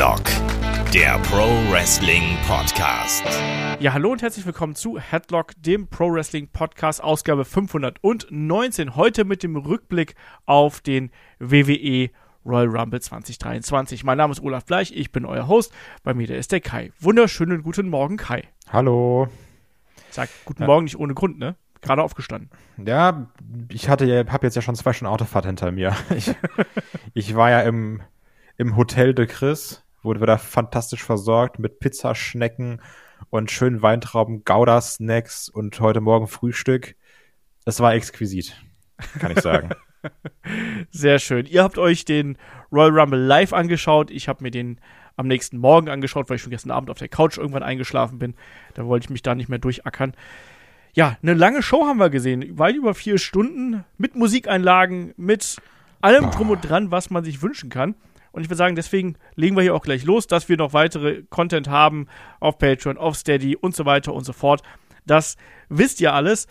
Headlock, der Pro Wrestling Podcast. Ja, hallo und herzlich willkommen zu Headlock, dem Pro Wrestling Podcast, Ausgabe 519. Heute mit dem Rückblick auf den WWE Royal Rumble 2023. Mein Name ist Olaf Bleich, ich bin euer Host. Bei mir der ist der Kai. Wunderschönen guten Morgen, Kai. Hallo. Ich sag guten Morgen nicht ohne Grund, ne? Gerade aufgestanden. Ja, ich hatte ja, habe jetzt ja schon zwei Stunden Autofahrt hinter mir. Ich, ich war ja im, im Hotel de Chris, wurde da fantastisch versorgt mit Pizzaschnecken und schönen Weintrauben, Gouda-Snacks und heute Morgen Frühstück. Das war exquisit, kann ich sagen. Sehr schön. Ihr habt euch den Royal Rumble live angeschaut. Ich habe mir den am nächsten Morgen angeschaut, weil ich schon gestern Abend auf der Couch irgendwann eingeschlafen bin. Da wollte ich mich da nicht mehr durchackern. Ja, eine lange Show haben wir gesehen. Weit über vier Stunden mit Musikeinlagen, mit allem drum und dran, was man sich wünschen kann. Und ich würde sagen, deswegen legen wir hier auch gleich los, dass wir noch weitere Content haben auf Patreon, auf Steady und so weiter und so fort. Das wisst ihr alles.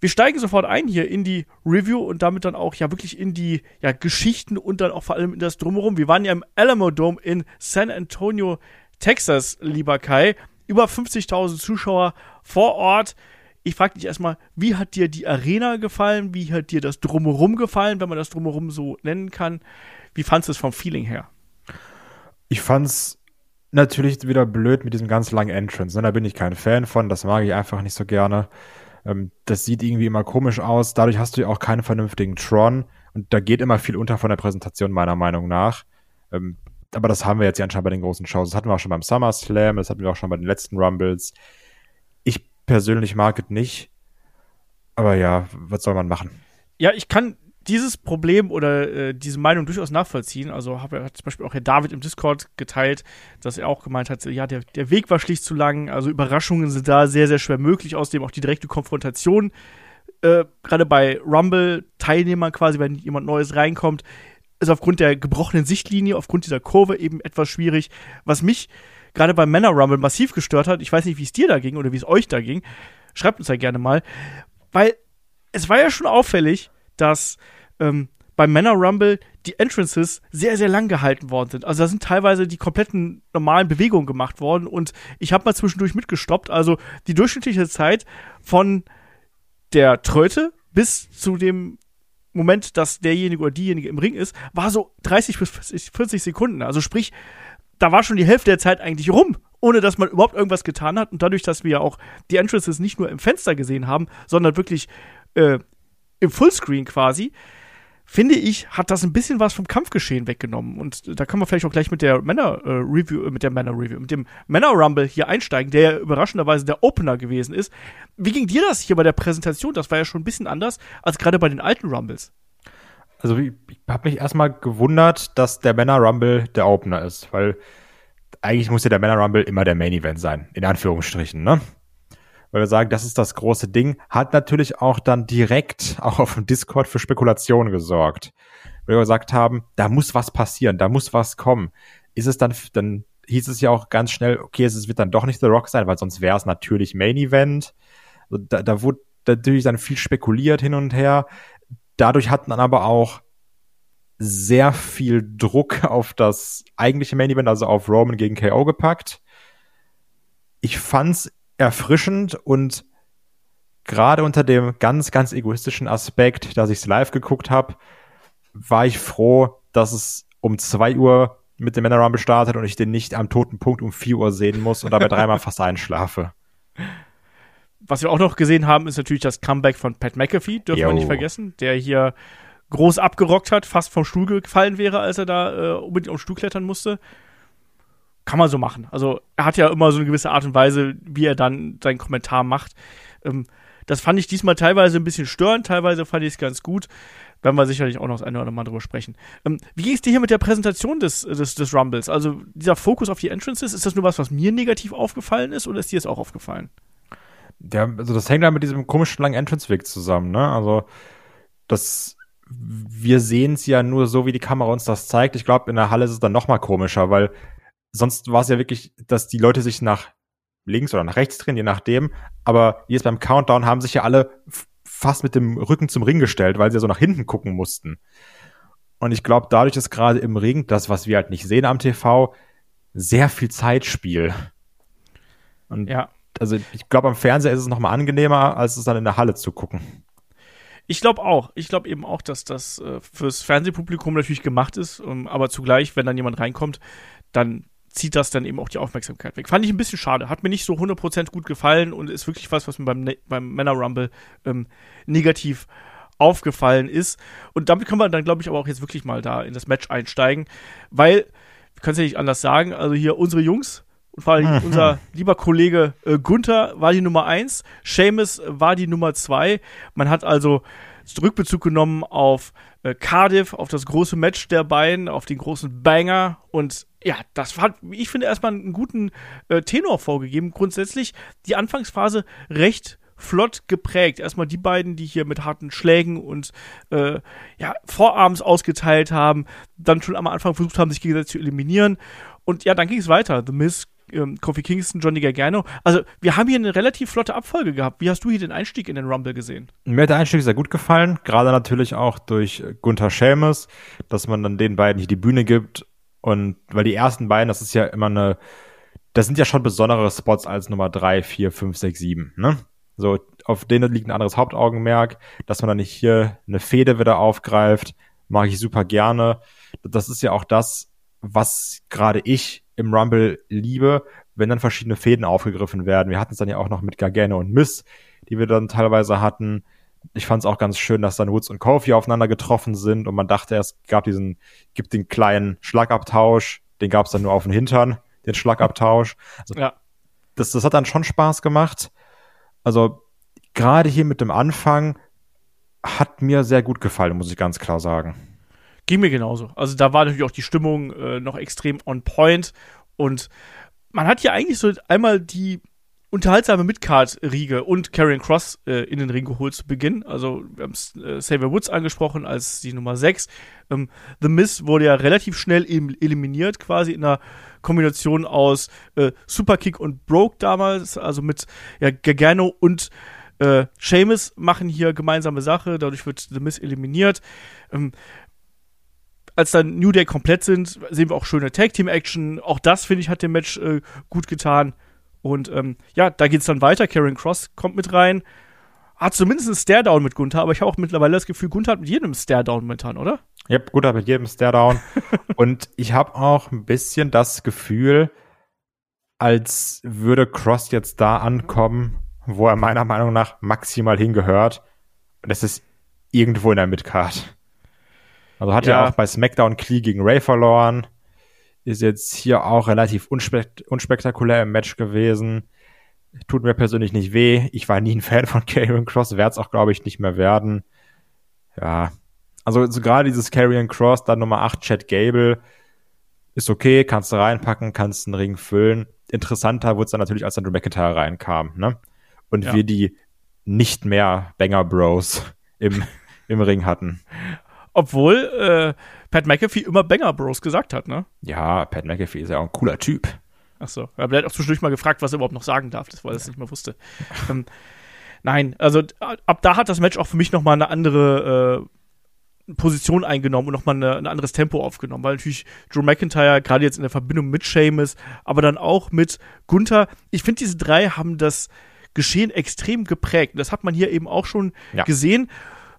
Wir steigen sofort ein hier in die Review und damit dann auch ja wirklich in die ja, Geschichten und dann auch vor allem in das Drumherum. Wir waren ja im Alamo Dome in San Antonio, Texas, lieber Kai. Über 50.000 Zuschauer vor Ort. Ich frage dich erstmal, wie hat dir die Arena gefallen? Wie hat dir das Drumherum gefallen, wenn man das Drumherum so nennen kann? Wie fandest du es vom Feeling her? Ich fand's natürlich wieder blöd mit diesem ganz langen Entrance. Ne? Da bin ich kein Fan von, das mag ich einfach nicht so gerne. Ähm, das sieht irgendwie immer komisch aus. Dadurch hast du ja auch keinen vernünftigen Tron. Und da geht immer viel unter von der Präsentation, meiner Meinung nach. Ähm, aber das haben wir jetzt ja anscheinend bei den großen Shows. Das hatten wir auch schon beim SummerSlam, das hatten wir auch schon bei den letzten Rumbles. Ich persönlich mag es nicht. Aber ja, was soll man machen? Ja, ich kann dieses Problem oder äh, diese Meinung durchaus nachvollziehen. Also habe ja zum Beispiel auch Herr David im Discord geteilt, dass er auch gemeint hat, ja, der, der Weg war schlicht zu lang. Also Überraschungen sind da sehr, sehr schwer möglich. Außerdem auch die direkte Konfrontation. Äh, Gerade bei Rumble-Teilnehmern quasi, wenn jemand Neues reinkommt, ist aufgrund der gebrochenen Sichtlinie, aufgrund dieser Kurve eben etwas schwierig. Was mich gerade beim Männer Rumble massiv gestört hat, ich weiß nicht, wie es dir da ging oder wie es euch da ging, schreibt uns ja gerne mal, weil es war ja schon auffällig, dass ähm, beim Männer Rumble die Entrances sehr, sehr lang gehalten worden sind. Also da sind teilweise die kompletten normalen Bewegungen gemacht worden und ich habe mal zwischendurch mitgestoppt. Also die durchschnittliche Zeit von der Tröte bis zu dem Moment, dass derjenige oder diejenige im Ring ist, war so 30 bis 40 Sekunden. Also sprich, da war schon die Hälfte der Zeit eigentlich rum, ohne dass man überhaupt irgendwas getan hat. Und dadurch, dass wir ja auch die Entrances nicht nur im Fenster gesehen haben, sondern wirklich äh, im Fullscreen quasi, finde ich, hat das ein bisschen was vom Kampfgeschehen weggenommen. Und da kann man vielleicht auch gleich mit der Männer-Review, äh, mit der Männer-Review, mit dem Männer-Rumble hier einsteigen, der ja überraschenderweise der Opener gewesen ist. Wie ging dir das hier bei der Präsentation? Das war ja schon ein bisschen anders als gerade bei den alten Rumbles. Also ich, ich habe mich erstmal gewundert, dass der Männer-Rumble der Opener ist, weil eigentlich muss ja der Männer-Rumble immer der Main-Event sein, in Anführungsstrichen, ne? Weil wir sagen, das ist das große Ding, hat natürlich auch dann direkt auch auf dem Discord für Spekulationen gesorgt. Weil wir gesagt haben, da muss was passieren, da muss was kommen. Ist es dann, dann hieß es ja auch ganz schnell, okay, es wird dann doch nicht The Rock sein, weil sonst wäre es natürlich Main Event. Also da, da wurde natürlich dann viel spekuliert hin und her. Dadurch hatten dann aber auch sehr viel Druck auf das eigentliche Main Event, also auf Roman gegen KO gepackt. Ich fand's erfrischend und gerade unter dem ganz, ganz egoistischen Aspekt, dass ich es live geguckt habe, war ich froh, dass es um zwei Uhr mit dem Männer Rumble startet und ich den nicht am toten Punkt um vier Uhr sehen muss und dabei dreimal fast einschlafe. Was wir auch noch gesehen haben, ist natürlich das Comeback von Pat McAfee, dürfen Yo. wir nicht vergessen, der hier groß abgerockt hat, fast vom Stuhl gefallen wäre, als er da äh, unbedingt auf den Stuhl klettern musste kann man so machen. Also er hat ja immer so eine gewisse Art und Weise, wie er dann seinen Kommentar macht. Ähm, das fand ich diesmal teilweise ein bisschen störend, teilweise fand ich es ganz gut. Werden wir sicherlich auch noch das eine oder andere Mal drüber sprechen. Ähm, wie ging es dir hier mit der Präsentation des, des, des Rumbles? Also dieser Fokus auf die Entrances, ist das nur was, was mir negativ aufgefallen ist oder ist dir es auch aufgefallen? Ja, also das hängt ja mit diesem komischen langen Entrance-Weg zusammen, ne? Also das wir sehen es ja nur so, wie die Kamera uns das zeigt. Ich glaube, in der Halle ist es dann noch mal komischer, weil sonst war es ja wirklich, dass die Leute sich nach links oder nach rechts drehen, je nachdem. Aber jetzt beim Countdown haben sich ja alle fast mit dem Rücken zum Ring gestellt, weil sie ja so nach hinten gucken mussten. Und ich glaube, dadurch ist gerade im Ring, das, was wir halt nicht sehen am TV, sehr viel Zeitspiel. Und Ja. also ich glaube, am Fernseher ist es noch mal angenehmer, als es dann in der Halle zu gucken. Ich glaube auch. Ich glaube eben auch, dass das äh, fürs Fernsehpublikum natürlich gemacht ist. Ähm, aber zugleich, wenn dann jemand reinkommt, dann zieht das dann eben auch die Aufmerksamkeit weg. Fand ich ein bisschen schade. Hat mir nicht so 100% gut gefallen und ist wirklich was, was mir beim, Ne- beim Männer Rumble ähm, negativ aufgefallen ist. Und damit können wir dann, glaube ich, aber auch jetzt wirklich mal da in das Match einsteigen, weil, wir können es ja nicht anders sagen, also hier unsere Jungs und vor allem unser lieber Kollege äh, Gunther war die Nummer eins, Seamus war die Nummer zwei. Man hat also Rückbezug genommen auf äh, Cardiff, auf das große Match der beiden, auf den großen Banger und ja, das hat, ich finde, erstmal einen guten äh, Tenor vorgegeben. Grundsätzlich die Anfangsphase recht flott geprägt. Erstmal die beiden, die hier mit harten Schlägen und äh, ja, Vorarms ausgeteilt haben, dann schon am Anfang versucht haben, sich gegenseitig zu eliminieren. Und ja, dann ging es weiter. The Miz, ähm, Kofi Kingston, Johnny Gargano. Also, wir haben hier eine relativ flotte Abfolge gehabt. Wie hast du hier den Einstieg in den Rumble gesehen? Mir hat der Einstieg sehr gut gefallen, gerade natürlich auch durch Gunther Schelmes, dass man dann den beiden hier die Bühne gibt. Und weil die ersten beiden, das ist ja immer eine, das sind ja schon besondere Spots als Nummer drei, vier, fünf, sechs, sieben, ne? So, auf denen liegt ein anderes Hauptaugenmerk, dass man dann nicht hier eine Fehde wieder aufgreift, mag ich super gerne. Das ist ja auch das, was gerade ich im Rumble liebe, wenn dann verschiedene Fäden aufgegriffen werden. Wir hatten es dann ja auch noch mit Gargano und Miss, die wir dann teilweise hatten. Ich fand es auch ganz schön, dass dann Woods und Kofi aufeinander getroffen sind und man dachte, es gab diesen, gibt den kleinen Schlagabtausch, den gab es dann nur auf den Hintern, den Schlagabtausch. Also Ja. das, das hat dann schon Spaß gemacht. Also gerade hier mit dem Anfang hat mir sehr gut gefallen, muss ich ganz klar sagen. Ging mir genauso. Also da war natürlich auch die Stimmung äh, noch extrem on point und man hat hier eigentlich so einmal die unterhaltsame Midcard-Riege und Karrion Cross äh, in den Ring geholt zu Beginn. Also wir haben äh, Woods angesprochen als die Nummer 6. Ähm, The Miz wurde ja relativ schnell em- eliminiert, quasi in einer Kombination aus äh, Superkick und Broke damals, also mit ja, Gargano und äh, Sheamus machen hier gemeinsame Sache, dadurch wird The Miz eliminiert. Ähm, als dann New Day komplett sind, sehen wir auch schöne Tag Team Action. Auch das, finde ich, hat dem Match äh, gut getan. Und ähm, ja, da geht's dann weiter. Karen Cross kommt mit rein. Hat zumindest einen Stare-Down mit Gunther, aber ich habe auch mittlerweile das Gefühl, Gunther hat mit jedem Stare-Down momentan, oder? Ja, gut, aber mit jedem Stare-Down. und ich habe auch ein bisschen das Gefühl, als würde Cross jetzt da ankommen, wo er meiner Meinung nach maximal hingehört. Und das ist irgendwo in der Midcard. Also hat ja, Ja. auch bei SmackDown Klee gegen Ray verloren. Ist jetzt hier auch relativ unspekt unspektakulär im Match gewesen. Tut mir persönlich nicht weh. Ich war nie ein Fan von Karrion Cross, werde es auch, glaube ich, nicht mehr werden. Ja. Also so gerade dieses Karrion Cross, dann Nummer 8, Chad Gable, ist okay, kannst du reinpacken, kannst einen Ring füllen. Interessanter wurde es dann natürlich, als dann Drew McIntyre reinkam, ne? Und Ja. wir die nicht mehr Banger Bros im, im Ring hatten. Obwohl äh, Pat McAfee immer Banger Bros gesagt hat, ne? Ja, Pat McAfee ist ja auch ein cooler Typ. Achso, aber der hat auch zwischendurch mal gefragt, was er überhaupt noch sagen darf, das weil er es nicht mehr wusste. ähm, nein, also ab da hat das Match auch für mich nochmal eine andere äh, Position eingenommen und nochmal eine, ein anderes Tempo aufgenommen, weil natürlich Drew McIntyre, gerade jetzt in der Verbindung mit Sheamus, aber dann auch mit Gunther, ich finde, diese drei haben das Geschehen extrem geprägt. Und das hat man hier eben auch schon Ja. gesehen.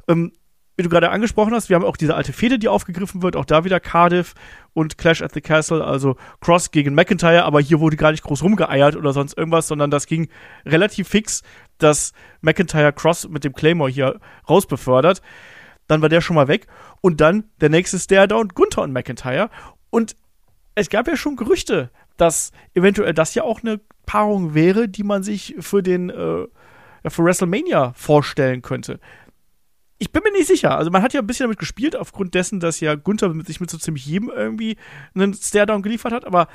Ähm, wie du gerade angesprochen hast, wir haben auch diese alte Fehde, die aufgegriffen wird, auch da wieder Cardiff und Clash at the Castle, also Cross gegen McIntyre, aber hier wurde gar nicht groß rumgeeiert oder sonst irgendwas, sondern das ging relativ fix, dass McIntyre Cross mit dem Claymore hier rausbefördert. Dann war der schon mal weg und dann der nächste Stare-Down, Gunther und McIntyre und es gab ja schon Gerüchte, dass eventuell das ja auch eine Paarung wäre, die man sich für den äh, für WrestleMania vorstellen könnte. Ich bin mir nicht sicher. Also man hat ja ein bisschen damit gespielt, aufgrund dessen, dass ja Gunther sich mit so ziemlich jedem irgendwie einen Stare-Down geliefert hat, aber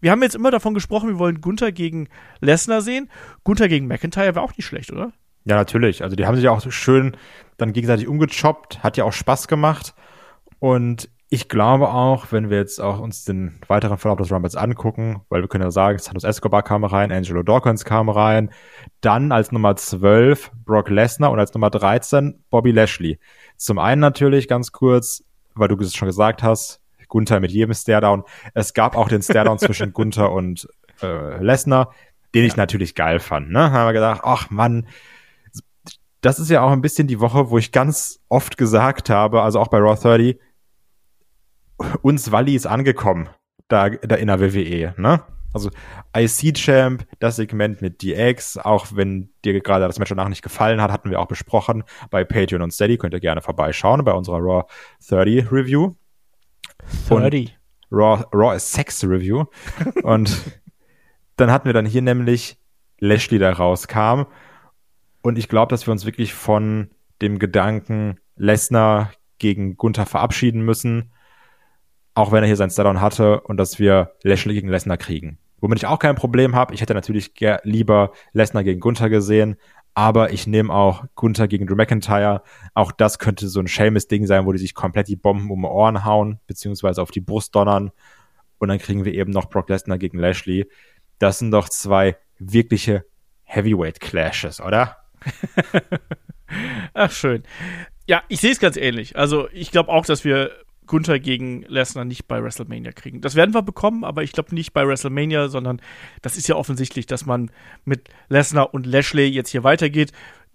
wir haben jetzt immer davon gesprochen, wir wollen Gunther gegen Lesnar sehen. Gunther gegen McIntyre wäre auch nicht schlecht, oder? Ja, natürlich. Also die haben sich auch so schön dann gegenseitig umgechoppt, hat ja auch Spaß gemacht. Und ich glaube auch, wenn wir jetzt auch uns den weiteren Verlauf des Rumbles angucken, weil wir können ja sagen, Santos Escobar kam rein, Angelo Dawkins kam rein, dann als Nummer 12 Brock Lesnar und als Nummer 13 Bobby Lashley. Zum einen natürlich ganz kurz, weil du es schon gesagt hast, Gunther mit jedem Staredown. Es gab auch den Staredown zwischen Gunther und äh, Lesnar, den ich natürlich geil fand. Ne? Haben wir gedacht, ach Mann, das ist ja auch ein bisschen die Woche, wo ich ganz oft gesagt habe, also auch bei Raw 30, uns Walli ist angekommen, da, da in der WWE, ne? Also IC-Champ, das Segment mit DX, auch wenn dir gerade das Match danach nicht gefallen hat, hatten wir auch besprochen bei Patreon und Steady. Könnt ihr gerne vorbeischauen bei unserer Raw 30 Review. 30. Raw, Raw Sex Review. und dann hatten wir dann hier nämlich Lashley, der rauskam. Und ich glaube, dass wir uns wirklich von dem Gedanken Lesnar gegen Gunther verabschieden müssen, auch wenn er hier sein Stardown hatte und dass wir Lashley gegen Lesnar kriegen. Womit ich auch kein Problem habe. Ich hätte natürlich lieber Lesnar gegen Gunther gesehen, aber ich nehme auch Gunther gegen Drew McIntyre. Auch das könnte so ein Seamus-Ding sein, wo die sich komplett die Bomben um die Ohren hauen, beziehungsweise auf die Brust donnern. Und dann kriegen wir eben noch Brock Lesnar gegen Lashley. Das sind doch zwei wirkliche Heavyweight-Clashes, oder? Ach, schön. Ja, ich sehe es ganz ähnlich. Also, ich glaube auch, dass wir Gunther gegen Lesnar nicht bei WrestleMania kriegen. Das werden wir bekommen, aber ich glaube nicht bei WrestleMania, sondern das ist ja offensichtlich, dass man mit Lesnar und Lashley jetzt hier weitergeht.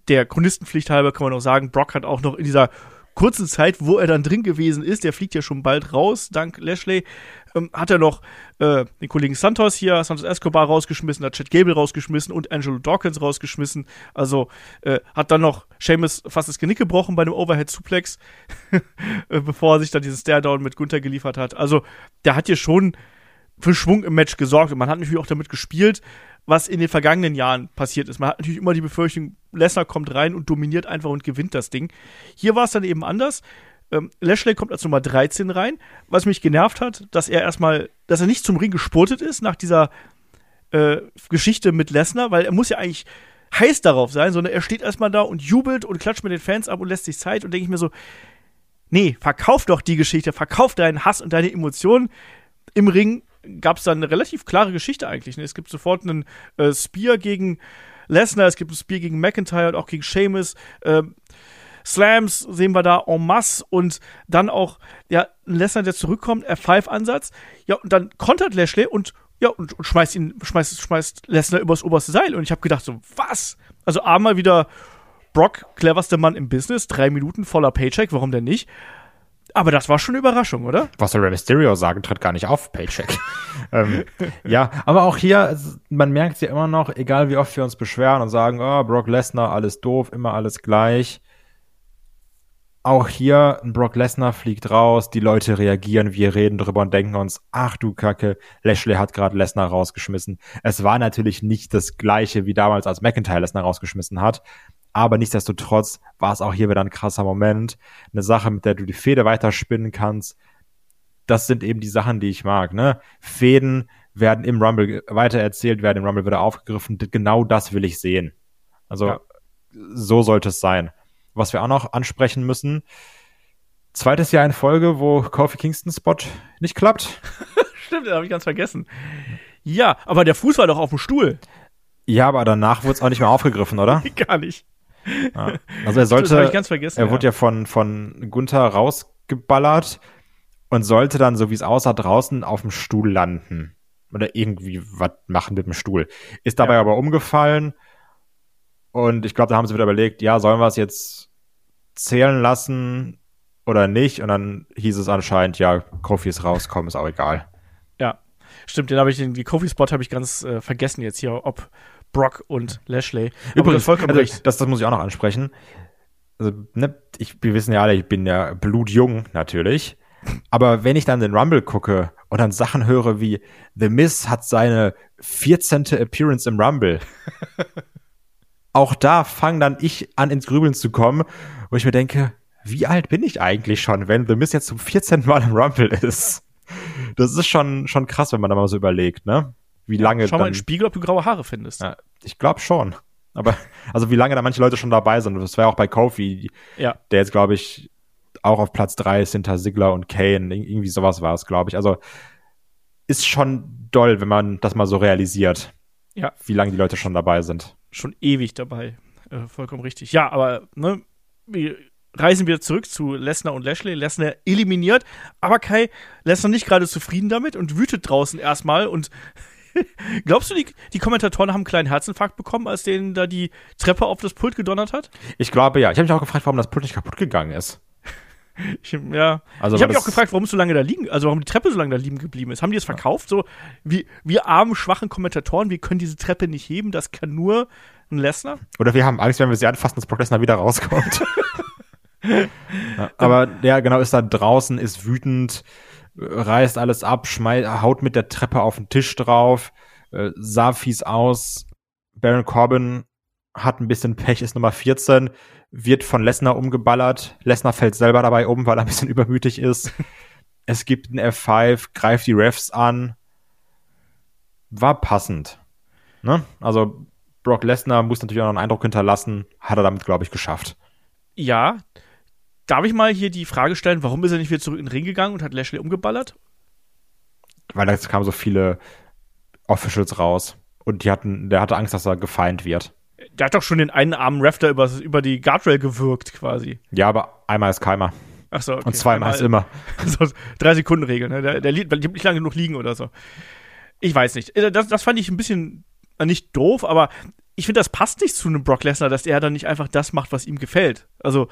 Der Chronistenpflicht halber kann man auch sagen, Brock hat auch noch in dieser kurzen Zeit, wo er dann drin gewesen ist, der fliegt ja schon bald raus, dank Lashley, ähm, hat er noch äh, den Kollegen Santos hier, Santos Escobar rausgeschmissen, hat Chad Gable rausgeschmissen und Angelo Dawkins rausgeschmissen. Also äh, hat dann noch Seamus fast das Genick gebrochen bei einem Overhead-Suplex, äh, bevor er sich dann diesen Stare-Down mit Gunther geliefert hat. Also der hat hier schon für Schwung im Match gesorgt und man hat natürlich auch damit gespielt, was in den vergangenen Jahren passiert ist. Man hat natürlich immer die Befürchtung, Lesnar kommt rein und dominiert einfach und gewinnt das Ding. Hier war es dann eben anders. Ähm, Lashley kommt als Nummer 13 rein, was mich genervt hat, dass er erstmal, dass er nicht zum Ring gespurtet ist nach dieser äh, Geschichte mit Lesnar, weil er muss ja eigentlich heiß darauf sein, sondern er steht erstmal da und jubelt und klatscht mit den Fans ab und lässt sich Zeit und denke ich mir so, nee, verkauf doch die Geschichte, verkauf deinen Hass und deine Emotionen im Ring. Gab es dann eine relativ klare Geschichte eigentlich. Ne? Es gibt sofort einen äh, Spear gegen Lesnar, es gibt einen Spear gegen McIntyre und auch gegen Sheamus. Ähm, Slams sehen wir da en masse und dann auch, ja, Lesnar, der zurückkommt, F5-Ansatz. Ja, und dann kontert Lashley und ja, und, und schmeißt ihn, schmeißt, schmeißt Lesnar übers oberste Seil. Und ich habe gedacht, so, was? Also einmal wieder Brock, cleverster Mann im Business, drei Minuten voller Paycheck, warum denn nicht? Aber das war schon eine Überraschung, oder? Was soll Rey Mysterio sagen, tritt gar nicht auf, Paycheck. ähm, ja, aber auch hier, man merkt ja immer noch, egal wie oft wir uns beschweren und sagen, oh, Brock Lesnar, alles doof, immer alles gleich auch hier ein Brock Lesnar fliegt raus, die Leute reagieren, wir reden drüber und denken uns, ach du Kacke, Lashley hat gerade Lesnar rausgeschmissen. Es war natürlich nicht das gleiche wie damals, als McIntyre Lesnar rausgeschmissen hat, aber nichtsdestotrotz war es auch hier wieder ein krasser Moment, eine Sache, mit der du die Fehde weiterspinnen kannst. Das sind eben die Sachen, die ich mag, ne? Fäden werden im Rumble weitererzählt, werden im Rumble wieder aufgegriffen. Genau das will ich sehen. Also ja. so sollte es sein was wir auch noch ansprechen müssen. Zweites Jahr in Folge, wo Kofi Kingston Spot nicht klappt. Stimmt, den habe ich ganz vergessen. Ja, aber der Fuß war doch auf dem Stuhl. Ja, aber danach wurde es auch nicht mehr aufgegriffen, oder? Gar nicht. Ja. Also er sollte, er ja. wurde ja von, von Gunther rausgeballert und sollte dann, so wie es aussah, draußen auf dem Stuhl landen. Oder irgendwie was machen mit dem Stuhl. Ist dabei ja. aber umgefallen. Und ich glaube, da haben sie wieder überlegt, ja, sollen wir es jetzt zählen lassen oder nicht. Und dann hieß es anscheinend, ja, Kofi ist rauskommen, ist auch egal. Ja, stimmt, den habe ich, den Kofi-Spot habe ich ganz äh, vergessen jetzt hier, ob Brock und Lashley. Übrigens, vollkommen also, recht. Das, das muss ich auch noch ansprechen. Also, ne, ich, wir wissen ja alle, ich bin ja blutjung, natürlich. Aber wenn ich dann den Rumble gucke und dann Sachen höre wie The Miz hat seine 14. Appearance im Rumble. auch da fange dann ich an ins Grübeln zu kommen wo ich mir denke, wie alt bin ich eigentlich schon, wenn The Miz jetzt zum 14. Mal im Rumble ist? Das ist schon, schon krass, wenn man da mal so überlegt, ne? Wie lange. Schau mal in den Spiegel, ob du graue Haare findest. Ja, ich glaube schon. Aber, also wie lange da manche Leute schon dabei sind. Das war ja auch bei Kofi, ja. der jetzt, glaube ich, auch auf Platz drei ist hinter Sigler und Kane. Irgendwie sowas war es, glaube ich. Also ist schon doll, wenn man das mal so realisiert. Ja. Wie lange die Leute schon dabei sind. Schon ewig dabei. Äh, vollkommen richtig. Ja, aber ne, reisen wir zurück zu Lesnar und Lashley. Lesnar eliminiert, aber Kai Lesnar nicht gerade zufrieden damit und wütet draußen erstmal und Glaubst du, die, die Kommentatoren haben einen kleinen Herzinfarkt bekommen, als denen da die Treppe auf das Pult gedonnert hat? Ich glaube ja. Ich habe mich auch gefragt, warum das Pult nicht kaputt gegangen ist. Ich, ja. Also, ich habe mich auch gefragt, warum es so lange da liegen, also warum die Treppe so lange da liegen geblieben ist. Haben die es verkauft? So, wie, wir armen, schwachen Kommentatoren, wir können diese Treppe nicht heben, das kann nur ein Lesnar? Oder wir haben Angst, wenn wir sie anfassen, dass Brock Lesnar wieder rauskommt. ja, aber ja, genau, ist da draußen, ist wütend, reißt alles ab, schmeißt, haut mit der Treppe auf den Tisch drauf, äh, sah fies aus. Baron Corbin hat ein bisschen Pech, ist Nummer 14, wird von Lesnar umgeballert. Lesnar fällt selber dabei um, weil er ein bisschen übermütig ist. es gibt einen F5, greift die Refs an. War passend. Ne? Also Brock Lesnar muss natürlich auch noch einen Eindruck hinterlassen. Hat er damit, glaube ich, geschafft. Ja. Darf ich mal hier die Frage stellen, warum ist er nicht wieder zurück in den Ring gegangen und hat Lashley umgeballert? Weil da kamen so viele Officials raus. Und die hatten, der hatte Angst, dass er gefeind wird. Der hat doch schon den einen armen da über, über die Guardrail gewirkt, quasi. Ja, aber einmal ist Keimer. Ach so, okay. Und zweimal ist immer. So, drei Sekunden Regel, ne? Der, der, der bleibt nicht lange genug liegen oder so. Ich weiß nicht. Äh, das, das fand ich ein bisschen äh, nicht doof, aber ich finde, das passt nicht zu einem Brock Lesnar, dass er dann nicht einfach das macht, was ihm gefällt. Also,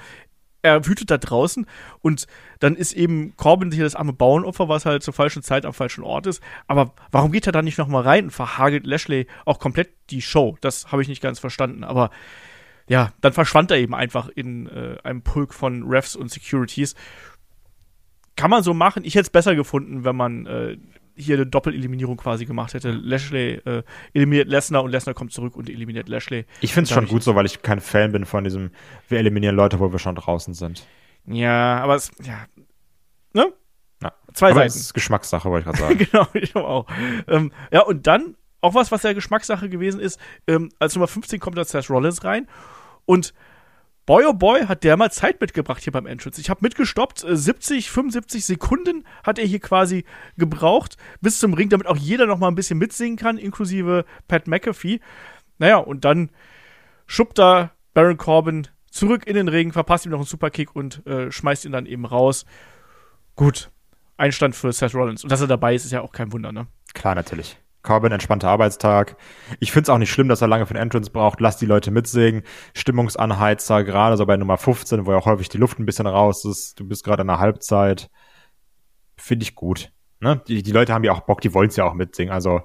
er wütet da draußen und dann ist eben Corbin hier das arme Bauernopfer, was halt zur falschen Zeit am falschen Ort ist. Aber warum geht er da nicht nochmal rein und verhagelt Lashley auch komplett die Show? Das habe ich nicht ganz verstanden. Aber ja, dann verschwand er eben einfach in äh, einem Pulk von Refs und Securities. Kann man so machen. Ich hätte es besser gefunden, wenn man äh, hier eine Doppeleliminierung quasi gemacht hätte. Lashley äh, eliminiert Lesnar und Lesnar kommt zurück und eliminiert Lashley. Ich finde es schon gut so, weil ich kein Fan bin von diesem, wir eliminieren Leute, wo wir schon draußen sind. Ja, aber es, ja, ne? Ja. Zwei aber Seiten. Das ist Geschmackssache, wollte ich gerade sagen. genau, ich glaube auch. Ähm, ja, und dann auch was, was ja Geschmackssache gewesen ist, ähm, als Nummer 15 kommt da Seth Rollins rein und Boy oh boy, hat der mal Zeit mitgebracht hier beim Entrance. Ich habe mitgestoppt, 70, äh, 75 Sekunden hat er hier quasi gebraucht bis zum Ring, damit auch jeder noch mal ein bisschen mitsingen kann, inklusive Pat McAfee. Naja, und dann schubbt da Baron Corbin zurück in den Ring, verpasst ihm noch einen Superkick und äh, schmeißt ihn dann eben raus. Gut, Einstand für Seth Rollins. Und dass er dabei ist, ist ja auch kein Wunder, ne? Klar, natürlich. Corbin, entspannter Arbeitstag. Ich finde es auch nicht schlimm, dass er lange für den Entrance braucht. Lass die Leute mitsingen. Stimmungsanheizer, gerade so bei Nummer 15, wo ja häufig die Luft ein bisschen raus ist. Du bist gerade in der Halbzeit. Finde ich gut. Ne? Die, die Leute haben ja auch Bock, die wollen es ja auch mitsingen. Also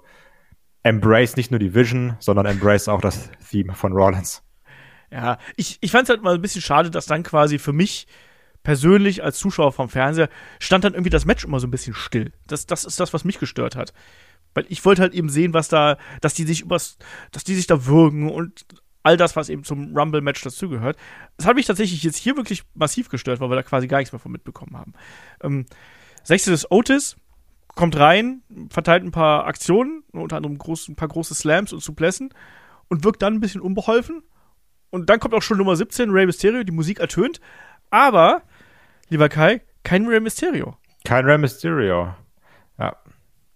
embrace nicht nur die Vision, sondern embrace auch das Theme von Rollins. Ja, ich, ich fand es halt mal ein bisschen schade, dass dann quasi für mich persönlich als Zuschauer vom Fernseher stand dann irgendwie das Match immer so ein bisschen still. Das, das ist das, was mich gestört hat. Weil ich wollte halt eben sehen, was da, dass die sich übers, dass die sich da würgen und all das, was eben zum Rumble-Match dazugehört. Das hat mich tatsächlich jetzt hier wirklich massiv gestört, weil wir da quasi gar nichts mehr von mitbekommen haben. Ähm, 16. ist Otis, kommt rein, verteilt ein paar Aktionen, unter anderem groß, ein paar große Slams und Suplessen und wirkt dann ein bisschen unbeholfen. Und dann kommt auch schon Nummer 17, Rey Mysterio, die Musik ertönt. Aber, lieber Kai, kein Rey Mysterio. Kein Rey Mysterio.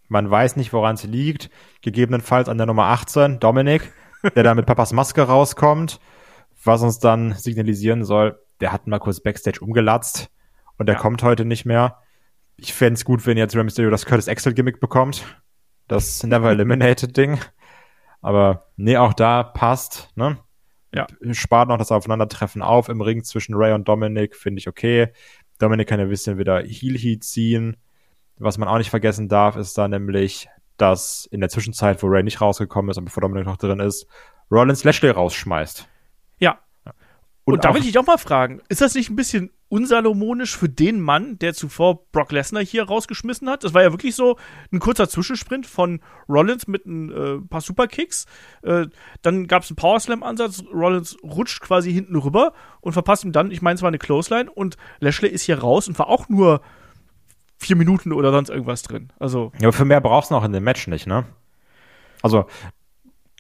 Man weiß nicht, woran es liegt. Gegebenenfalls an der Nummer 18, Dominik, der da mit Papas Maske rauskommt, was uns dann signalisieren soll, der hat mal kurz Backstage umgelatzt und der ja. kommt heute nicht mehr. Ich fände es gut, wenn jetzt Rey Mysterio das Curtis Axel Gimmick bekommt. Das Never Eliminated Ding. Aber nee, auch da passt, ne? Ja. Spart noch das Aufeinandertreffen auf im Ring zwischen Ray und Dominik, finde ich okay. Dominik kann ja ein bisschen wieder Heel Heat ziehen. Was man auch nicht vergessen darf, ist da nämlich, dass in der Zwischenzeit, wo Ray nicht rausgekommen ist und bevor Dominic noch drin ist, Rollins Lashley rausschmeißt. Ja. Und, und da will ich dich auch mal fragen, ist das nicht ein bisschen unsalomonisch für den Mann, der zuvor Brock Lesnar hier rausgeschmissen hat? Das war ja wirklich so ein kurzer Zwischensprint von Rollins mit ein äh, paar Superkicks. Äh, dann gab es einen Powerslam-Ansatz. Rollins rutscht quasi hinten rüber und verpasst ihm dann, ich meine, es war eine Clothesline und Lashley ist hier raus und war auch nur vier Minuten oder sonst irgendwas drin. Also. Ja, aber für mehr brauchst du noch in dem Match nicht, ne? Also,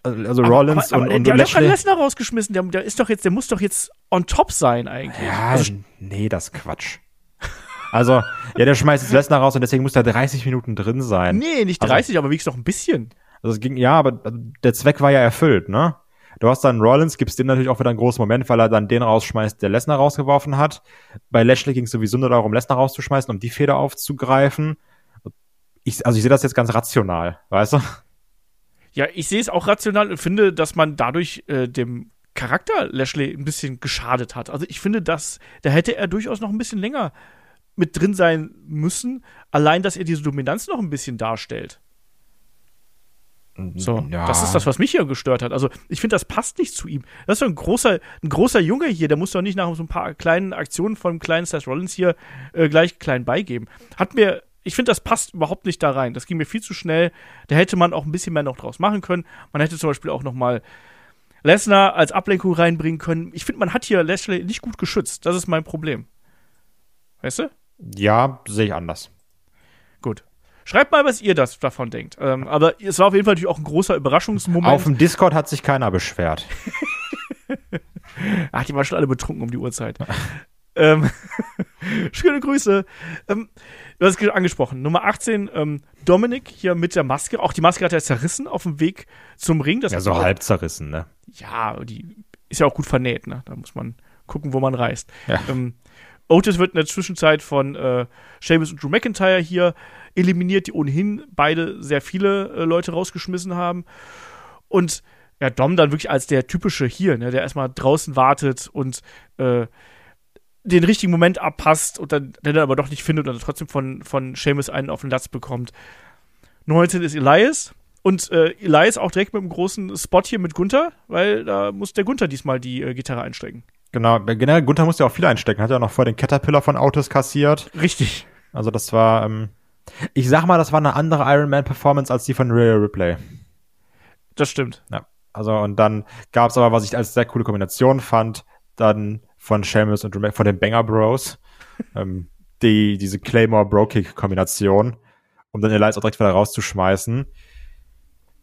also Rollins aber, aber, und, der, der hat Lesnar rausgeschmissen. Der, der ist doch jetzt, der muss doch jetzt on top sein eigentlich. Ja, also, nee, das Quatsch. Also, ja, der schmeißt jetzt Lesnar raus und deswegen muss der 30 Minuten drin sein. Nee, nicht 30, also, aber wiegst doch ein bisschen. Also es ging, ja, aber der Zweck war ja erfüllt, ne? Du hast dann Rollins, gibst dem natürlich auch wieder einen großen Moment, weil er dann den rausschmeißt, der Lesnar rausgeworfen hat. Bei Lashley ging es sowieso nur darum, Lesnar rauszuschmeißen, um die Feder aufzugreifen. Ich, also ich sehe das jetzt ganz rational, weißt du? Ja, ich sehe es auch rational und finde, dass man dadurch äh, dem Charakter Lashley ein bisschen geschadet hat. Also ich finde, dass da hätte er durchaus noch ein bisschen länger mit drin sein müssen, allein, dass er diese Dominanz noch ein bisschen darstellt. So, ja. das ist das, was mich hier gestört hat. Also, ich finde, das passt nicht zu ihm. Das ist doch ein großer, ein großer Junge hier, der muss doch nicht nach so ein paar kleinen Aktionen von kleinen Seth Rollins hier äh, gleich klein beigeben. Hat mir, ich finde, das passt überhaupt nicht da rein. Das ging mir viel zu schnell. Da hätte man auch ein bisschen mehr noch draus machen können. Man hätte zum Beispiel auch noch mal Lesnar als Ablenkung reinbringen können. Ich finde, man hat hier Lashley nicht gut geschützt. Das ist mein Problem. Weißt du? Ja, sehe ich anders. Schreibt mal, was ihr das davon denkt. Ähm, aber es war auf jeden Fall natürlich auch ein großer Überraschungsmoment. Auf dem Discord hat sich keiner beschwert. Ach, die waren schon alle betrunken um die Uhrzeit. ähm, schöne Grüße. Ähm, du hast es angesprochen. Nummer 18, ähm, Dominik hier mit der Maske. Auch die Maske hat er zerrissen auf dem Weg zum Ring. Das ja, so halb zerrissen, ne? Ja, die ist ja auch gut vernäht, ne? Da muss man gucken, wo man reist. Ja. Ähm, Otis wird in der Zwischenzeit von äh, Sheamus und Drew McIntyre hier eliminiert, die ohnehin beide sehr viele äh, Leute rausgeschmissen haben. Und ja, Dom dann wirklich als der typische hier, ne, der erstmal draußen wartet und äh, den richtigen Moment abpasst und dann, den er aber doch nicht findet und dann trotzdem von, von Seamus einen auf den Latz bekommt. 19 ist Elias. Und äh, Elias auch direkt mit einem großen Spot hier mit Gunther, weil da muss der Gunther diesmal die äh, Gitarre einstecken. Genau, generell Gunther musste ja auch viel einstecken, hat ja noch vor den Caterpillar von Autos kassiert. Richtig. Also das war, ähm, ich sag mal, das war eine andere Iron Man Performance als die von Rhea Ripley. Das stimmt. Ja. Also und dann gab es aber, was ich als sehr coole Kombination fand, dann von Seamus und von den Banger Bros, ähm, die diese Claymore Bro Kick Kombination, um dann Elias auch direkt wieder rauszuschmeißen.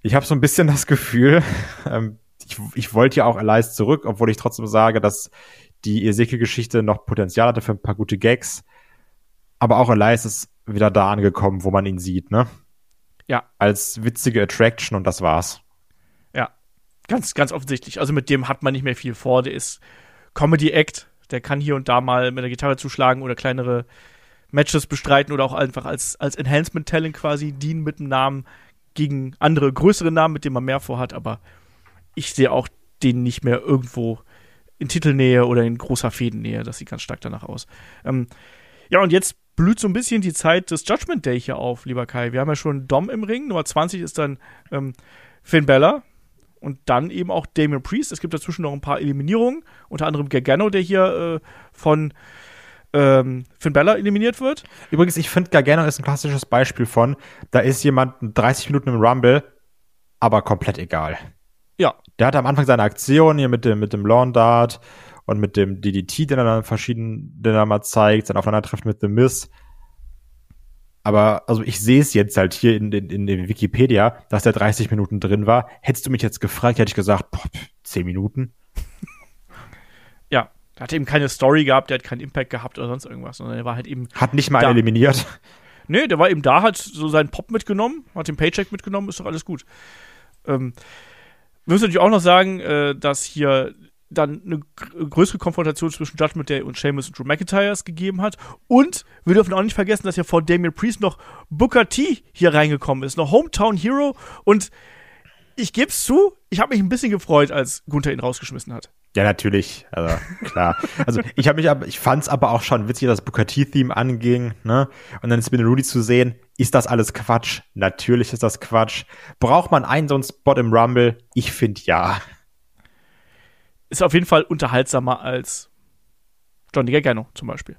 Ich habe so ein bisschen das Gefühl, ähm, ich, ich wollte ja auch Elias zurück, obwohl ich trotzdem sage, dass die Ezekiel-Geschichte noch Potenzial hatte für ein paar gute Gags. Aber auch Elias ist wieder da angekommen, wo man ihn sieht, ne? Ja. Als witzige Attraction und das war's. Ja. Ganz, ganz offensichtlich. Also mit dem hat man nicht mehr viel vor. Der ist Comedy-Act. Der kann hier und da mal mit der Gitarre zuschlagen oder kleinere Matches bestreiten oder auch einfach als, als Enhancement-Talent quasi dienen mit einem Namen gegen andere größere Namen, mit denen man mehr vorhat. Aber ich sehe auch den nicht mehr irgendwo in Titelnähe oder in großer Fädennähe. Das sieht ganz stark danach aus. Ähm, ja, und jetzt blüht so ein bisschen die Zeit des Judgment Day hier auf, lieber Kai. Wir haben ja schon Dom im Ring. Nummer 20 ist dann ähm, Finn Bella. Und dann eben auch Damien Priest. Es gibt dazwischen noch ein paar Eliminierungen. Unter anderem Gargano, der hier äh, von ähm, Finn Bella eliminiert wird. Übrigens, ich finde, Gargano ist ein klassisches Beispiel von, da ist jemand 30 Minuten im Rumble, aber komplett egal. Ja. Der hatte am Anfang seine Aktion hier mit dem, mit dem Lawn Dart und mit dem DDT, den er dann verschieden, den er mal zeigt, sein Aufeinandertreffen mit The Miss. Aber also ich sehe es jetzt halt hier in, in, in der Wikipedia, dass der 30 Minuten drin war. Hättest du mich jetzt gefragt, hätte ich gesagt, boah, 10 Minuten. Ja, der hat eben keine Story gehabt, der hat keinen Impact gehabt oder sonst irgendwas, sondern er war halt eben. Hat nicht mal da. eliminiert. Nee, der war eben da, hat so seinen Pop mitgenommen, hat den Paycheck mitgenommen, ist doch alles gut. Ähm, wir müssen natürlich auch noch sagen, äh, dass hier dann eine größere Konfrontation zwischen Judgment Day und Sheamus und Drew McIntyre gegeben hat. Und wir dürfen auch nicht vergessen, dass ja vor Damian Priest noch Booker T hier reingekommen ist. Eine Hometown Hero. Und ich gebe es zu, ich habe mich ein bisschen gefreut, als Gunther ihn rausgeschmissen hat. Ja, natürlich, also klar. Also ich habe mich aber, ich fand's aber auch schon witzig, dass Booker T-Theme anging, ne? Und dann ist mit Rudy zu sehen, ist das alles Quatsch? Natürlich ist das Quatsch. Braucht man einen so einen Spot im Rumble? Ich finde ja. Ist auf jeden Fall unterhaltsamer als Johnny Gargano zum Beispiel.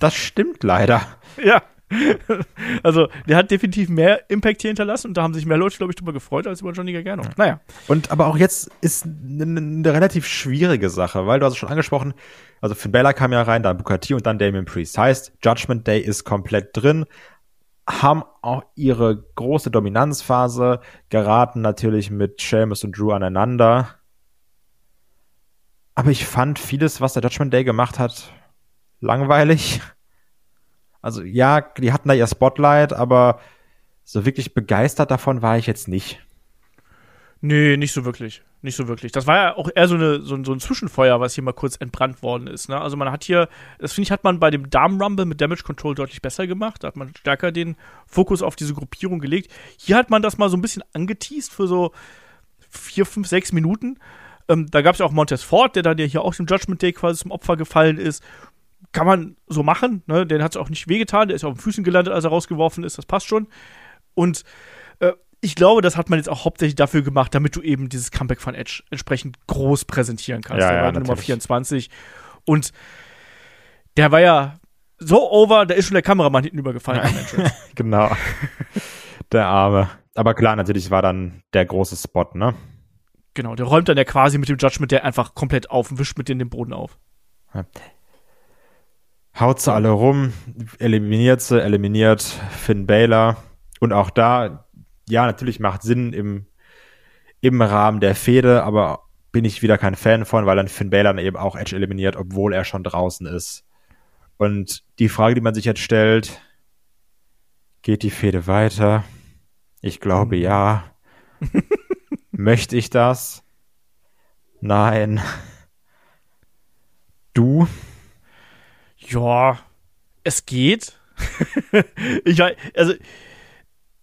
Das stimmt leider. Ja. also, der hat definitiv mehr Impact hier hinterlassen und da haben sich mehr Leute, glaube ich, drüber gefreut als über Johnny Gargano. Naja. Und aber auch jetzt ist eine, eine relativ schwierige Sache, weil du hast es schon angesprochen, also Finn Balor kam ja rein, dann Bukati und dann Damien Priest. Heißt, Judgment Day ist komplett drin, haben auch ihre große Dominanzphase, geraten natürlich mit Sheamus und Drew aneinander. Aber ich fand vieles, was der Judgment Day gemacht hat, langweilig. Also ja, die hatten da ihr Spotlight, aber so wirklich begeistert davon war ich jetzt nicht. Nee, nicht so wirklich. nicht so wirklich. Das war ja auch eher so, eine, so, ein, so ein Zwischenfeuer, was hier mal kurz entbrannt worden ist. Ne? Also man hat hier, das finde ich, hat man bei dem Damen-Rumble mit Damage Control deutlich besser gemacht. Da hat man stärker den Fokus auf diese Gruppierung gelegt. Hier hat man das mal so ein bisschen angeteased für so vier, fünf, sechs Minuten. Ähm, da gab es ja auch Montez Ford, der dann ja hier auch im Judgment Day quasi zum Opfer gefallen ist. Kann man so machen, ne? Den hat es auch nicht wehgetan, der ist auf den Füßen gelandet, als er rausgeworfen ist, das passt schon. Und äh, ich glaube, das hat man jetzt auch hauptsächlich dafür gemacht, damit du eben dieses Comeback von Edge entsprechend groß präsentieren kannst. Ja, der ja, war Nummer natürlich. 24. Und der war ja so over, da ist schon der Kameramann hinten übergefallen. Entrance. Genau. Der Arme. Aber klar, natürlich war dann der große Spot, ne? Genau, der räumt dann ja quasi mit dem Judgment der einfach komplett auf und wischt mit denen den Boden auf. Haut sie alle rum, eliminiert sie, eliminiert Finn Balor. Und auch da, ja, natürlich macht Sinn im, im Rahmen der Fehde, aber bin ich wieder kein Fan von, weil dann Finn dann eben auch Edge eliminiert, obwohl er schon draußen ist. Und die Frage, die man sich jetzt stellt, geht die Fehde weiter? Ich glaube ja. Möchte ich das? Nein. Du? Ja, es geht. ich also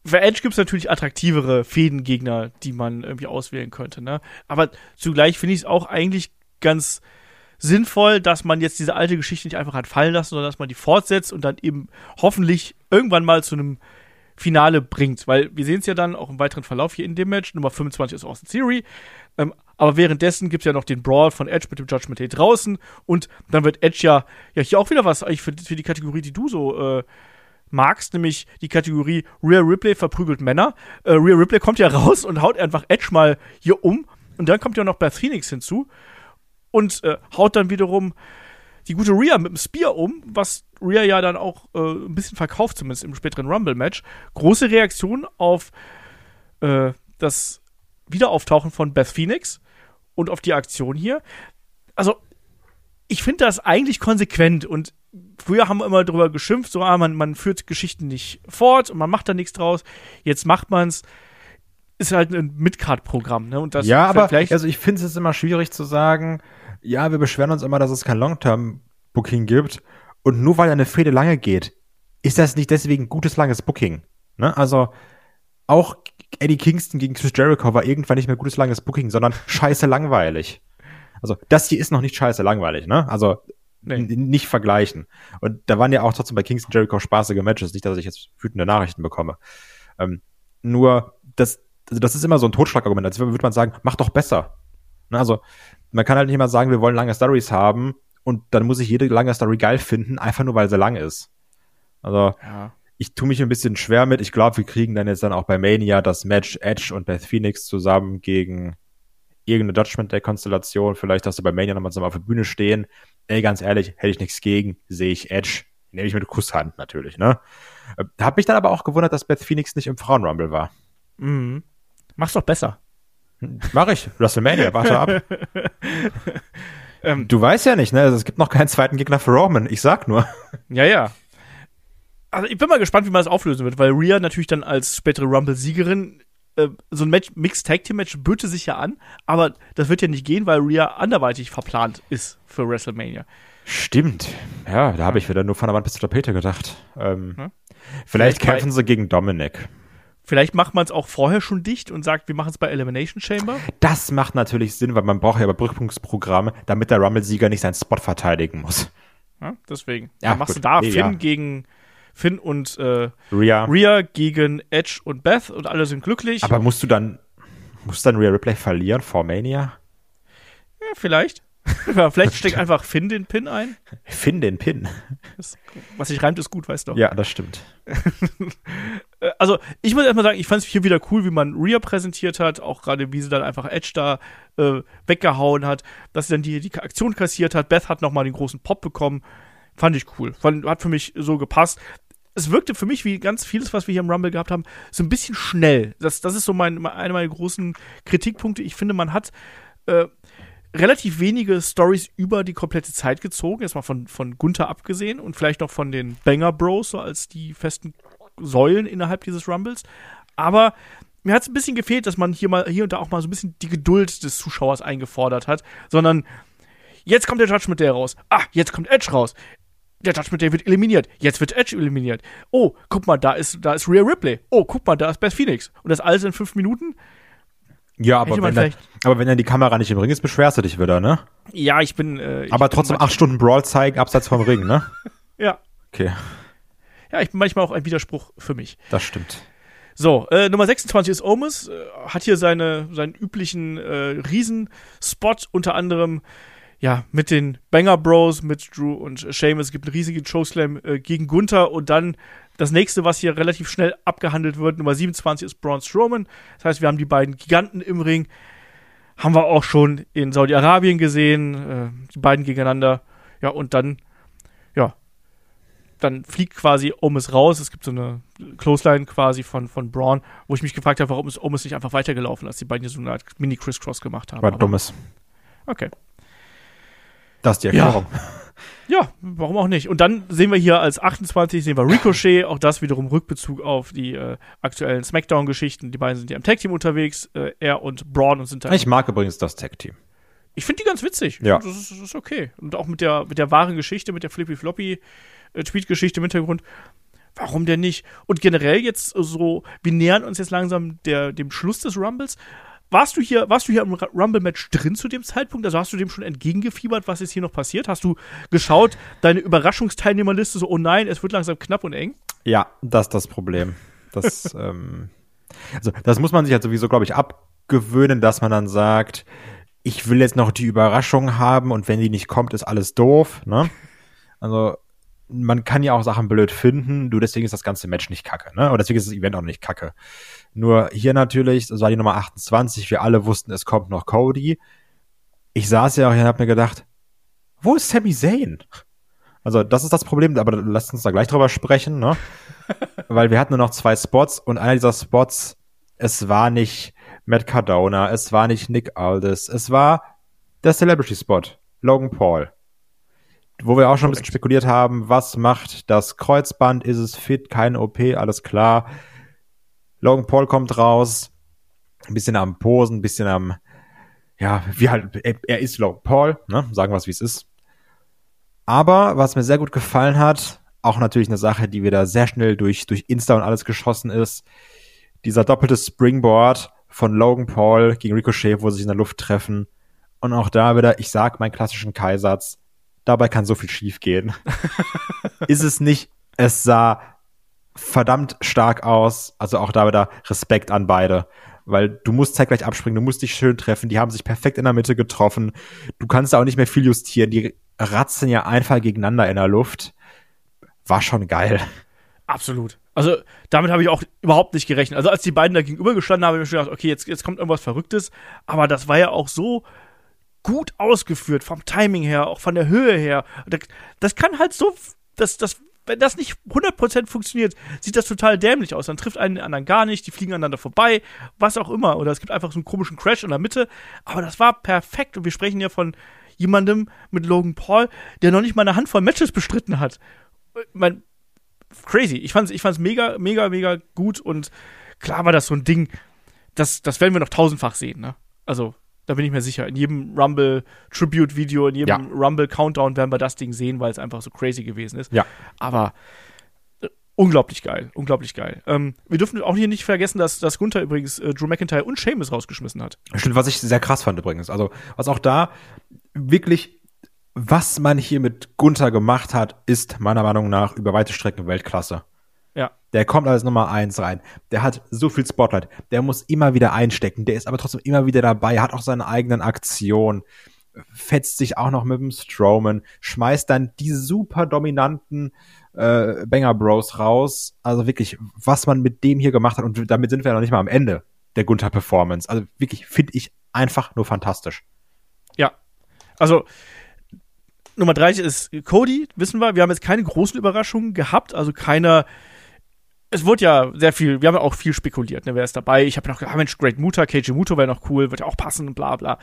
für Edge gibt es natürlich attraktivere Fädengegner, die man irgendwie auswählen könnte, ne? Aber zugleich finde ich es auch eigentlich ganz sinnvoll, dass man jetzt diese alte Geschichte nicht einfach hat fallen lassen, sondern dass man die fortsetzt und dann eben hoffentlich irgendwann mal zu einem Finale bringt. Weil wir sehen es ja dann auch im weiteren Verlauf hier in dem Match. Nummer 25 ist Austin Theory. Ähm, aber währenddessen gibt es ja noch den Brawl von Edge mit dem Judgment Day draußen. Und dann wird Edge ja, ja hier auch wieder was eigentlich für, für die Kategorie, die du so äh, magst, nämlich die Kategorie Rhea Ripley verprügelt Männer. Äh, Rhea Ripley kommt ja raus und haut einfach Edge mal hier um. Und dann kommt ja noch Beth Phoenix hinzu und äh, haut dann wiederum die gute Rhea mit dem Spear um, was Rhea ja dann auch äh, ein bisschen verkauft, zumindest im späteren Rumble-Match. Große Reaktion auf äh, das Wiederauftauchen von Beth Phoenix und auf die Aktion hier. Also, ich finde das eigentlich konsequent und früher haben wir immer drüber geschimpft, so, ah, man, man führt Geschichten nicht fort und man macht da nichts draus. Jetzt macht man's. Ist halt ein Midcard-Programm, ne? Und das ja, aber vielleicht also ich finde es immer schwierig zu sagen, ja, wir beschweren uns immer, dass es kein Long-Term-Booking gibt. Und nur weil eine Fehde lange geht, ist das nicht deswegen gutes, langes Booking. Ne? Also auch Eddie Kingston gegen Chris Jericho war irgendwann nicht mehr gutes, langes Booking, sondern scheiße langweilig. Also das hier ist noch nicht scheiße langweilig, ne? Also Nee. nicht vergleichen. Und da waren ja auch trotzdem bei Kingston Jericho spaßige Matches, nicht, dass ich jetzt wütende Nachrichten bekomme. Ähm, nur, das, also das ist immer so ein Totschlagargument, als würde man sagen, mach doch besser. Ne, Also, man kann halt nicht immer sagen, wir wollen lange Stories haben und dann muss ich jede lange Story geil finden, einfach nur weil sie lang ist. Also, ja. ich tue mich ein bisschen schwer mit. Ich glaube, wir kriegen dann jetzt dann auch bei Mania das Match Edge und Beth Phoenix zusammen gegen irgendeine Judgment Day Konstellation. Vielleicht, dass sie bei Mania nochmal zusammen auf der Bühne stehen. Ey, ganz ehrlich, hätte ich nichts gegen, sehe ich Edge. Nehme ich mit Kusshand natürlich, ne? Äh, Hab mich dann aber auch gewundert, dass Beth Phoenix nicht im Frauenrumble war. Mhm. Mach's doch besser. Mach ich. WrestleMania, warte ab. Ähm, Du weißt ja nicht, ne? Also, es gibt noch keinen zweiten Gegner für Roman. Ich sag nur. Ja, ja. Also ich bin mal gespannt, wie man das auflösen wird, weil Rhea natürlich dann als spätere Rumble-Siegerin äh, so ein Match, Mixed Tag Team Match böte sich ja an, aber das wird ja nicht gehen, weil Rhea anderweitig verplant ist für WrestleMania. Stimmt. Ja, da habe ich wieder nur von der Wand bis zur Tapete gedacht. Ähm, Hm? Vielleicht Vielleicht kämpfen sie gegen Dominic. Vielleicht macht man es auch vorher schon dicht und sagt, wir machen es bei Elimination Chamber. Das macht natürlich Sinn, weil man braucht ja Überbrückungsprogramme, damit der Rumble-Sieger nicht seinen Spot verteidigen muss. Ja, deswegen. Ja, dann machst gut. du da Nee, Finn ja. gegen Finn und äh, Rhea. Rhea gegen Edge und Beth und alle sind glücklich. Aber musst du dann, muss dann Rhea Ripley verlieren vor Mania? ja, vielleicht. Vielleicht steckt einfach Finn den Pin ein. Finn den Pin. Das, was sich reimt, ist gut, weißt du. Ja, das stimmt. Äh, also ich muss erstmal sagen, ich fand es hier wieder cool, wie man Rhea präsentiert hat, auch gerade wie sie dann einfach Edge da äh, weggehauen hat, dass sie dann die, die Aktion kassiert hat. Beth hat nochmal den großen Pop bekommen. Fand ich cool. Fand, hat für mich so gepasst. Es wirkte für mich wie ganz vieles, was wir hier im Rumble gehabt haben, so ein bisschen schnell. Das, das ist so mein, einer meiner großen Kritikpunkte. Ich finde, man hat äh, relativ wenige Stories über die komplette Zeit gezogen, jetzt mal von, von Gunther abgesehen und vielleicht noch von den Banger Bros, so als die festen Säulen innerhalb dieses Rumbles. Aber mir hat es ein bisschen gefehlt, dass man hier mal hier und da auch mal so ein bisschen die Geduld des Zuschauers eingefordert hat, sondern jetzt kommt der Judgment Day raus. Ah, jetzt kommt Edge raus. Der Judgment Day wird eliminiert. Jetzt wird Edge eliminiert. Oh, guck mal, da ist, da ist Rhea Ripley. Oh, guck mal, da ist Beth Phoenix. Und das alles in fünf Minuten? Ja, aber wenn, dann, aber wenn dann die Kamera nicht im Ring ist, beschwerst du dich wieder, ne? Ja, ich bin. Äh, ich Aber bin trotzdem manchmal- acht Stunden Brawl zeigen, abseits vom Ring, ne? Ja. Okay, Ja, ich bin manchmal auch ein Widerspruch für mich. das stimmt. So, äh, Nummer 26 ist Omis, äh, hat hier seine, seinen üblichen äh, Riesenspot, unter anderem ja, mit den Banger Bros, mit Drew und Sheamus. Es gibt einen riesigen Chokeslam äh, gegen Gunther und dann das nächste, was hier relativ schnell abgehandelt wird, Nummer 27 ist Braun Strowman. Das heißt, wir haben die beiden Giganten im Ring. Haben wir auch schon in Saudi-Arabien gesehen, äh, die beiden gegeneinander. Ja, und dann, dann fliegt quasi Omis raus. Es gibt so eine Clothesline quasi von, von Braun, wo ich mich gefragt habe, warum ist Omis nicht einfach weitergelaufen, als die beiden hier so eine Art Mini-Criss-Cross gemacht haben. War Aber- dummes. Okay. Das ist die Ja. Erklärung. Ja, warum auch nicht. Und dann sehen wir hier als 28 sehen wir Ricochet, auch das wiederum Rückbezug auf die äh, aktuellen Smackdown-Geschichten. Die beiden sind ja im Tag-Team unterwegs, äh, er und Braun und sind da. Ich mag übrigens das Tag-Team. Ich finde die ganz witzig. Ja. Das ist, das ist okay. Und auch mit der, mit der wahren Geschichte, mit der Flippy Floppy Tweet-Geschichte im Hintergrund. Warum denn nicht? Und generell jetzt so, wir nähern uns jetzt langsam der, dem Schluss des Rumbles. Warst du hier, warst du hier im Rumble-Match drin zu dem Zeitpunkt? Also hast du dem schon entgegengefiebert, was jetzt hier noch passiert? Hast du geschaut, deine Überraschungsteilnehmerliste so, oh nein, es wird langsam knapp und eng? Ja, das ist das Problem. Das, ähm, also das muss man sich halt sowieso, glaube ich, abgewöhnen, dass man dann sagt, ich will jetzt noch die Überraschung haben und wenn die nicht kommt, ist alles doof. Ne? Also man kann ja auch Sachen blöd finden, du deswegen ist das ganze Match nicht kacke, ne? Oder deswegen ist das Event auch nicht kacke. Nur hier natürlich, das war die Nummer 28, wir alle wussten, es kommt noch Cody. Ich saß ja auch hier und hab mir gedacht, wo ist Sami Zayn? Also, das ist das Problem, aber lasst uns da gleich drüber sprechen, ne? Weil wir hatten nur noch zwei Spots und einer dieser Spots, es war nicht Matt Cardona, es war nicht Nick Aldis, es war der Celebrity Spot, Logan Paul. Wo wir auch schon ein bisschen spekuliert haben, was macht das Kreuzband, ist es fit, keine OP, alles klar. Logan Paul kommt raus, ein bisschen am Posen, ein bisschen am, ja, wie halt, er, ist Logan Paul, ne? Sagen wir es, wie es ist. Aber was mir sehr gut gefallen hat, auch natürlich eine Sache, die wieder sehr schnell durch, durch Insta und alles geschossen ist, dieser doppelte Springboard von Logan Paul gegen Ricochet, wo sie sich in der Luft treffen. Und auch da wieder, ich sag meinen klassischen Kaisatz, dabei kann so viel schief gehen. ist es nicht, es sah verdammt stark aus. Also auch da wieder Respekt an beide. Weil du musst zeitgleich abspringen, du musst dich schön treffen. Die haben sich perfekt in der Mitte getroffen. Du kannst da auch nicht mehr viel justieren. Die ratzen ja einfach gegeneinander in der Luft. War schon geil. Absolut. Also damit habe ich auch überhaupt nicht gerechnet. Also als die beiden da gegenüber gestanden haben, habe ich mir schon gedacht, okay, jetzt, jetzt kommt irgendwas Verrücktes. Aber das war ja auch so gut ausgeführt, vom Timing her, auch von der Höhe her. Das, kann halt so, das, das, wenn das nicht 100% funktioniert, sieht das total dämlich aus. Dann trifft einen den anderen gar nicht, die fliegen aneinander vorbei, was auch immer. Oder es gibt einfach so einen komischen Crash in der Mitte. Aber das war perfekt. Und wir sprechen ja von jemandem mit Logan Paul, der noch nicht mal eine Handvoll Matches bestritten hat. Mein, crazy. Ich fand's, ich fand's mega, mega, mega gut und klar war das so ein Ding, das, das werden wir noch tausendfach sehen, ne? Also, da bin ich mir sicher. In jedem Rumble Tribute Video, in jedem Ja. Rumble Countdown werden wir das Ding sehen, weil es einfach so crazy gewesen ist. Ja. Aber äh, unglaublich geil, unglaublich geil. Ähm, wir dürfen auch hier nicht vergessen, dass, dass Gunther übrigens äh, Drew McIntyre und Sheamus rausgeschmissen hat. Stimmt, was ich sehr krass fand übrigens. Also, was auch da wirklich, was man hier mit Gunther gemacht hat, ist meiner Meinung nach über weite Strecken Weltklasse. Ja. Der kommt als Nummer eins rein. Der hat so viel Spotlight. Der muss immer wieder einstecken. Der ist aber trotzdem immer wieder dabei. Hat auch seine eigenen Aktionen. Fetzt sich auch noch mit dem Strowman. Schmeißt dann die super dominanten äh, Banger Bros raus. Also wirklich, was man mit dem hier gemacht hat. Und damit sind wir noch nicht mal am Ende der Gunther Performance. Also wirklich, finde ich einfach nur fantastisch. Ja. Also, Nummer 30 ist Cody, wissen wir. Wir haben jetzt keine großen Überraschungen gehabt, also keiner. Es wurde ja sehr viel, wir haben ja auch viel spekuliert, ne? Wer ist dabei? Ich habe noch gedacht, ah, Mensch, Great Muta, KJ Muto wäre noch cool, wird ja auch passen, bla bla.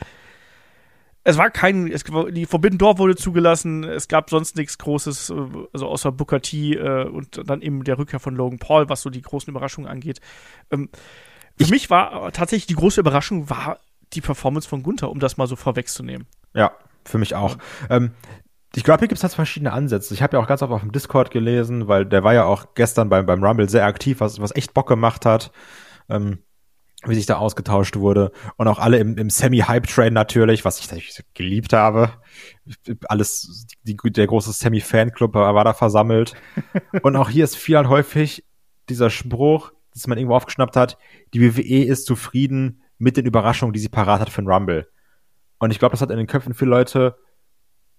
Es war kein, es, die Forbidden Door wurde zugelassen, es gab sonst nichts Großes, äh, also außer Booker T äh, und dann eben der Rückkehr von Logan Paul, was so die großen Überraschungen angeht. Ähm, Für mich war tatsächlich die große Überraschung war die Performance von Gunther, um das mal so vorwegzunehmen. Ja, für mich auch. Ähm, ich glaube, hier gibt es halt verschiedene Ansätze. Ich habe ja auch ganz oft auf dem Discord gelesen, weil der war ja auch gestern beim, beim Rumble sehr aktiv, was, was echt Bock gemacht hat. Ähm, wie sich da ausgetauscht wurde und auch alle im, im Semi-Hype-Train natürlich, was ich natürlich geliebt habe. Alles, die, der große Semi-Fanclub war da versammelt. und auch hier ist viel halt häufig dieser Spruch, dass man irgendwo aufgeschnappt hat, die WWE ist zufrieden mit den Überraschungen, die sie parat hat für den Rumble. Und ich glaube, das hat in den Köpfen viele Leute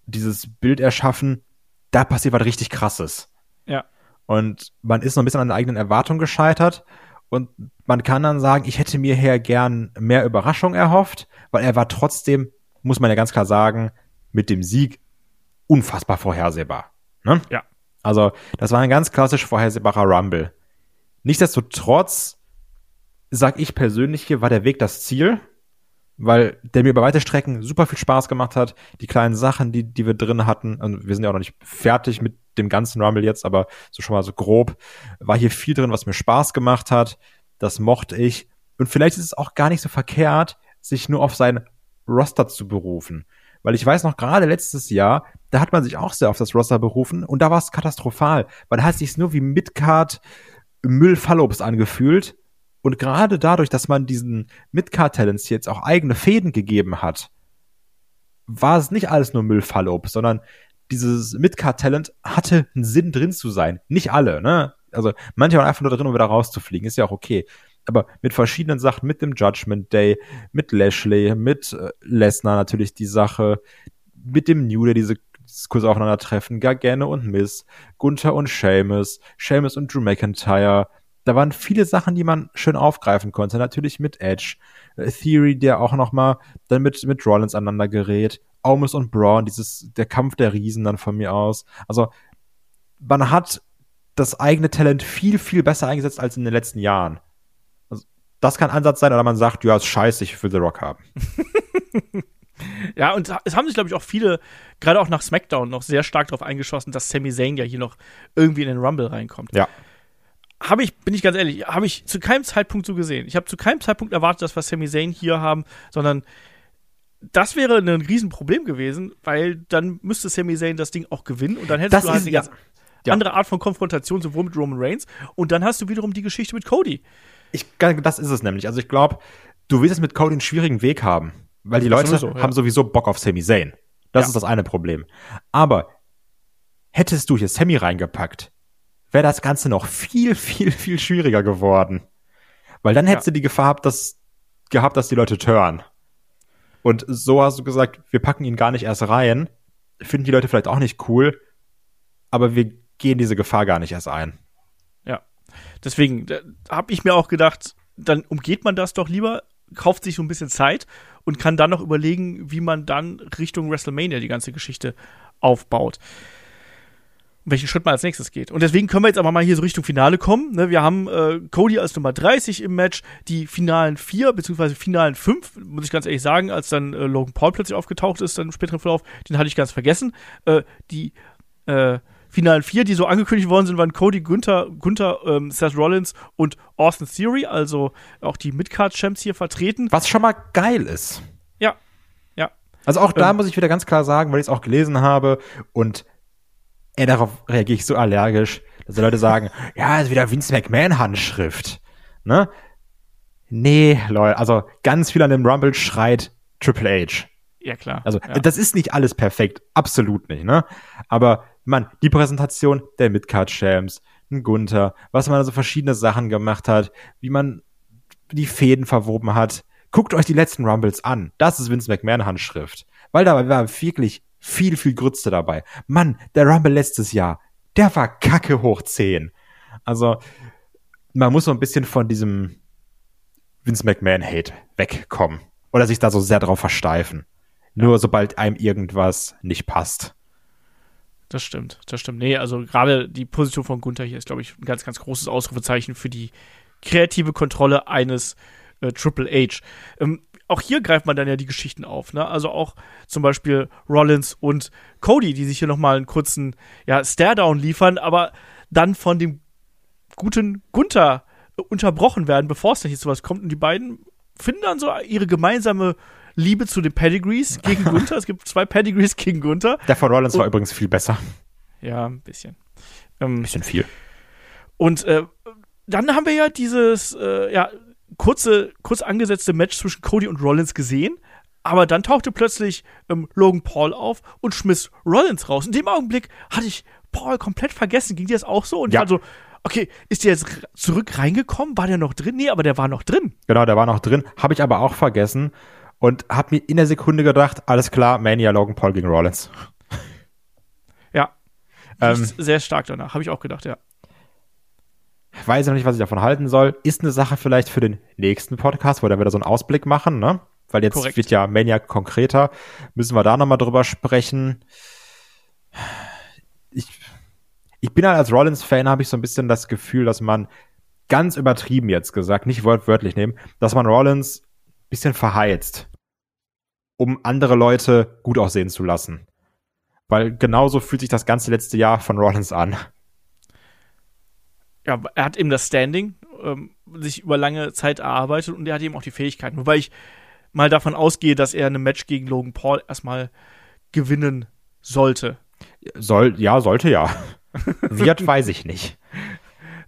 dieses Bild erschaffen, da passiert was richtig krasses. Ja. Und man ist noch ein bisschen an den eigenen Erwartungen gescheitert. Und man kann dann sagen, ich hätte mir hier gern mehr Überraschung erhofft, weil er war trotzdem, muss man ja ganz klar sagen, mit dem Sieg unfassbar vorhersehbar. Ne? Ja. Also, das war ein ganz klassisch vorhersehbarer Rumble. Nichtsdestotrotz, sag ich persönlich hier, war der Weg das Ziel, weil der mir bei weite Strecken super viel Spaß gemacht hat. Die kleinen Sachen, die, die wir drin hatten, und wir sind ja auch noch nicht fertig mit dem ganzen Rumble jetzt, aber so schon mal so grob, war hier viel drin, was mir Spaß gemacht hat. Das mochte ich. Und vielleicht ist es auch gar nicht so verkehrt, sich nur auf sein Roster zu berufen. Weil ich weiß noch, gerade letztes Jahr, da hat man sich auch sehr auf das Roster berufen und da war es katastrophal, weil da hat es sich nur wie Midcard Müll-Fallops angefühlt. Und gerade dadurch, dass man diesen Midcard-Talents jetzt auch eigene Fäden gegeben hat, war es nicht alles nur Müll-Fallops, sondern dieses Midcard-Talent hatte einen Sinn drin zu sein. Nicht alle, ne? Also manche waren einfach nur drin, um wieder rauszufliegen. Ist ja auch okay. Aber mit verschiedenen Sachen, mit dem Judgment Day, mit Lashley, mit äh, Lesnar natürlich die Sache, mit dem New Day diese kurz aufeinandertreffen, Gargano und Miss, Gunther und Sheamus, Sheamus und Drew McIntyre. Da waren viele Sachen, die man schön aufgreifen konnte. Natürlich mit Edge, äh, Theory, der auch noch mal dann mit, mit Rollins aneinander gerät Almas und Braun, dieses, der Kampf der Riesen dann von mir aus. Also, man hat das eigene Talent viel, viel besser eingesetzt als in den letzten Jahren. Also, das kann Ansatz sein, oder man sagt, ja, ist scheiße, ich will The Rock haben. ja, und es haben sich, glaube ich, auch viele, gerade auch nach SmackDown, noch sehr stark darauf eingeschossen, dass Sami Zayn ja hier noch irgendwie in den Rumble reinkommt. Ja. Habe ich, bin ich ganz ehrlich, habe ich zu keinem Zeitpunkt so gesehen. Ich habe zu keinem Zeitpunkt erwartet, dass wir Sami Zayn hier haben, sondern das wäre ein Riesenproblem gewesen, weil dann müsste Sami Zayn das Ding auch gewinnen und dann hättest das du halt eine ja. ganz andere Art von Konfrontation, sowohl mit Roman Reigns und dann hast du wiederum die Geschichte mit Cody. Ich, das ist es nämlich. Also ich glaube, du wirst es mit Cody einen schwierigen Weg haben, weil die Leute sowieso, ja. haben sowieso Bock auf Sami Zayn. Das Ja. ist das eine Problem. Aber hättest du hier Sammy reingepackt, wäre das Ganze noch viel, viel, viel schwieriger geworden. Weil dann hättest Ja. du die Gefahr gehabt, dass, gehabt, dass die Leute turn. Und so hast du gesagt, wir packen ihn gar nicht erst rein. Finden die Leute vielleicht auch nicht cool, aber wir gehen diese Gefahr gar nicht erst ein. Ja. Deswegen habe ich mir auch gedacht, dann umgeht man das doch lieber, kauft sich so ein bisschen Zeit und kann dann noch überlegen, wie man dann Richtung WrestleMania die ganze Geschichte aufbaut. Welchen Schritt man als nächstes geht. Und deswegen können wir jetzt aber mal hier so Richtung Finale kommen. Ne, wir haben äh, Cody als Nummer 30 im Match, die finalen vier, beziehungsweise finalen fünf, muss ich ganz ehrlich sagen, als dann äh, Logan Paul plötzlich aufgetaucht ist, dann im späteren Verlauf, den hatte ich ganz vergessen. Äh, die äh, finalen vier, die so angekündigt worden sind, waren Cody, Gunther, Gunther ähm, Seth Rollins und Austin Theory, also auch die Midcard-Champs hier vertreten. Was schon mal geil ist. Ja, ja. Also auch da Ähm. muss ich wieder ganz klar sagen, weil ich es auch gelesen habe und ey, darauf reagiere ich so allergisch, dass die Leute sagen, ja, ist wieder Vince McMahon Handschrift. Ne? Nee, Leute, also ganz viel an dem Rumble schreit Triple H. Ja, klar. Also ja. das ist nicht alles perfekt, absolut nicht, ne? Aber man, die Präsentation der Midcard Champs, ein Gunther, was man also verschiedene Sachen gemacht hat, wie man die Fäden verwoben hat. Guckt euch die letzten Rumbles an. Das ist Vince McMahon Handschrift. Weil da war wirklich viel, viel Grütze dabei. Mann, der Rumble letztes Jahr, der war kacke hoch 10. Also, man muss so ein bisschen von diesem Vince McMahon Hate wegkommen. Oder sich da so sehr drauf versteifen. Nur sobald einem irgendwas nicht passt. Das stimmt, das stimmt. Nee, also gerade die Position von Gunther hier ist, glaube ich, ein ganz, ganz großes Ausrufezeichen für die kreative Kontrolle eines äh, Triple H. Ähm, auch hier greift man dann ja die Geschichten auf, ne? Also auch zum Beispiel Rollins und Cody, die sich hier nochmal einen kurzen ja, Stare-Down liefern, aber dann von dem guten Gunther äh, unterbrochen werden, bevor es dann hier zu was kommt. Und die beiden finden dann so ihre gemeinsame Liebe zu den Pedigrees gegen Gunther. es gibt zwei Pedigrees gegen Gunther. Der von Rollins war übrigens viel besser. Ja, ein bisschen. Ähm, ein bisschen viel. Und äh, dann haben wir ja dieses äh, ja, kurze, kurz angesetzte Match zwischen Cody und Rollins gesehen. Aber dann tauchte plötzlich ähm, Logan Paul auf und schmiss Rollins raus. In dem Augenblick hatte ich Paul komplett vergessen. Ging dir das auch so? Und ja. ich war so, okay, ist der jetzt zurück reingekommen? War der noch drin? Nee, aber der war noch drin. Genau, der war noch drin. Habe ich aber auch vergessen. Und habe mir in der Sekunde gedacht, alles klar, Mania Logan Paul gegen Rollins. Ja. Ähm, sehr stark danach, habe ich auch gedacht, ja. Weiß noch nicht, was ich davon halten soll. Ist eine Sache vielleicht für den nächsten Podcast, wo wir wieder so einen Ausblick machen, ne? Weil jetzt Korrekt. wird ja Mania konkreter. Müssen wir da nochmal drüber sprechen. Ich, ich bin halt als Rollins-Fan, habe ich so ein bisschen das Gefühl, dass man ganz übertrieben jetzt gesagt, nicht wortwörtlich nehmen, dass man Rollins ein bisschen verheizt, um andere Leute gut aussehen zu lassen. Weil genauso fühlt sich das ganze letzte Jahr von Rollins an. Ja, er hat eben das Standing, ähm, sich über lange Zeit erarbeitet und er hat eben auch die Fähigkeiten. Wobei ich mal davon ausgehe, dass er ein Match gegen Logan Paul erstmal gewinnen sollte. Soll, ja, sollte ja. Wird, weiß ich nicht.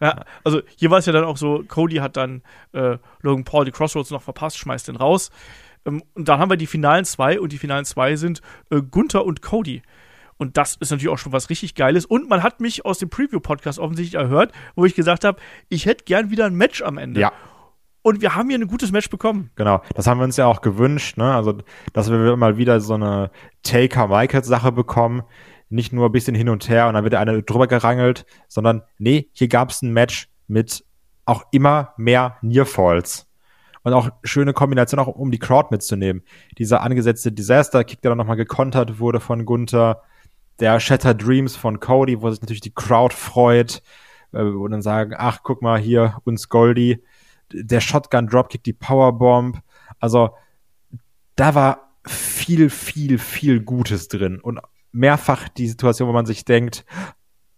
Ja, also hier war es ja dann auch so, Cody hat dann äh, Logan Paul die Crossroads noch verpasst, schmeißt den raus. Ähm, und dann haben wir die finalen zwei und die finalen zwei sind äh, Gunther und Cody. Und das ist natürlich auch schon was richtig Geiles. Und man hat mich aus dem Preview-Podcast offensichtlich erhört, wo ich gesagt habe, ich hätte gern wieder ein Match am Ende. Ja. Und wir haben hier ein gutes Match bekommen. Genau, das haben wir uns ja auch gewünscht, ne? Also, dass wir mal wieder so eine Taker-Michaels-Sache bekommen. Nicht nur ein bisschen hin und her und dann wird einer drüber gerangelt, sondern nee, hier gab es ein Match mit auch immer mehr Nearfalls. Und auch schöne Kombination, auch um die Crowd mitzunehmen. Dieser angesetzte Disaster-Kick, der dann nochmal gekontert wurde von Gunther der Shattered Dreams von Cody, wo sich natürlich die Crowd freut, äh, wo dann sagen, ach, guck mal hier, uns Goldie, der Shotgun Dropkick, die Powerbomb, also da war viel, viel, viel Gutes drin. Und mehrfach die Situation, wo man sich denkt,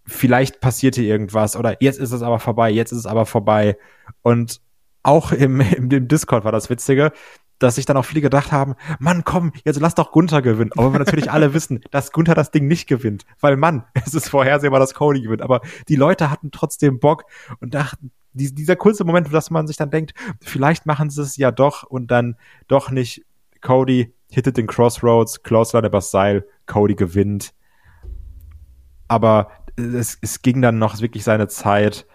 vielleicht passiert hier irgendwas oder jetzt ist es aber vorbei, jetzt ist es aber vorbei. Und auch im, im, im Discord war das Witzige, dass sich dann auch viele gedacht haben, Mann, komm, jetzt lass doch Gunther gewinnen. Aber wir natürlich alle wissen, dass Gunther das Ding nicht gewinnt. Weil, Mann, es ist vorhersehbar, dass Cody gewinnt. Aber die Leute hatten trotzdem Bock und dachten, dieser kurze Moment, dass man sich dann denkt, vielleicht machen sie es ja doch und dann doch nicht. Cody hittet den Crossroads, Clothesline übers Seil, Cody gewinnt. Aber es, es ging dann noch wirklich seine Zeit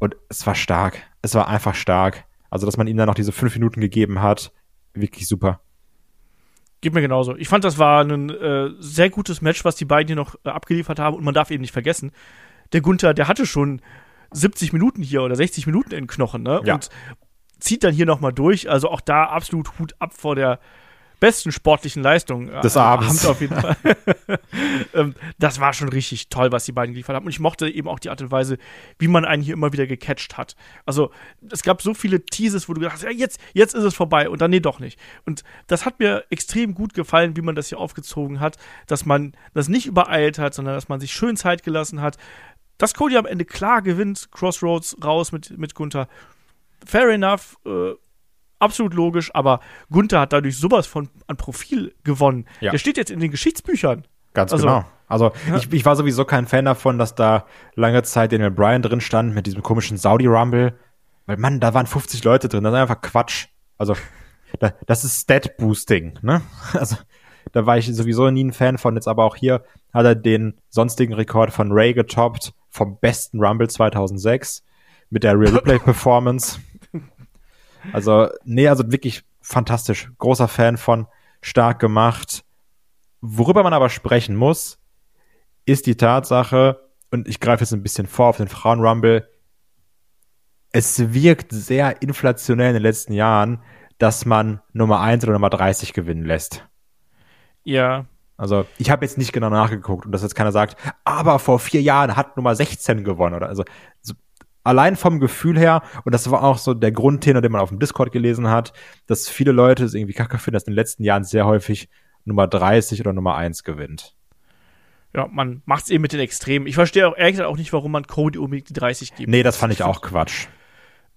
und es war stark. Es war einfach stark. Also, dass man ihm dann noch diese fünf Minuten gegeben hat, wirklich super. Geht mir genauso. Ich fand, das war ein äh, sehr gutes Match, was die beiden hier noch äh, abgeliefert haben. Und man darf eben nicht vergessen, der Gunther, der hatte schon 70 Minuten hier oder 60 Minuten in Knochen, ne? Ja. Und zieht dann hier nochmal durch. Also auch da absolut Hut ab vor der besten sportlichen Leistung äh, des Abends. auf jeden Fall. ähm, das war schon richtig toll, was die beiden geliefert haben. Und ich mochte eben auch die Art und Weise, wie man einen hier immer wieder gecatcht hat. Also es gab so viele Teases, wo du gedacht hast, ja, jetzt, jetzt ist es vorbei und dann nee, doch nicht. Und das hat mir extrem gut gefallen, wie man das hier aufgezogen hat, dass man das nicht übereilt hat, sondern dass man sich schön Zeit gelassen hat. Dass Cody am Ende klar gewinnt, Crossroads raus mit, mit Gunther. Fair enough, äh, absolut logisch, aber Gunther hat dadurch sowas von an Profil gewonnen. Ja. Der steht jetzt in den Geschichtsbüchern. Ganz also, genau. Also ja. ich, ich war sowieso kein Fan davon, dass da lange Zeit Daniel Bryan drin stand mit diesem komischen Saudi Rumble. Weil, Mann, da waren 50 Leute drin. Das ist einfach Quatsch. Also, da, das ist Stat-Boosting, ne? Also, da war ich sowieso nie ein Fan von. Jetzt aber auch hier hat er den sonstigen Rekord von Ray getoppt vom besten Rumble 2006 mit der Real Replay Performance. Also, nee, also wirklich fantastisch. Großer Fan von, stark gemacht. Worüber man aber sprechen muss, ist die Tatsache, und ich greife jetzt ein bisschen vor auf den Frauenrumble, es wirkt sehr inflationell in den letzten Jahren, dass man Nummer 1 oder Nummer 30 gewinnen lässt. Ja. Also, ich habe jetzt nicht genau nachgeguckt und dass jetzt keiner sagt, aber vor vier Jahren hat Nummer 16 gewonnen oder also allein vom Gefühl her, und das war auch so der Grundtenor, den man auf dem Discord gelesen hat, dass viele Leute es irgendwie kacke finden, dass in den letzten Jahren sehr häufig Nummer 30 oder Nummer 1 gewinnt. Ja, man macht es eben mit den Extremen. Ich verstehe auch ehrlich gesagt auch nicht, warum man Cody unbedingt die 30 gibt. Nee, das fand ich auch Quatsch.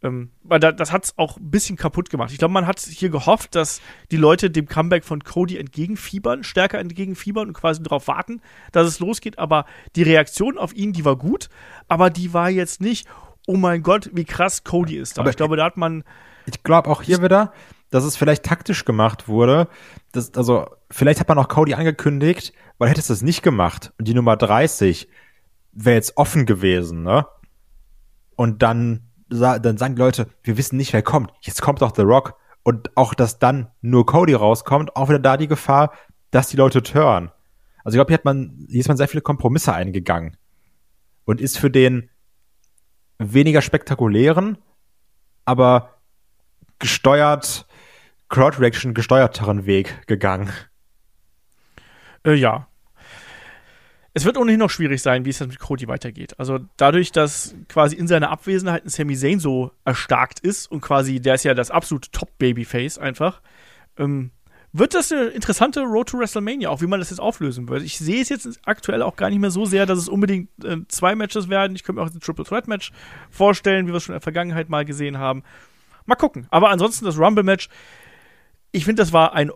Ähm, weil da, das hat es auch ein bisschen kaputt gemacht. Ich glaube, man hat hier gehofft, dass die Leute dem Comeback von Cody entgegenfiebern, stärker entgegenfiebern und quasi darauf warten, dass es losgeht. Aber die Reaktion auf ihn, die war gut, aber die war jetzt nicht, oh mein Gott, wie krass Cody ist da. Aber ich glaube, da hat man. Ich glaube auch hier wieder, dass es vielleicht taktisch gemacht wurde. Das, also, vielleicht hat man auch Cody angekündigt, weil hättest du es nicht gemacht und die Nummer 30 wäre jetzt offen gewesen, ne? Und dann dann sagen die Leute, wir wissen nicht, wer kommt. Jetzt kommt doch The Rock. Und auch, dass dann nur Cody rauskommt, auch wieder da die Gefahr, dass die Leute turn. Also ich glaube, hier hat man, hier ist man sehr viele Kompromisse eingegangen. Und ist für den weniger spektakulären, aber gesteuert, Crowd Reaction gesteuerteren Weg gegangen. Äh, ja, es wird ohnehin noch schwierig sein, wie es dann mit Cody weitergeht. Also dadurch, dass quasi in seiner Abwesenheit ein Sami Zayn so erstarkt ist und quasi, der ist ja das absolute Top-Babyface einfach, ähm, wird das eine interessante Road to WrestleMania, auch wie man das jetzt auflösen wird. Ich sehe es jetzt aktuell auch gar nicht mehr so sehr, dass es unbedingt äh, zwei Matches werden. Ich könnte mir auch ein Triple Threat Match vorstellen, wie wir es schon in der Vergangenheit mal gesehen haben. Mal gucken. Aber ansonsten das Rumble Match, ich finde, das war ein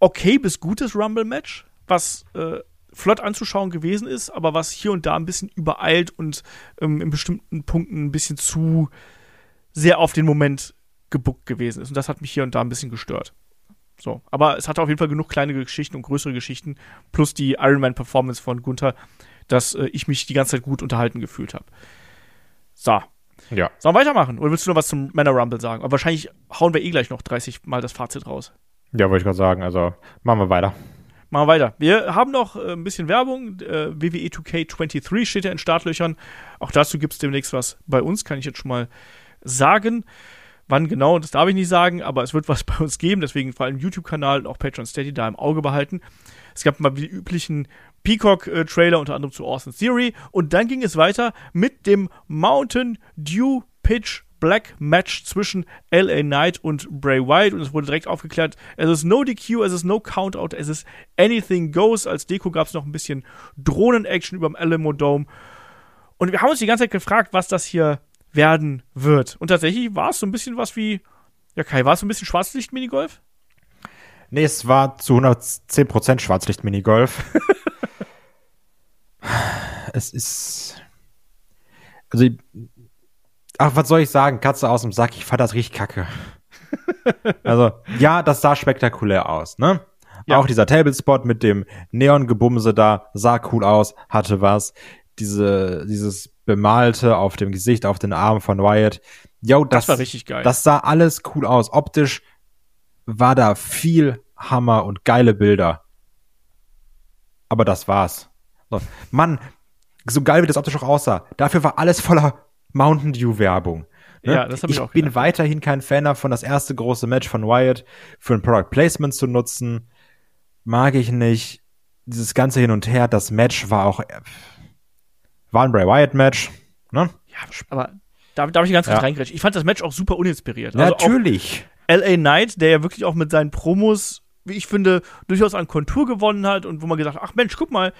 okay bis gutes Rumble Match, was äh, flott anzuschauen gewesen ist, aber was hier und da ein bisschen übereilt und ähm, in bestimmten Punkten ein bisschen zu sehr auf den Moment gebuckt gewesen ist. Und das hat mich hier und da ein bisschen gestört. So, aber es hatte auf jeden Fall genug kleine Geschichten und größere Geschichten, plus die Ironman-Performance von Gunther, dass äh, ich mich die ganze Zeit gut unterhalten gefühlt habe. So. Ja. Sollen wir weitermachen? Oder willst du noch was zum Männer Rumble sagen? Aber wahrscheinlich hauen wir eh gleich noch 30 Mal das Fazit raus. Ja, wollte ich gerade sagen. Also machen wir weiter. Machen wir weiter. Wir haben noch äh, ein bisschen Werbung. Äh, WWE 2K23 steht ja in Startlöchern. Auch dazu gibt es demnächst was bei uns, kann ich jetzt schon mal sagen. Wann genau, das darf ich nicht sagen, aber es wird was bei uns geben. Deswegen vor allem YouTube-Kanal und auch Patreon Steady da im Auge behalten. Es gab mal die üblichen Peacock-Trailer, unter anderem zu Austin Theory. Und dann ging es weiter mit dem Mountain Dew Pitch Black Match zwischen LA Knight und Bray Wyatt und es wurde direkt aufgeklärt, es ist no DQ, es ist no Countout, es ist Anything Goes. Als Deko gab es noch ein bisschen Drohnen-Action über dem Alamo Dome. Und wir haben uns die ganze Zeit gefragt, was das hier werden wird. Und tatsächlich war es so ein bisschen was wie, ja Kai, war es so ein bisschen Schwarzlicht-Minigolf? Nee, es war zu 110% Schwarzlicht-Minigolf. es ist. Also, ach, was soll ich sagen? Katze aus dem Sack, ich fand das richtig kacke. also, ja, das sah spektakulär aus, ne? Ja. Auch dieser Tablespot mit dem Neongebumse da sah cool aus, hatte was. Diese, dieses bemalte auf dem Gesicht, auf den Armen von Wyatt. Yo, das, das war richtig geil. Das sah alles cool aus. Optisch war da viel Hammer und geile Bilder. Aber das war's. So. Mann, so geil wie das optisch auch aussah. Dafür war alles voller Mountain Dew Werbung. Ne? Ja, das hab ich, ich auch bin weiterhin kein Fan davon, das erste große Match von Wyatt für ein Product Placement zu nutzen. Mag ich nicht. Dieses ganze Hin und Her, das Match war auch war ein Bray Wyatt Match. Ne? Ja, aber da darf ich ganz kurz ja. reingrätschen. Ich fand das Match auch super uninspiriert. Also Natürlich. LA Knight, der ja wirklich auch mit seinen Promos, wie ich finde, durchaus an Kontur gewonnen hat und wo man gesagt hat, ach Mensch, guck mal,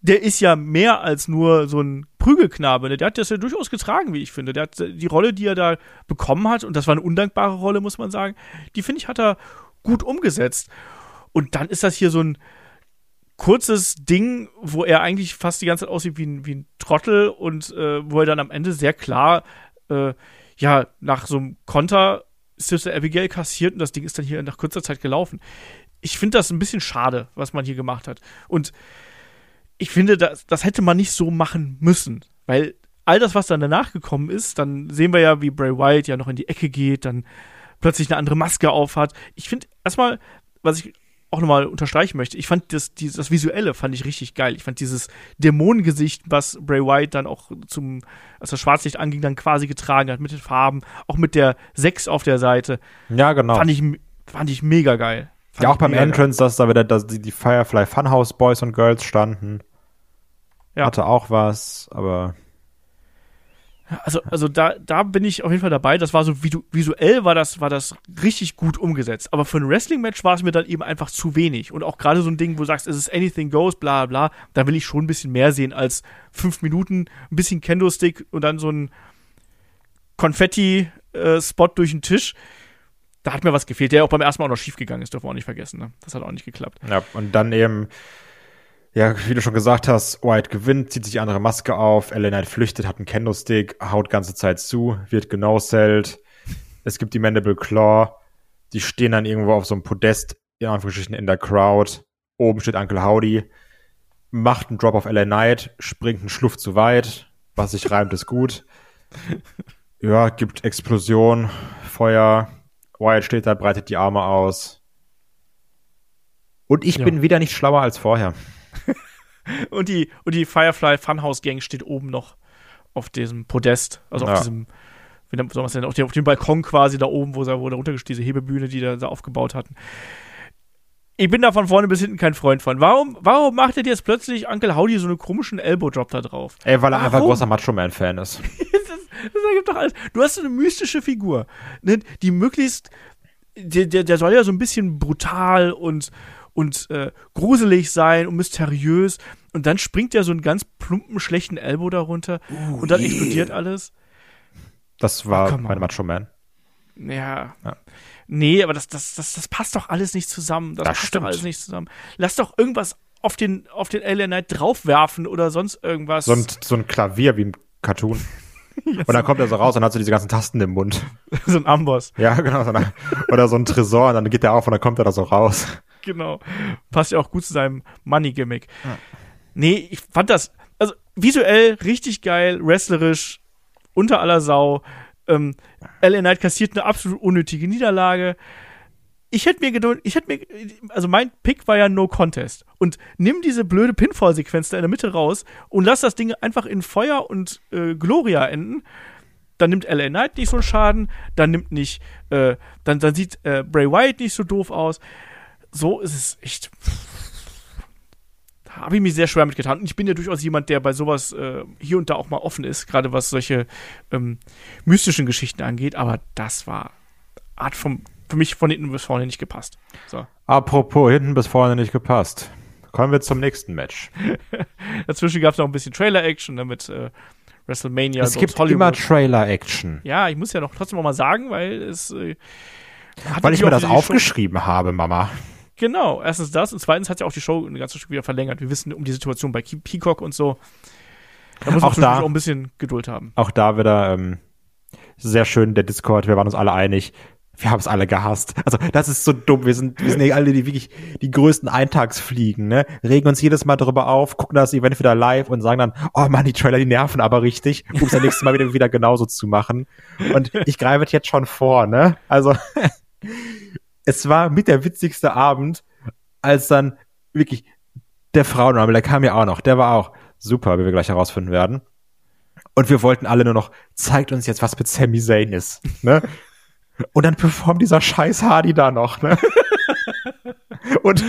der ist ja mehr als nur so ein Prügelknabe. Ne? Der hat das ja durchaus getragen, wie ich finde. Der hat die Rolle, die er da bekommen hat, und das war eine undankbare Rolle, muss man sagen, die finde ich, hat er gut umgesetzt. Und dann ist das hier so ein kurzes Ding, wo er eigentlich fast die ganze Zeit aussieht wie ein, wie ein Trottel und äh, wo er dann am Ende sehr klar, äh, ja, nach so einem Konter Sister Abigail kassiert und das Ding ist dann hier nach kurzer Zeit gelaufen. Ich finde das ein bisschen schade, was man hier gemacht hat. Und ich finde, das, das hätte man nicht so machen müssen, weil all das, was dann danach gekommen ist, dann sehen wir ja, wie Bray Wyatt ja noch in die Ecke geht, dann plötzlich eine andere Maske aufhat. Ich finde erstmal, was ich auch nochmal unterstreichen möchte, ich fand das, dieses, das Visuelle fand ich richtig geil. Ich fand dieses Dämonengesicht, was Bray Wyatt dann auch zum, als das Schwarzlicht anging, dann quasi getragen hat, mit den Farben, auch mit der 6 auf der Seite. Ja, genau. Fand ich, fand ich mega geil. Fand ja, auch beim Entrance, geil. dass da wieder dass die, die Firefly Funhouse Boys und Girls standen. Ja. Hatte auch was, aber also, also da, da bin ich auf jeden Fall dabei. Das war so visuell war das, war das richtig gut umgesetzt. Aber für ein Wrestling-Match war es mir dann eben einfach zu wenig. Und auch gerade so ein Ding, wo du sagst, es ist anything goes, bla bla, da will ich schon ein bisschen mehr sehen als fünf Minuten, ein bisschen Kendo-Stick und dann so ein Konfetti-Spot durch den Tisch. Da hat mir was gefehlt, der auch beim ersten Mal auch noch schief gegangen ist, dürfen wir auch nicht vergessen. Ne? Das hat auch nicht geklappt. Ja, und dann eben, ja, wie du schon gesagt hast, White gewinnt, zieht sich die andere Maske auf, LA Knight flüchtet, hat einen Kendo-Stick, haut ganze Zeit zu, wird genosellt. Es gibt die Mandible Claw, die stehen dann irgendwo auf so einem Podest, in Anführungsstrichen in der Crowd. Oben steht Uncle Howdy, macht einen Drop auf LA Knight, springt einen Schluff zu weit, was sich reimt, ist gut. Ja, gibt Explosion, Feuer, Wyatt steht da, breitet die Arme aus. Und ich Ja. bin wieder nicht schlauer als vorher. Und die, und die Firefly Funhouse Gang steht oben noch auf diesem Podest, also Ja. auf diesem, wie nennt- soll man es nennen, auf dem, auf dem Balkon quasi da oben, wo sie, wo da runter diese Hebebühne, die da, da aufgebaut hatten. Ich bin da von vorne bis hinten kein Freund von. Warum, warum macht ihr jetzt plötzlich Uncle Howdy so einen komischen Elbow-Drop da drauf? Ey, weil er einfach Warum? großer Macho-Man-Fan ist. Das ergibt doch alles. Du hast so eine mystische Figur, ne, die möglichst, der, der, der soll ja so ein bisschen brutal und, und äh, gruselig sein und mysteriös. Und dann springt ja so einen ganz plumpen, schlechten Elbow darunter und dann explodiert alles. Das war Ach, come mein on. Macho-Man. Ja. Ja. Nee, aber das, das, das, das passt doch alles nicht zusammen. Das, Das passt stimmt. doch alles nicht zusammen. Lass doch irgendwas auf den, auf den Alien Knight draufwerfen oder sonst irgendwas. So ein, so ein Klavier wie im Cartoon. Und dann kommt er so raus und hat so diese ganzen Tasten im Mund. so ein Amboss. Ja, genau. So eine, oder so ein Tresor und dann geht der auf und dann kommt er da so raus. Genau. Passt ja auch gut zu seinem Money-Gimmick. Nee, ich fand das, also visuell richtig geil, wrestlerisch, unter aller Sau. Ähm, LA Knight kassiert eine absolut unnötige Niederlage. Ich hätte mir geduld, ich hätte mir, also mein Pick war ja No Contest. Und nimm diese blöde Pinfall-Sequenz da in der Mitte raus und lass das Ding einfach in Feuer und äh, Gloria enden. Dann nimmt LA Knight nicht so einen Schaden, dann nimmt nicht, äh, dann, dann sieht äh, Bray Wyatt nicht so doof aus. So ist es echt. Da habe ich mich sehr schwer mitgetan. Und ich bin ja durchaus jemand, der bei sowas äh, hier und da auch mal offen ist, gerade was solche ähm, mystischen Geschichten angeht. Aber das war hat vom, für mich von hinten bis vorne nicht gepasst. So. Apropos, hinten bis vorne nicht gepasst. Kommen wir zum nächsten Match. Dazwischen gab es noch ein bisschen Trailer-Action ne, mit äh, WrestleMania. es gibt aus immer Trailer-Action. Ja, ich muss ja noch trotzdem auch mal sagen, weil es. Äh, Weil ich mir das Show- aufgeschrieben habe, Mama. Genau, erstens das und zweitens hat ja auch die Show ein ganzes Stück wieder verlängert. Wir wissen um die Situation bei Ke- Peacock und so. Da muss man Auch da- auch ein bisschen Geduld haben. Auch da wieder ähm, sehr schön der Discord. Wir waren uns alle einig. Wir haben es alle gehasst. Also das ist so dumm. Wir sind, wir sind ja alle die wirklich die größten Eintagsfliegen, ne? Regen uns jedes Mal darüber auf, gucken das Event wieder live und sagen dann, oh Mann, die Trailer, die nerven aber richtig, um es das nächste Mal wieder, wieder genauso zu machen. Und ich greife jetzt schon vor, ne? Also es war mit der witzigste Abend, als dann wirklich der Frauenrammel, der kam ja auch noch, der war auch super, wie wir gleich herausfinden werden. Und wir wollten alle nur noch, zeigt uns jetzt, was mit Sami Zayn ist. Ne? Und dann performt dieser scheiß Hardy da noch. Ne? Und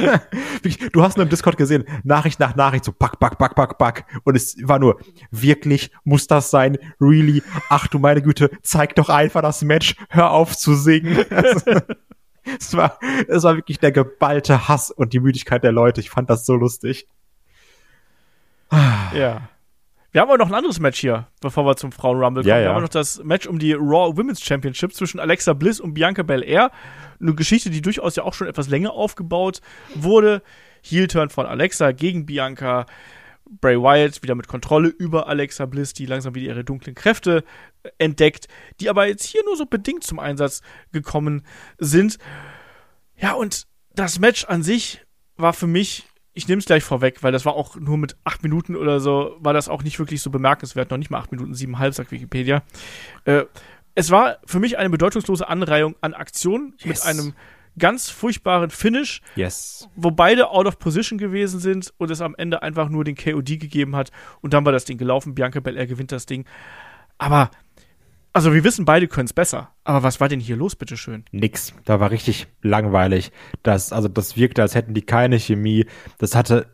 du hast nur im Discord gesehen, Nachricht nach Nachricht, so back, back, back, back, back. Und es war nur, wirklich, muss das sein? Really? Ach du meine Güte, zeig doch einfach das Match, hör auf zu singen. Es war, es war wirklich der geballte Hass und die Müdigkeit der Leute. Ich fand das so lustig. Ja. Wir haben aber noch ein anderes Match hier, bevor wir zum Frauen-Rumble kommen. Ja, Wir ja. haben noch das Match um die Raw Women's Championship zwischen Alexa Bliss und Bianca Belair. Eine Geschichte, die durchaus ja auch schon etwas länger aufgebaut wurde. Heel-Turn von Alexa gegen Bianca. Bray Wyatt wieder mit Kontrolle über Alexa Bliss, die langsam wieder ihre dunklen Kräfte äh, entdeckt, die aber jetzt hier nur so bedingt zum Einsatz gekommen sind. Ja, und das Match an sich war für mich, ich nehme es gleich vorweg, weil das war auch nur mit acht Minuten oder so, war das auch nicht wirklich so bemerkenswert, noch nicht mal acht Minuten, siebeneinhalb, sagt Wikipedia. Äh, es war für mich eine bedeutungslose Anreihung an Aktionen mit Yes. einem ganz furchtbaren Finish, Yes. wo beide out of position gewesen sind und es am Ende einfach nur den KOD gegeben hat und dann war das Ding gelaufen. Bianca Belair gewinnt das Ding. Aber, also wir wissen, beide können es besser. Aber was war denn hier los, bitteschön? nix. Da war richtig langweilig. Das, also das wirkte, als hätten die keine Chemie. Das hatte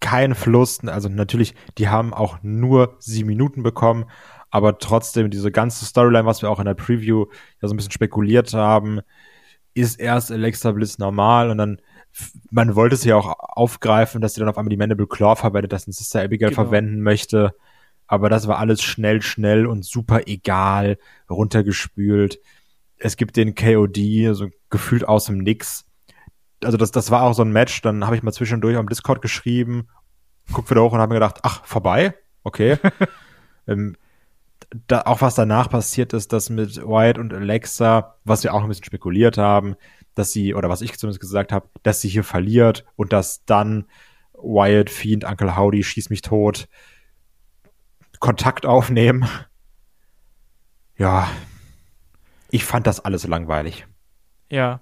keinen Fluss. Also natürlich, die haben auch nur sieben Minuten bekommen, aber trotzdem diese ganze Storyline, was wir auch in der Preview ja so ein bisschen spekuliert haben, ist erst Alexa Bliss normal und dann man wollte es ja auch aufgreifen, dass sie dann auf einmal die Mandible Claw verwendet, dass ein Sister Abigail Genau. verwenden möchte. aber das war alles schnell, schnell und super egal, runtergespült. Es gibt den KOD, so gefühlt aus dem Nix. Also das, das war auch so ein Match, dann habe ich mal zwischendurch am Discord geschrieben, guck wieder hoch und habe mir gedacht, ach, vorbei? Okay. ähm, da, auch was danach passiert ist, dass mit Wyatt und Alexa, was wir auch ein bisschen spekuliert haben, dass sie, oder was ich zumindest gesagt habe, dass sie hier verliert und dass dann Wyatt, Fiend, Uncle Howdy, schieß mich tot, Kontakt aufnehmen. Ja, ich fand das alles langweilig. Ja.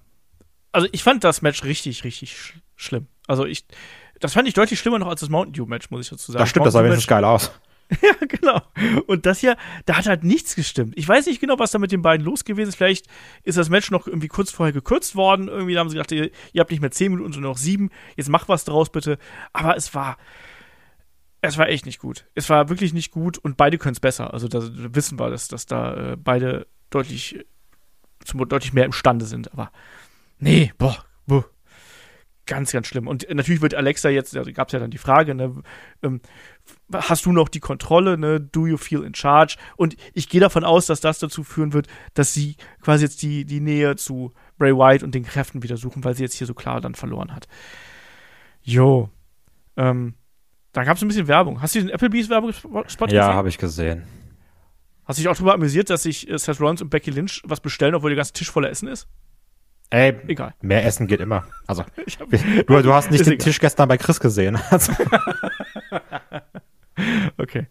Also ich fand das Match richtig, richtig sch schlimm. Also ich, das fand ich deutlich schlimmer noch als das Mountain Dew Match, muss ich dazu sagen. Das stimmt, das sah wenigstens geil aus. ja, genau. Und das hier, da hat halt nichts gestimmt. Ich weiß nicht genau, was da mit den beiden los gewesen ist. Vielleicht ist das Match noch irgendwie kurz vorher gekürzt worden. Irgendwie haben sie gedacht, ihr, ihr habt nicht mehr zehn Minuten, sondern noch sieben. Jetzt macht was draus, bitte. Aber es war, es war echt nicht gut. Es war wirklich nicht gut und beide können es besser. Also da wissen wir, dass, dass da äh, beide deutlich, zum, deutlich mehr imstande sind. Aber nee, boah. Ganz, ganz schlimm. Und natürlich wird Alexa jetzt, also gab es ja dann die Frage, ne, ähm, hast du noch die Kontrolle, ne? Do you feel in charge? Und ich gehe davon aus, dass das dazu führen wird, dass sie quasi jetzt die, die Nähe zu Bray White und den Kräften wieder suchen, weil sie jetzt hier so klar dann verloren hat. Jo. Ähm, dann gab es ein bisschen Werbung. Hast du den Applebee's Werbespot gesehen? Ja, habe ich gesehen. Hast du dich auch darüber amüsiert, dass sich äh, Seth Rollins und Becky Lynch was bestellen, obwohl der ganze Tisch voller Essen ist? Ey, Egal. mehr Essen geht immer. Also, hab, du, du, hast nicht den egal. Tisch gestern bei Chris gesehen. Also. okay.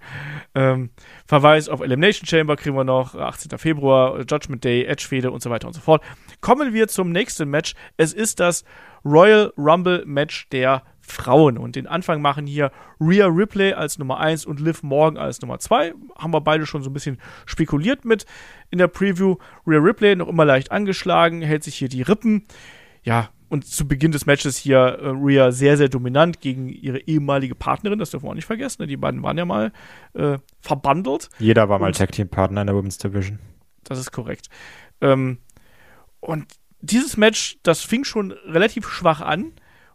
Ähm, Verweis auf Elimination Chamber kriegen wir noch, 18. Februar, Judgment Day, Edge-Fehde und so weiter und so fort. Kommen wir zum nächsten Match. Es ist das Royal Rumble Match der Frauen. Und den Anfang machen hier Rhea Ripley als Nummer 1 und Liv Morgan als Nummer 2. Haben wir beide schon so ein bisschen spekuliert mit in der Preview. Rhea Ripley noch immer leicht angeschlagen, hält sich hier die Rippen. Ja, und zu Beginn des Matches hier äh, Rhea sehr, sehr dominant gegen ihre ehemalige Partnerin, das dürfen wir auch nicht vergessen. Ne? Die beiden waren ja mal äh, verbandelt. Jeder war mal Tag Team Partner in der Women's Division. Das ist korrekt. Ähm, und dieses Match, das fing schon relativ schwach an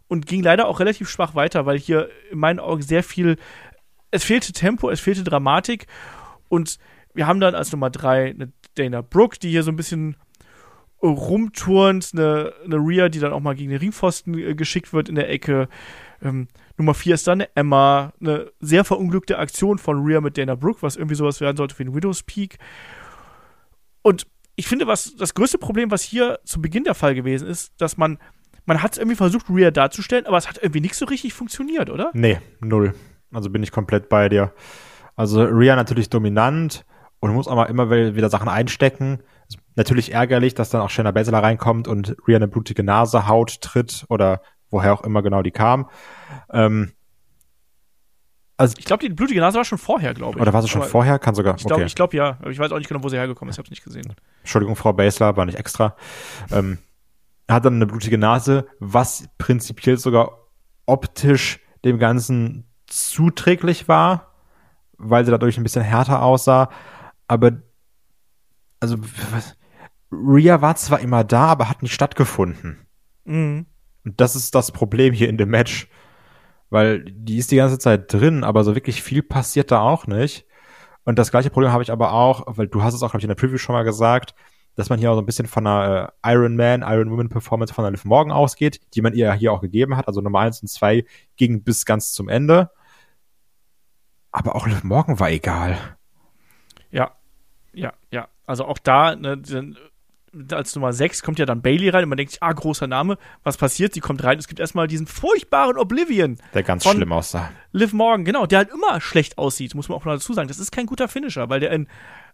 und ging leider auch relativ schwach weiter, weil hier in meinen Augen sehr viel, es fehlte Tempo, es fehlte Dramatik und wir haben dann als Nummer drei eine Dana Brooke, die hier so ein bisschen rumturnt, eine, eine Rhea, die dann auch mal gegen den Ringpfosten äh, geschickt wird in der Ecke. Ähm, Nummer vier ist dann eine Emma, eine sehr verunglückte Aktion von Rhea mit Dana Brooke, was irgendwie sowas werden sollte wie ein Widow's Peak. Und ich finde, was das größte Problem, was hier zu Beginn der Fall gewesen ist, dass man man hat es irgendwie versucht, Rhea darzustellen, aber es hat irgendwie nicht so richtig funktioniert, oder? Nee, null. Also bin ich komplett bei dir. Also Rhea natürlich dominant und muss aber immer wieder Sachen einstecken. Ist natürlich ärgerlich, dass dann auch Shayna Baszler reinkommt und Rhea eine blutige Nase, Haut tritt oder woher auch immer genau die kam. Ähm, also ich glaube, die blutige Nase war schon vorher, glaube ich. Oder war sie schon aber vorher? Kann sogar. Ich glaube, okay. glaub, ja. Aber ich weiß auch nicht genau, wo sie hergekommen ist. Ich habe es nicht gesehen. Entschuldigung, Frau Basler, war nicht extra. Ähm, hat dann eine blutige Nase, was prinzipiell sogar optisch dem Ganzen zuträglich war, weil sie dadurch ein bisschen härter aussah. Aber, also, was, Rhea war zwar immer da, aber hat nicht stattgefunden. Mhm. Und das ist das Problem hier in dem Match. Weil die ist die ganze Zeit drin, aber so wirklich viel passiert da auch nicht. Und das gleiche Problem habe ich aber auch, weil du hast es auch, glaube ich, in der Preview schon mal gesagt, dass man hier auch so ein bisschen von einer äh, Iron Man, Iron Woman Performance von der Liv Morgan ausgeht, die man ihr hier auch gegeben hat. Also Nummer eins und zwei ging bis ganz zum Ende. Aber auch Liv Morgan war egal. Ja, ja, ja. Also auch da, ne, als Nummer 6 kommt ja dann Bailey rein und man denkt sich, ah, großer Name, was passiert? Sie kommt rein, es gibt erstmal diesen furchtbaren Oblivion. Der ganz schlimm aussah. Liv Morgan, genau, der halt immer schlecht aussieht, muss man auch noch dazu sagen. Das ist kein guter Finisher, weil der in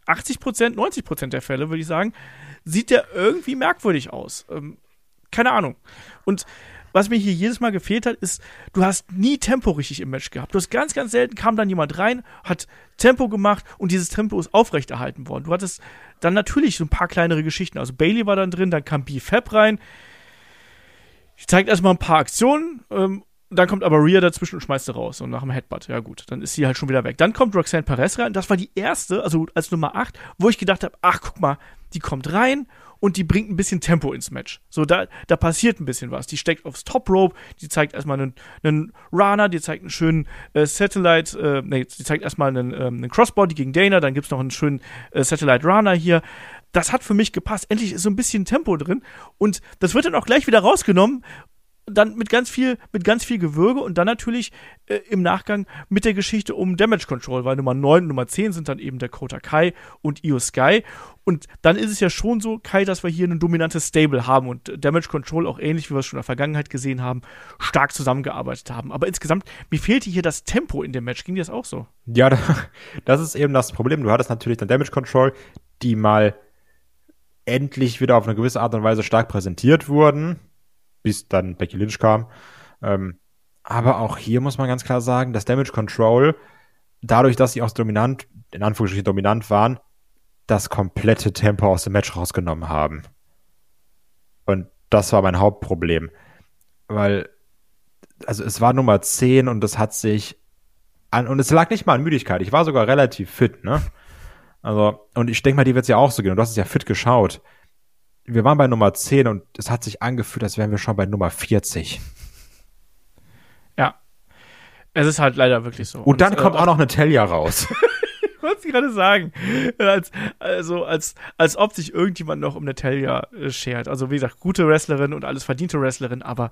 80 Prozent, 90 Prozent der Fälle, würde ich sagen, sieht der irgendwie merkwürdig aus. Ähm, keine Ahnung. Und was mir hier jedes Mal gefehlt hat, ist, du hast nie Tempo richtig im Match gehabt. Du hast ganz, ganz selten kam dann jemand rein, hat Tempo gemacht und dieses Tempo ist aufrechterhalten worden. Du hattest dann natürlich so ein paar kleinere Geschichten. Also Bailey war dann drin, dann kam B-Fab rein. Ich zeige erstmal ein paar Aktionen. Ähm, dann kommt aber Rhea dazwischen und schmeißt sie raus und nach dem Headbutt. Ja gut, dann ist sie halt schon wieder weg. Dann kommt Roxanne Perez rein. Das war die erste, also als Nummer 8, wo ich gedacht habe, ach guck mal, die kommt rein und die bringt ein bisschen Tempo ins Match. So, da, da passiert ein bisschen was. Die steckt aufs Top Rope, die zeigt erstmal einen, einen Runner, die zeigt einen schönen äh, Satellite, äh, nee, die zeigt erstmal einen, ähm, einen Crossbody gegen Dana, dann gibt's noch einen schönen äh, Satellite Runner hier. Das hat für mich gepasst. Endlich ist so ein bisschen Tempo drin und das wird dann auch gleich wieder rausgenommen dann mit ganz viel, mit ganz viel Gewürge und dann natürlich äh, im Nachgang mit der Geschichte um Damage Control, weil Nummer 9 und Nummer 10 sind dann eben der Kota Kai und Io Sky. Und dann ist es ja schon so, Kai, dass wir hier ein dominantes Stable haben und Damage Control auch ähnlich, wie wir es schon in der Vergangenheit gesehen haben, stark zusammengearbeitet haben. Aber insgesamt, mir fehlte hier das Tempo in dem Match. Ging dir das auch so? Ja, das ist eben das Problem. Du hattest natürlich dann Damage Control, die mal endlich wieder auf eine gewisse Art und Weise stark präsentiert wurden bis dann Becky Lynch kam. Ähm, aber auch hier muss man ganz klar sagen, dass Damage Control, dadurch, dass sie auch dominant, in Anführungsstrichen dominant waren, das komplette Tempo aus dem Match rausgenommen haben. Und das war mein Hauptproblem. Weil, also es war Nummer 10 und es hat sich an, und es lag nicht mal an Müdigkeit. Ich war sogar relativ fit, ne? Also, und ich denke mal, die wird es ja auch so gehen. Und du hast es ja fit geschaut wir waren bei Nummer 10 und es hat sich angefühlt, als wären wir schon bei Nummer 40. Ja. Es ist halt leider wirklich so. Und, und dann kommt äh, auch noch eine Talia raus. ich wollte gerade sagen. Als, also, als, als ob sich irgendjemand noch um Natalia äh, schert. Also, wie gesagt, gute Wrestlerin und alles verdiente Wrestlerin, aber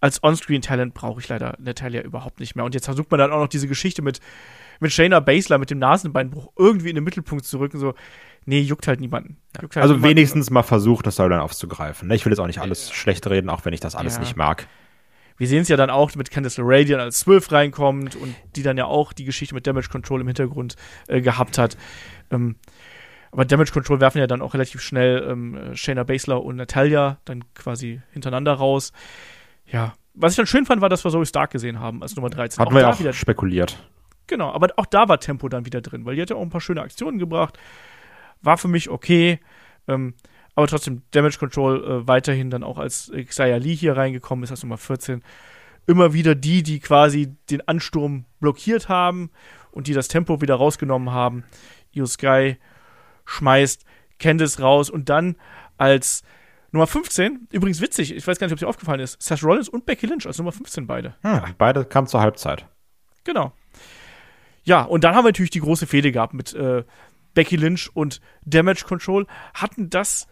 als On-Screen-Talent brauche ich leider Natalia überhaupt nicht mehr. Und jetzt versucht man dann auch noch diese Geschichte mit, mit Shayna Baszler, mit dem Nasenbeinbruch irgendwie in den Mittelpunkt zu rücken. So, nee, juckt halt niemanden. Juckt halt also niemanden. wenigstens mal versucht, das dann aufzugreifen. Ne? Ich will jetzt auch nicht alles ja. schlecht reden, auch wenn ich das alles ja. nicht mag. Wir sehen es ja dann auch mit Candice LeRae, die dann als Zwölf reinkommt und die dann ja auch die Geschichte mit Damage Control im Hintergrund äh, gehabt hat. Ähm, aber Damage Control werfen ja dann auch relativ schnell ähm, Shayna Baszler und Natalia dann quasi hintereinander raus. Ja, was ich dann schön fand, war, dass wir Zoe Stark gesehen haben als Nummer 13. Hatten auch wir ja auch wieder, spekuliert. Genau, aber auch da war Tempo dann wieder drin, weil die hat ja auch ein paar schöne Aktionen gebracht war für mich okay. Ähm, aber trotzdem Damage Control äh, weiterhin dann auch als Xayah Lee hier reingekommen ist, als Nummer 14. Immer wieder die, die quasi den Ansturm blockiert haben und die das Tempo wieder rausgenommen haben. Io Sky schmeißt Candice raus und dann als Nummer 15, übrigens witzig, ich weiß gar nicht, ob es dir aufgefallen ist, Seth Rollins und Becky Lynch als Nummer 15 beide. Hm, beide kamen zur Halbzeit. Genau. Ja, und dann haben wir natürlich die große Fehde gehabt mit äh, Becky Lynch und Damage Control. Hatten das,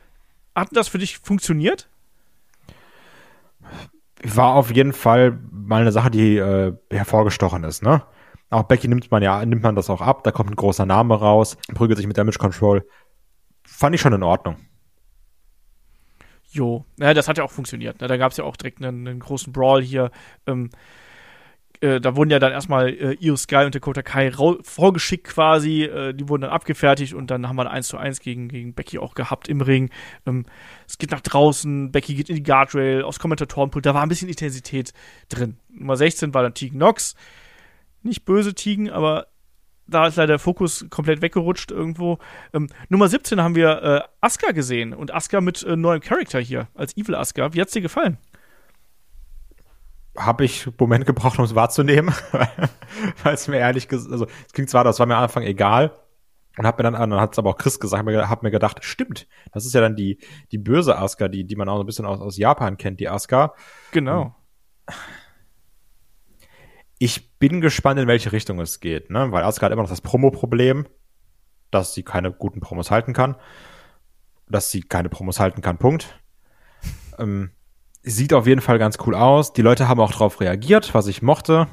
hatten das für dich funktioniert? War auf jeden Fall mal eine Sache, die äh, hervorgestochen ist, ne? Auch Becky nimmt man ja, nimmt man das auch ab, da kommt ein großer Name raus, prügelt sich mit Damage Control. Fand ich schon in Ordnung. Jo, ja, das hat ja auch funktioniert. Ne? Da gab es ja auch direkt einen, einen großen Brawl hier. Ähm, äh, da wurden ja dann erstmal äh, Io Sky und Dakota Kai vorgeschickt quasi. Äh, die wurden dann abgefertigt und dann haben wir ein 1 zu 1 gegen, gegen Becky auch gehabt im Ring. Ähm, es geht nach draußen, Becky geht in die Guardrail, aufs Kommentatorenpult, da war ein bisschen Intensität drin. Nummer 16 war dann Tegan Knox. Nicht böse Tegan, aber da ist leider der Fokus komplett weggerutscht irgendwo. Ähm, Nummer 17 haben wir äh, Asuka gesehen und Asuka mit äh, neuem Charakter hier als Evil Asuka. Wie hat's dir gefallen? Habe ich einen Moment gebraucht, um es wahrzunehmen, weil es mir ehrlich gesagt, also es klingt zwar, das war mir am Anfang egal, und hab mir dann, dann hat es aber auch Chris gesagt, hab mir gedacht, stimmt, das ist ja dann die die böse Asuka, die die man auch so ein bisschen aus, aus Japan kennt, die Asuka. Genau. Ich bin gespannt, in welche Richtung es geht, ne? Weil Asuka hat immer noch das Promo-Problem, dass sie keine guten Promos halten kann, dass sie keine Promos halten kann. Punkt. Ähm, sieht auf jeden Fall ganz cool aus. Die Leute haben auch drauf reagiert, was ich mochte.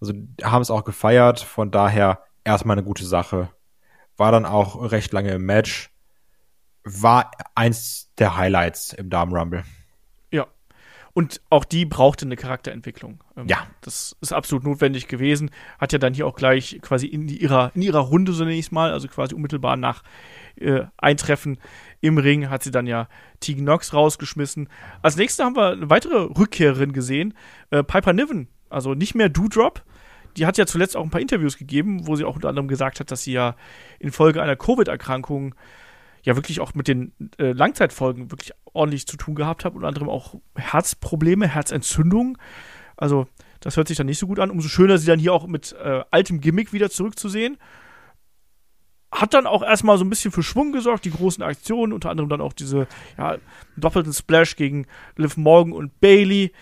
Also haben es auch gefeiert. Von daher erstmal eine gute Sache. War dann auch recht lange im Match. War eins der Highlights im Damen Rumble. Und auch die brauchte eine Charakterentwicklung. Ähm, ja. Das ist absolut notwendig gewesen. Hat ja dann hier auch gleich quasi in ihrer, in ihrer Runde zunächst mal, also quasi unmittelbar nach äh, Eintreffen im Ring hat sie dann ja Tegan Knox rausgeschmissen. Als nächstes haben wir eine weitere Rückkehrerin gesehen, äh, Piper Niven. Also nicht mehr Doodrop. Die hat ja zuletzt auch ein paar Interviews gegeben, wo sie auch unter anderem gesagt hat, dass sie ja infolge einer Covid-Erkrankung ja wirklich auch mit den äh, Langzeitfolgen wirklich ordentlich zu tun gehabt hat, unter anderem auch Herzprobleme, Herzentzündung. Also, das hört sich dann nicht so gut an. Umso schöner, sie dann hier auch mit äh, altem Gimmick wieder zurückzusehen. Hat dann auch erstmal so ein bisschen für Schwung gesorgt, die großen Aktionen, unter anderem dann auch diese ja, doppelten Splash gegen Liv Morgan und Bailey.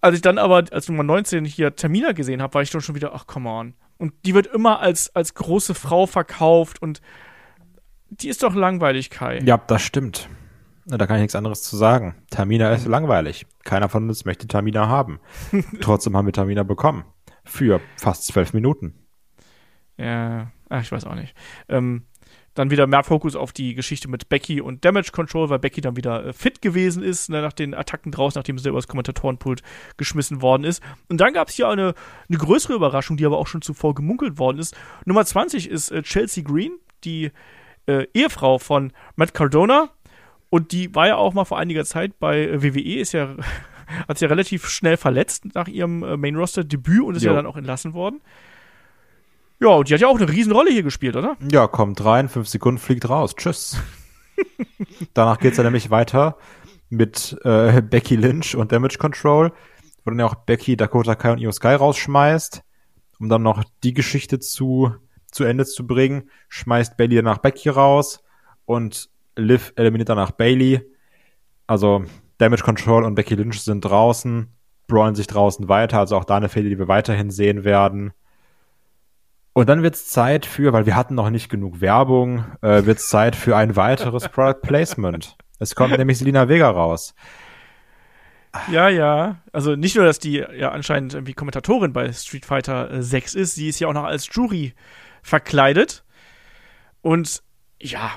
Als ich dann aber als Nummer 19 hier Tamina gesehen habe, war ich dann schon wieder, ach, come on. Und die wird immer als, als große Frau verkauft und die ist doch langweilig, Kai. Ja, das stimmt. Da kann ich nichts anderes zu sagen. Tamina ist langweilig. Keiner von uns möchte Tamina haben. Trotzdem haben wir Tamina bekommen. Für fast zwölf Minuten. Ja, ach, ich weiß auch nicht. Ähm, dann wieder mehr Fokus auf die Geschichte mit Becky und Damage Control, weil Becky dann wieder äh, fit gewesen ist, ne, nach den Attacken draußen, nachdem sie über das Kommentatorenpult geschmissen worden ist. Und dann gab es hier eine, eine größere Überraschung, die aber auch schon zuvor gemunkelt worden ist. Nummer 20 ist äh, Chelsea Green, die äh, Ehefrau von Matt Cardona. Und die war ja auch mal vor einiger Zeit bei äh, WWE, ist ja, hat sich ja relativ schnell verletzt nach ihrem äh, Main-Roster-Debüt und ist jo. ja dann auch entlassen worden. Ja, und die hat ja auch eine Riesenrolle hier gespielt, oder? Ja, kommt rein, fünf Sekunden fliegt raus. Tschüss. Danach geht's ja nämlich weiter mit äh, Becky Lynch und Damage Control, wo dann ja auch Becky, Dakota Kai und Io Sky rausschmeißt, um dann noch die Geschichte zu, zu Ende zu bringen. Schmeißt Bailey danach Becky raus und Liv eliminiert danach Bailey. Also Damage Control und Becky Lynch sind draußen, brawlen sich draußen weiter, also auch da eine Fehde, die wir weiterhin sehen werden. Und dann wird's Zeit für, weil wir hatten noch nicht genug Werbung, äh, wird's Zeit für ein weiteres Product Placement. Es kommt nämlich Selina Vega raus. Ja, ja. Also nicht nur, dass die ja anscheinend irgendwie Kommentatorin bei Street Fighter 6 ist, sie ist ja auch noch als Jury verkleidet. Und ja,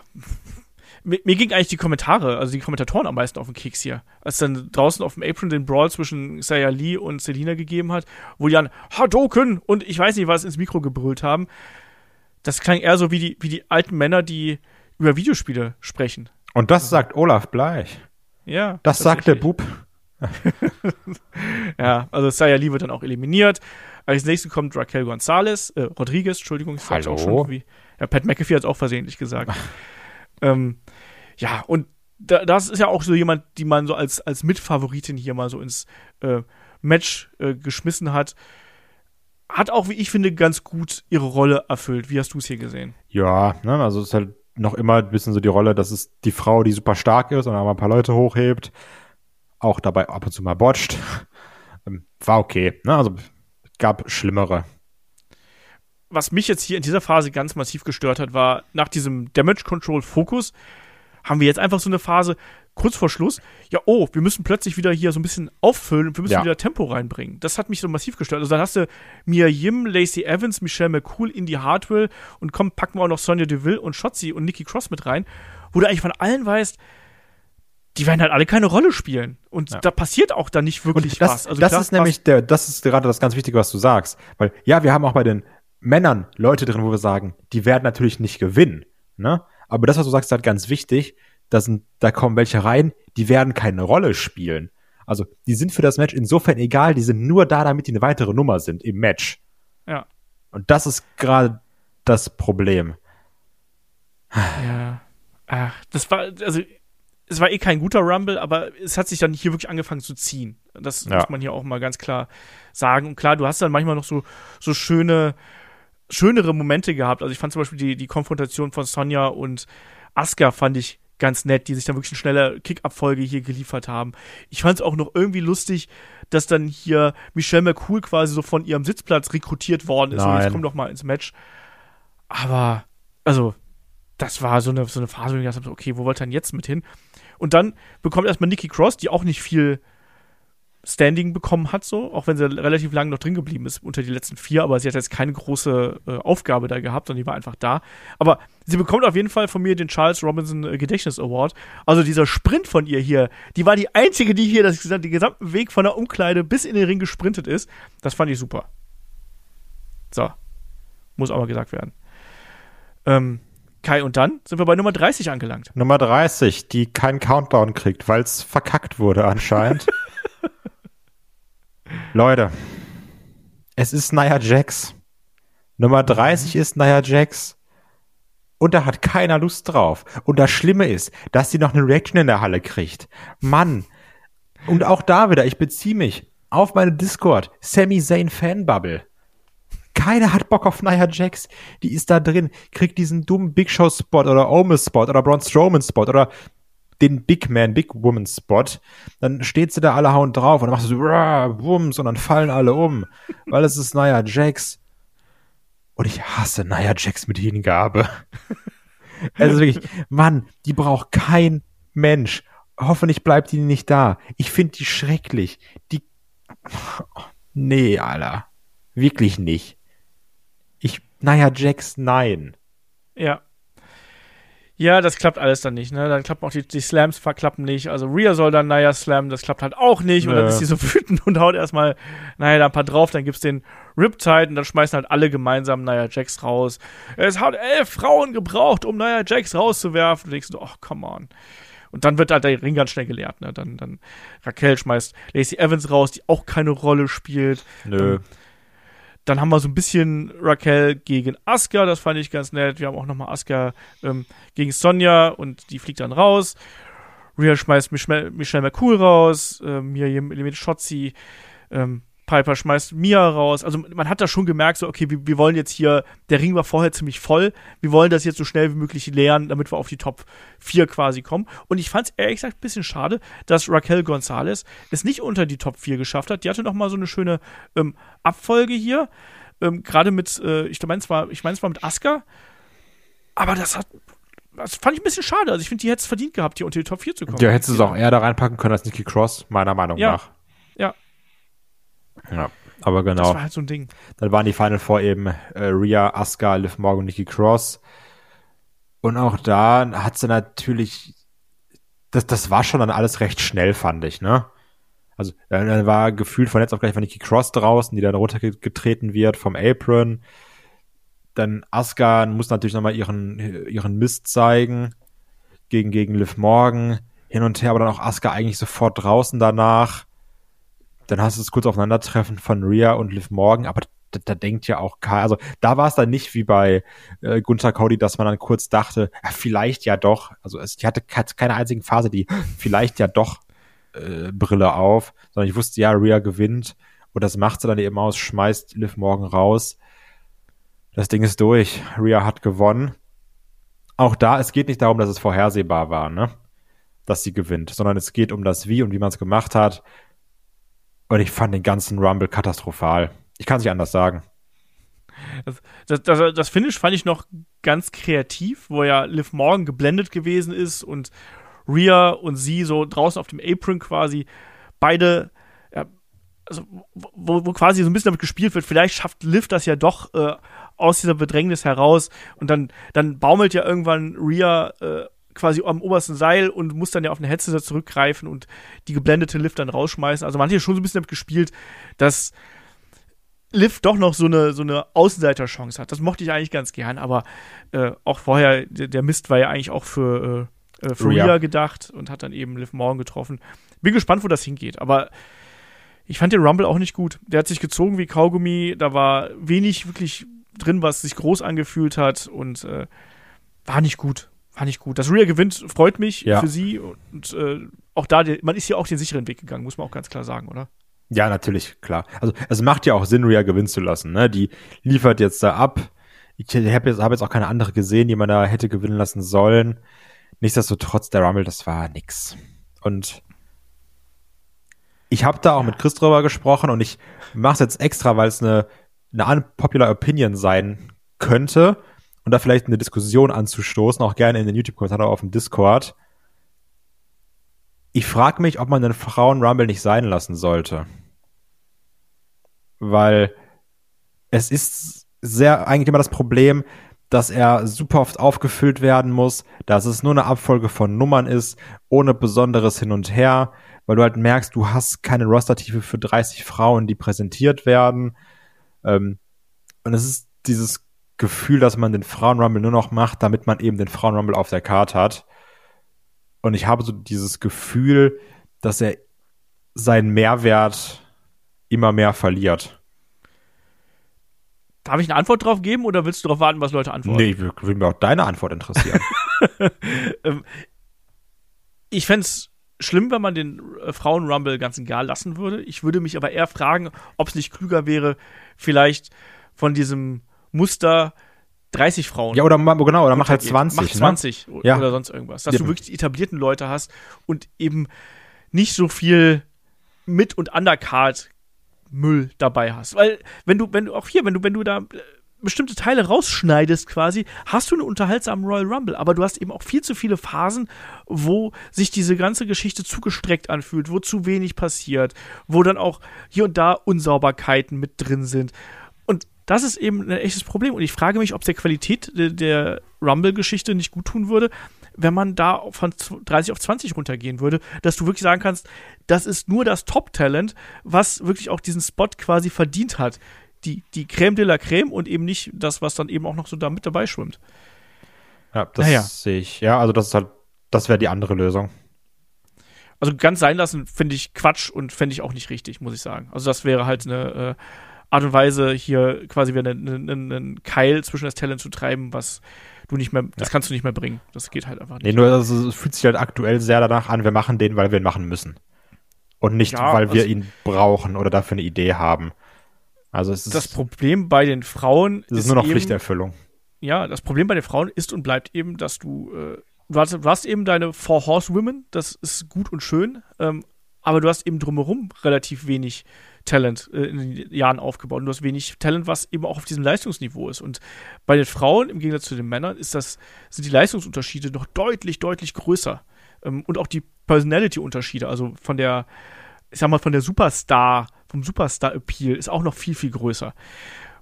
mir, mir ging eigentlich die Kommentare, also die Kommentatoren am meisten auf den Keks hier. Als dann draußen auf dem Apron den Brawl zwischen Saya Lee und Selina gegeben hat, wo die dann Hadoken und ich weiß nicht was ins Mikro gebrüllt haben. Das klang eher so wie die, wie die alten Männer, die über Videospiele sprechen. Und das sagt Olaf Bleich. Ja. Das sagt der Bub. ja, also Saya Lee wird dann auch eliminiert. Als nächstes kommt Raquel Gonzalez, äh, Rodriguez, Entschuldigung, ich Hallo. Auch schon wie, ja, Pat McAfee hat es auch versehentlich gesagt. ähm, ja, und da, das ist ja auch so jemand, die man so als, als Mitfavoritin hier mal so ins äh, Match äh, geschmissen hat. Hat auch, wie ich finde, ganz gut ihre Rolle erfüllt. Wie hast du es hier gesehen? Ja, ne, also es ist halt noch immer ein bisschen so die Rolle, dass es die Frau, die super stark ist und mal ein paar Leute hochhebt, auch dabei ab und zu mal botcht. Ähm, war okay, ne? Also gab schlimmere. Was mich jetzt hier in dieser Phase ganz massiv gestört hat, war nach diesem Damage Control Fokus haben wir jetzt einfach so eine Phase kurz vor Schluss, ja, oh, wir müssen plötzlich wieder hier so ein bisschen auffüllen und wir müssen ja. wieder Tempo reinbringen. Das hat mich so massiv gestört. Also dann hast du Mia Yim, Lacey Evans, Michelle McCool, Indy Hartwell und komm, packen wir auch noch Sonja Deville und Shotzi und Nikki Cross mit rein, wo du eigentlich von allen weißt, die werden halt alle keine Rolle spielen. Und ja. da passiert auch dann nicht wirklich das, was. Also das klar, ist nämlich der, das ist gerade das ganz Wichtige, was du sagst. Weil, ja, wir haben auch bei den Männern Leute drin, wo wir sagen, die werden natürlich nicht gewinnen, ne? Aber das, was du sagst, ist halt ganz wichtig. Da, sind, da kommen welche rein, die werden keine Rolle spielen. Also, die sind für das Match insofern egal, die sind nur da, damit die eine weitere Nummer sind im Match. Ja. Und das ist gerade das Problem. Ja. Ach, das war, also, es war eh kein guter Rumble, aber es hat sich dann hier wirklich angefangen zu ziehen. Das ja. muss man hier auch mal ganz klar sagen. Und klar, du hast dann manchmal noch so, so schöne, schönere Momente gehabt. Also ich fand zum Beispiel die, die Konfrontation von Sonja und Asuka fand ich ganz nett, die sich dann wirklich eine schnelle Kick-Abfolge hier geliefert haben. Ich fand es auch noch irgendwie lustig, dass dann hier Michelle McCool quasi so von ihrem Sitzplatz rekrutiert worden ist. Nein. Und jetzt komm doch mal ins Match. Aber, also, das war so eine, so eine Phase, wo ich dachte, okay, wo wollt ihr denn jetzt mit hin? Und dann bekommt erstmal Nikki Cross, die auch nicht viel Standing bekommen hat, so, auch wenn sie relativ lange noch drin geblieben ist unter die letzten vier, aber sie hat jetzt keine große äh, Aufgabe da gehabt, sondern die war einfach da. Aber sie bekommt auf jeden Fall von mir den Charles Robinson äh, Gedächtnis Award. Also dieser Sprint von ihr hier, die war die einzige, die hier das, den gesamten Weg von der Umkleide bis in den Ring gesprintet ist. Das fand ich super. So. Muss mal gesagt werden. Ähm, Kai, und dann sind wir bei Nummer 30 angelangt. Nummer 30, die keinen Countdown kriegt, weil es verkackt wurde anscheinend. Leute, es ist Nia Jax. Nummer 30 ist Nia Jax. Und da hat keiner Lust drauf. Und das Schlimme ist, dass sie noch eine Reaction in der Halle kriegt. Mann. Und auch da wieder, ich beziehe mich auf meine Discord, Sami Zayn Fanbubble. Keiner hat Bock auf Nia Jax. Die ist da drin, kriegt diesen dummen Big Show Spot oder Omis Spot oder Braun Strowman Spot oder den Big Man, Big Woman Spot. Dann steht sie da alle hauen drauf und dann machst du so, Wumms und dann fallen alle um, weil es ist Nia Jax. Und ich hasse Nia Jax mit Hingabe. Also wirklich, Mann, die braucht kein Mensch. Hoffentlich bleibt die nicht da. Ich finde die schrecklich. Die. Nee, Alter. Wirklich nicht. Naja, Jax, nein. Ja. Ja, das klappt alles dann nicht, ne? Dann klappen auch die, die Slams verklappen nicht. Also Rhea soll dann Naya slam, das klappt halt auch nicht. Und dann ist sie so wütend und haut erstmal Naya da ein paar drauf. Dann gibt's den Riptide und dann schmeißen halt alle gemeinsam Naya Jax raus. Es hat elf Frauen gebraucht, um Naya Jax rauszuwerfen. Und denkst du, ach, come on. Und dann wird halt der Ring ganz schnell geleert, ne? Dann, dann Raquel schmeißt Lacey Evans raus, die auch keine Rolle spielt. Nö. Ähm, dann haben wir so ein bisschen Raquel gegen Asuka, das fand ich ganz nett. Wir haben auch nochmal Asuka ähm, gegen Sonja und die fliegt dann raus. Rhea schmeißt Michelle, Michelle McCool raus, ähm, Miriam Element Schotzi, ähm, Piper schmeißt Mia raus. Also man hat da schon gemerkt, so, okay, wir, wir wollen jetzt hier, der Ring war vorher ziemlich voll, wir wollen das jetzt so schnell wie möglich leeren, damit wir auf die Top 4 quasi kommen. Und ich fand es ehrlich gesagt ein bisschen schade, dass Raquel Gonzalez es nicht unter die Top 4 geschafft hat. Die hatte noch mal so eine schöne ähm, Abfolge hier, ähm, gerade mit, äh, ich meine zwar, ich meine zwar mit Asuka, aber das hat das fand ich ein bisschen schade. Also ich finde, die hätte es verdient gehabt, hier unter die Top 4 zu kommen. Ja, hättest du es auch eher da reinpacken können als Nikki Cross, meiner Meinung Ja. nach. Ja. Aber genau. Das war halt so ein Ding. Dann waren die Final Four eben äh, Rhea, Asuka, Liv Morgan Nikki Cross. Und auch da hat sie natürlich, das, das war schon dann alles recht schnell, fand ich, ne? Also dann, dann war gefühlt von jetzt auf gleich war Nikki Cross draußen, die dann runtergetreten wird vom Apron. Dann Asuka muss natürlich nochmal ihren, ihren Mist zeigen gegen, gegen Liv Morgan. Hin und her, aber dann auch Asuka eigentlich sofort draußen danach. Dann hast du das kurz Aufeinandertreffen von Rhea und Liv Morgan, aber da, da denkt ja auch keiner, also da war es dann nicht wie bei äh, Gunther Cody, dass man dann kurz dachte, ja, vielleicht ja doch, also es, die hatte ke- keine einzigen Phase, die vielleicht ja doch äh, Brille auf, sondern ich wusste, ja, Rhea gewinnt und das macht sie dann eben aus, schmeißt Liv Morgan raus. Das Ding ist durch, Rhea hat gewonnen. Auch da, es geht nicht darum, dass es vorhersehbar war, ne? Dass sie gewinnt, sondern es geht um das Wie und wie man es gemacht hat. Und ich fand den ganzen Rumble katastrophal. Ich kann es nicht anders sagen. Das, das, das Finish fand ich noch ganz kreativ, wo ja Liv Morgan geblendet gewesen ist und Rhea und sie so draußen auf dem Apron quasi beide, ja, also wo, wo quasi so ein bisschen damit gespielt wird, vielleicht schafft Liv das ja doch äh, aus dieser Bedrängnis heraus und dann, dann baumelt ja irgendwann Rhea äh, quasi am obersten Seil und muss dann ja auf eine Headset zurückgreifen und die geblendete Liv dann rausschmeißen. Also man hat hier schon so ein bisschen damit gespielt, dass Liv doch noch so eine, so eine Außenseiterchance hat. Das mochte ich eigentlich ganz gern, aber äh, auch vorher, der, der Mist war ja eigentlich auch für, äh, äh, für Rhea. Rhea gedacht und hat dann eben Liv Morgan getroffen. Bin gespannt, wo das hingeht, aber ich fand den Rumble auch nicht gut. Der hat sich gezogen wie Kaugummi, da war wenig wirklich drin, was sich groß angefühlt hat und äh, war nicht gut. War nicht gut. Dass Rhea gewinnt, freut mich Ja. für sie und äh, auch da, man ist ja auch den sicheren Weg gegangen, muss man auch ganz klar sagen, oder? Ja, natürlich, klar. Also es macht ja auch Sinn, Rhea gewinnen zu lassen. Ne? Die liefert jetzt da ab. Ich habe jetzt, hab jetzt auch keine andere gesehen, die man da hätte gewinnen lassen sollen. Nichtsdestotrotz, der Rumble, das war nix. Und ich habe da auch mit Chris drüber gesprochen und ich mache es jetzt extra, weil es eine, eine unpopular Opinion sein könnte und da vielleicht eine Diskussion anzustoßen, auch gerne in den YouTube-Kommentaren oder auf dem Discord. Ich frage mich, ob man den Frauen-Rumble nicht sein lassen sollte. Weil es ist sehr eigentlich immer das Problem, dass er super oft aufgefüllt werden muss, dass es nur eine Abfolge von Nummern ist, ohne besonderes Hin und Her, weil du halt merkst, du hast keine Rostertiefe für 30 Frauen, die präsentiert werden. Ähm, und es ist dieses Gefühl, dass man den Frauen-Rumble nur noch macht, damit man eben den Frauen-Rumble auf der Karte hat. Und ich habe so dieses Gefühl, dass er seinen Mehrwert immer mehr verliert. Darf ich eine Antwort drauf geben oder willst du darauf warten, was Leute antworten? Nee, würde mich auch deine Antwort interessieren. ähm, ich fänd's schlimm, wenn man den äh, Frauen-Rumble ganz egal lassen würde. Ich würde mich aber eher fragen, ob es nicht klüger wäre, vielleicht von diesem Muster 30 Frauen. Ja, oder genau, oder mach halt 20. Mach 20 Ne? Ja. oder sonst irgendwas. Dass Ja. du wirklich die etablierten Leute hast und eben nicht so viel Mit- und Undercard Müll dabei hast. Weil, wenn du, wenn du auch hier, wenn du, wenn du da äh, bestimmte Teile rausschneidest quasi, hast du einen unterhaltsamen Royal Rumble, aber du hast eben auch viel zu viele Phasen, wo sich diese ganze Geschichte zu gestreckt anfühlt, wo zu wenig passiert, wo dann auch hier und da Unsauberkeiten mit drin sind. Und das ist eben ein echtes Problem. Und ich frage mich, ob es der Qualität der, Rumble-Geschichte nicht gut tun würde, wenn man da von 30 auf 20 runtergehen würde, dass du wirklich sagen kannst, das ist nur das Top-Talent, was wirklich auch diesen Spot quasi verdient hat. Die, die Creme de la Creme und eben nicht das, was dann eben auch noch so da mit dabei schwimmt. Ja, das Naja. sehe ich. Ja, also das ist halt, das wäre die andere Lösung. Also ganz sein lassen finde ich Quatsch und fände ich auch nicht richtig, muss ich sagen. Also das wäre halt eine äh, Art und Weise, hier quasi wieder einen, einen, einen Keil zwischen das Talent zu treiben, was du nicht mehr, das kannst du nicht mehr bringen. Das geht halt einfach nicht. Nee, nur also, es fühlt sich halt aktuell sehr danach an, wir machen den, weil wir ihn machen müssen. Und nicht, Ja, weil wir also- ihn brauchen oder dafür eine Idee haben. Also es ist, das Problem bei den Frauen es ist nur noch eben, Pflichterfüllung. ja, das Problem bei den Frauen ist und bleibt eben, dass du, äh, du, hast, du hast eben deine Four Horsewomen, das ist gut und schön, ähm, aber du hast eben drumherum relativ wenig Talent äh, in den Jahren aufgebaut. Und du hast wenig Talent, was eben auch auf diesem Leistungsniveau ist. Und bei den Frauen, im Gegensatz zu den Männern, ist das, sind die Leistungsunterschiede noch deutlich, deutlich größer. Ähm, und auch die Personality-Unterschiede, also von der, ich sag mal, von der Superstar, vom Superstar-Appeal ist auch noch viel, viel größer.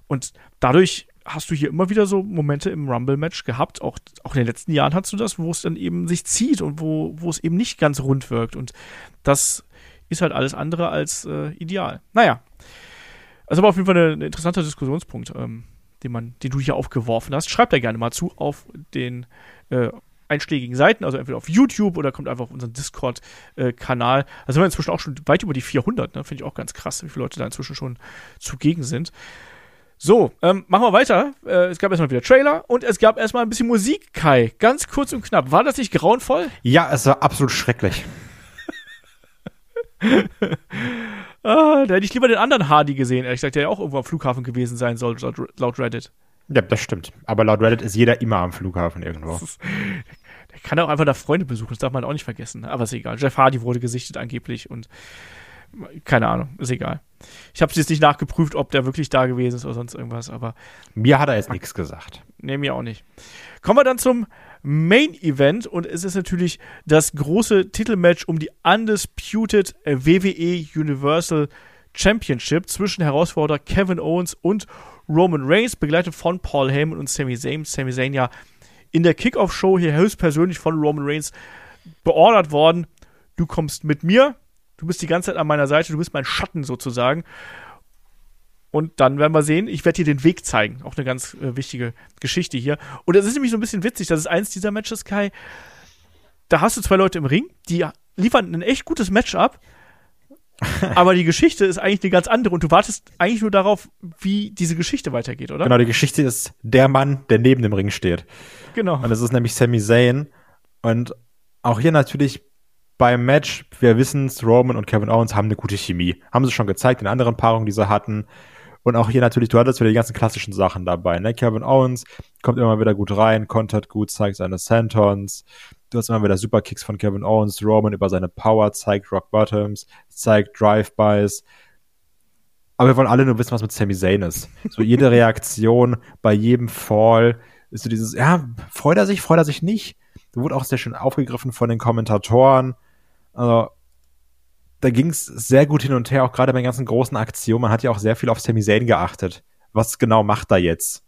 Und dadurch hast du hier immer wieder so Momente im Rumble-Match gehabt, auch, auch in den letzten Jahren hast du das, wo es dann eben sich zieht und wo, wo es eben nicht ganz rund wirkt. Und das ist halt alles andere als äh, ideal. Naja. Also aber auf jeden Fall ein interessanter Diskussionspunkt, ähm, den, man, den du hier aufgeworfen hast. Schreibt da gerne mal zu auf den äh, einschlägigen Seiten, also entweder auf YouTube oder kommt einfach auf unseren Discord-Kanal. Da sind wir inzwischen auch schon weit über die 400, ne? finde ich auch ganz krass, wie viele Leute da inzwischen schon zugegen sind. So, ähm, machen wir weiter. Äh, es gab erstmal wieder Trailer und es gab erstmal ein bisschen Musik, Kai. Ganz kurz und knapp. War das nicht grauenvoll? Ja, es war absolut schrecklich. Ah, da hätte ich lieber den anderen Hardy gesehen, ehrlich gesagt, der ja auch irgendwo am Flughafen gewesen sein soll, laut, laut Reddit. Ja, das stimmt. Aber laut Reddit ist jeder immer am Flughafen irgendwo. Der kann auch einfach da Freunde besuchen, das darf man auch nicht vergessen. Aber ist egal. Jeff Hardy wurde gesichtet angeblich und keine Ahnung, ist egal. Ich habe jetzt nicht nachgeprüft, ob der wirklich da gewesen ist oder sonst irgendwas, aber Mir hat er jetzt nichts gesagt. Nee, mir auch nicht. Kommen wir dann zum Main Event und es ist natürlich das große Titelmatch um die Undisputed WWE Universal Championship zwischen Herausforderer Kevin Owens und Roman Reigns, begleitet von Paul Heyman und Sami Zayn. Sami Zayn ja in der Kickoff-Show hier höchstpersönlich von Roman Reigns beordert worden. Du kommst mit mir, du bist die ganze Zeit an meiner Seite, du bist mein Schatten sozusagen. Und dann werden wir sehen, ich werde dir den Weg zeigen. Auch eine ganz äh, wichtige Geschichte hier. Und es ist nämlich so ein bisschen witzig, das ist eins dieser Matches, Kai. Da hast du zwei Leute im Ring, die liefern ein echt gutes Match ab. aber die Geschichte ist eigentlich eine ganz andere und du wartest eigentlich nur darauf, wie diese Geschichte weitergeht, oder? Genau, die Geschichte ist der Mann, der neben dem Ring steht. Genau. Und es ist nämlich Sami Zayn. Und auch hier natürlich beim Match, wir wissen es, Roman und Kevin Owens haben eine gute Chemie. Haben sie schon gezeigt in anderen Paarungen, die sie hatten. Und auch hier natürlich, du hattest wieder die ganzen klassischen Sachen dabei. Ne? Kevin Owens kommt immer wieder gut rein, kontert gut, zeigt seine Santons. Du hast immer wieder Superkicks von Kevin Owens. Roman über seine Power zeigt Rock Bottoms, zeigt Drive-Bys. Aber wir wollen alle nur wissen, was mit Sami Zayn ist. So jede Reaktion bei jedem Fall ist so dieses, ja, freut er sich, freut er sich nicht. Da wurde auch sehr schön aufgegriffen von den Kommentatoren. Also, da ging es sehr gut hin und her, auch gerade bei den ganzen großen Aktionen. Man hat ja auch sehr viel auf Sami Zayn geachtet. Was genau macht er jetzt?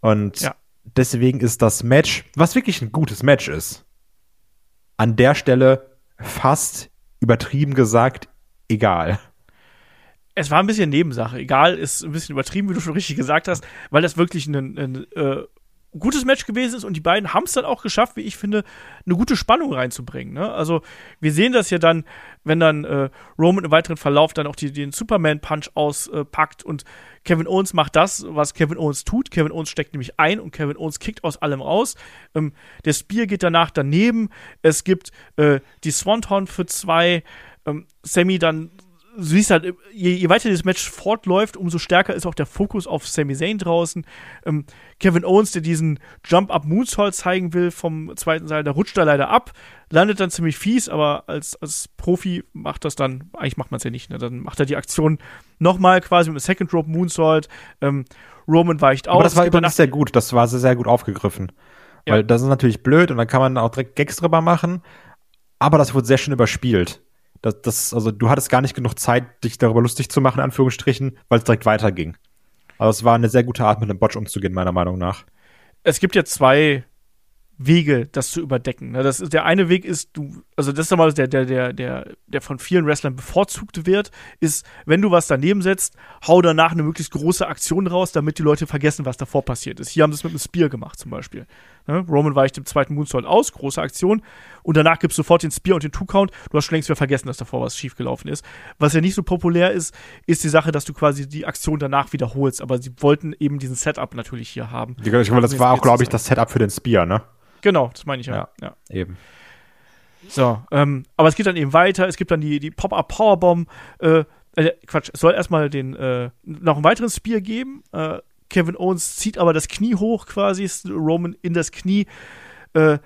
Und Ja. deswegen ist das Match, was wirklich ein gutes Match ist, an der Stelle fast übertrieben gesagt egal. es war ein bisschen Nebensache. Egal, ist ein bisschen übertrieben, wie du schon richtig gesagt hast, weil das wirklich ein, ein äh, gutes Match gewesen ist und die beiden haben es dann auch geschafft, wie ich finde, eine gute Spannung reinzubringen. Ne? Also wir sehen das ja dann, wenn dann äh, Roman im weiteren Verlauf dann auch die, den Superman-Punch auspackt äh, und Kevin Owens macht das, was Kevin Owens tut. Kevin Owens steckt nämlich ein und Kevin Owens kickt aus allem raus. Ähm, der Spear geht danach daneben. Es gibt äh, die Swanton für zwei. Ähm, Sammy dann du siehst halt, je, je, weiter dieses Match fortläuft, umso stärker ist auch der Fokus auf Sami Zayn draußen. Ähm, Kevin Owens, der diesen Jump-Up-Moonsault zeigen will vom zweiten Seil, der rutscht da leider ab, landet dann ziemlich fies, aber als, als Profi macht das dann, eigentlich macht man es ja nicht, ne? dann macht er die Aktion nochmal quasi mit einem Second Rope Moonsault. Ähm, Roman weicht aus. Aber das war übrigens sehr gut, das war sehr, sehr gut aufgegriffen. Ja. Weil das ist natürlich blöd und dann kann man auch direkt Gags drüber machen, aber das wurde sehr schön überspielt. Das, das, also du hattest gar nicht genug Zeit, dich darüber lustig zu machen, in Anführungsstrichen, weil es direkt weiterging. Also es war eine sehr gute Art, mit dem Botch umzugehen, meiner Meinung nach. Es gibt ja zwei Wege, das zu überdecken. Ne? Das ist, der eine Weg ist, du, also das ist mal der, der, der, der, der von vielen Wrestlern bevorzugt wird, ist, wenn du was daneben setzt, hau danach eine möglichst große Aktion raus, damit die Leute vergessen, was davor passiert ist. Hier haben sie es mit einem Spear gemacht, zum Beispiel. Ne? Roman weicht im zweiten Moonsault aus, große Aktion, und danach gibst du sofort den Spear und den Two-Count. Du hast schon längst wieder vergessen, dass davor was schiefgelaufen ist. Was ja nicht so populär ist, ist die Sache, dass du quasi die Aktion danach wiederholst. Aber sie wollten eben diesen Setup natürlich hier haben. Ich glaube, das war auch, glaube ich, das Setup für den Spear, ne? Genau, das meine ich ja. ja. ja. Eben. So, ähm, aber es geht dann eben weiter. Es gibt dann die, die Pop-Up Powerbomb. Äh, äh, Quatsch, es soll erstmal den, äh, noch einen weiteren Spear geben. Äh, Kevin Owens zieht aber das Knie hoch quasi, Roman in das Knie. Äh,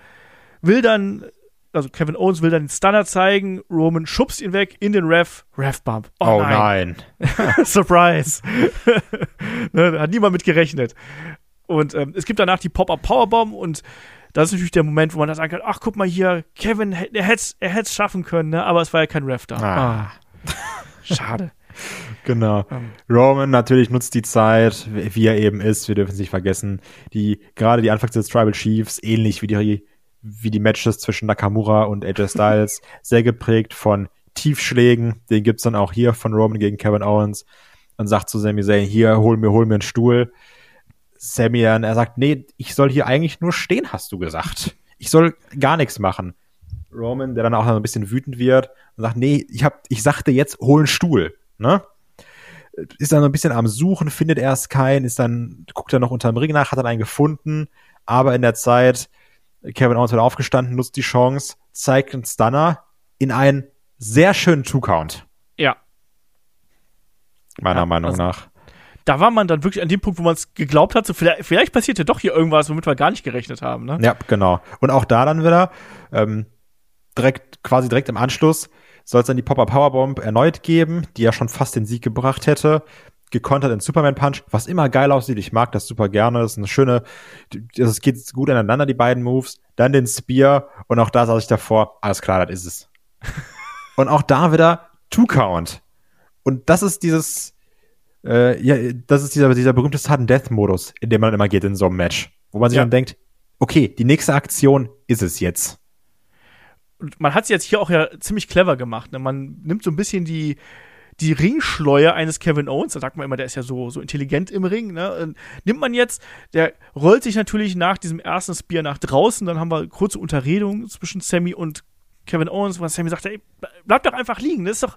will dann, also Kevin Owens will dann den Stunner zeigen. Roman schubst ihn weg in den Ref. Ref-Bump. Oh, oh, nein. nein. Surprise. ne, hat niemand mit gerechnet. Und ähm, es gibt danach die Pop-Up Powerbomb und das ist natürlich der Moment, wo man dann sagen kann, ach, guck mal hier, Kevin, er hätte es schaffen können, ne? aber es war ja kein Ref da. Ah. ah. Schade. Genau. Roman natürlich nutzt die Zeit, wie er eben ist. Wir dürfen es nicht vergessen. Die, gerade die Anfangs des Tribal Chiefs, ähnlich wie die, wie die Matches zwischen Nakamura und AJ Styles, sehr geprägt von Tiefschlägen. Den gibt's dann auch hier von Roman gegen Kevin Owens. Und sagt zu Sami Zayn, hier, hol mir, hol mir einen Stuhl. Sammy dann, er sagt, nee, ich soll hier eigentlich nur stehen, hast du gesagt. Ich soll gar nichts machen. Roman, der dann auch noch ein bisschen wütend wird und sagt, nee, ich hab, ich sagte jetzt, hol einen Stuhl, ne? Ist dann ein bisschen am Suchen, findet erst keinen, ist dann, guckt er noch unterm Ring nach, hat dann einen gefunden, aber in der Zeit, Kevin Owens wird aufgestanden, nutzt die Chance, zeigt einen Stunner in einen sehr schönen Two-Count. Ja. Meiner ja, Meinung also, nach da war man dann wirklich an dem Punkt, wo man es geglaubt hat, so vielleicht, vielleicht passiert ja doch hier irgendwas, womit wir gar nicht gerechnet haben. Ne? Ja, genau. Und auch da dann wieder, ähm, direkt, quasi direkt im Anschluss, soll es dann die Popper Powerbomb erneut geben, die ja schon fast den Sieg gebracht hätte. Gekontert in Superman Punch, was immer geil aussieht. Ich mag das super gerne. Das ist eine schöne, es geht gut aneinander, die beiden Moves. Dann den Spear und auch da saß ich davor, alles klar, das ist es. und auch da wieder Two Count. Und das ist dieses, äh, ja, das ist dieser, dieser berühmte Sudden Death Modus, in dem man immer geht in so einem Match. Wo man sich ja. dann denkt, okay, die nächste Aktion ist es jetzt. Und man hat es jetzt hier auch ja ziemlich clever gemacht. Ne? Man nimmt so ein bisschen die, die Ringschleuer eines Kevin Owens, da sagt man immer, der ist ja so, so intelligent im Ring, ne? nimmt man jetzt, der rollt sich natürlich nach diesem ersten Spear nach draußen, dann haben wir kurze Unterredung zwischen Sammy und Kevin Owens, wo Sammy sagt, ey, bleib doch einfach liegen, das ist doch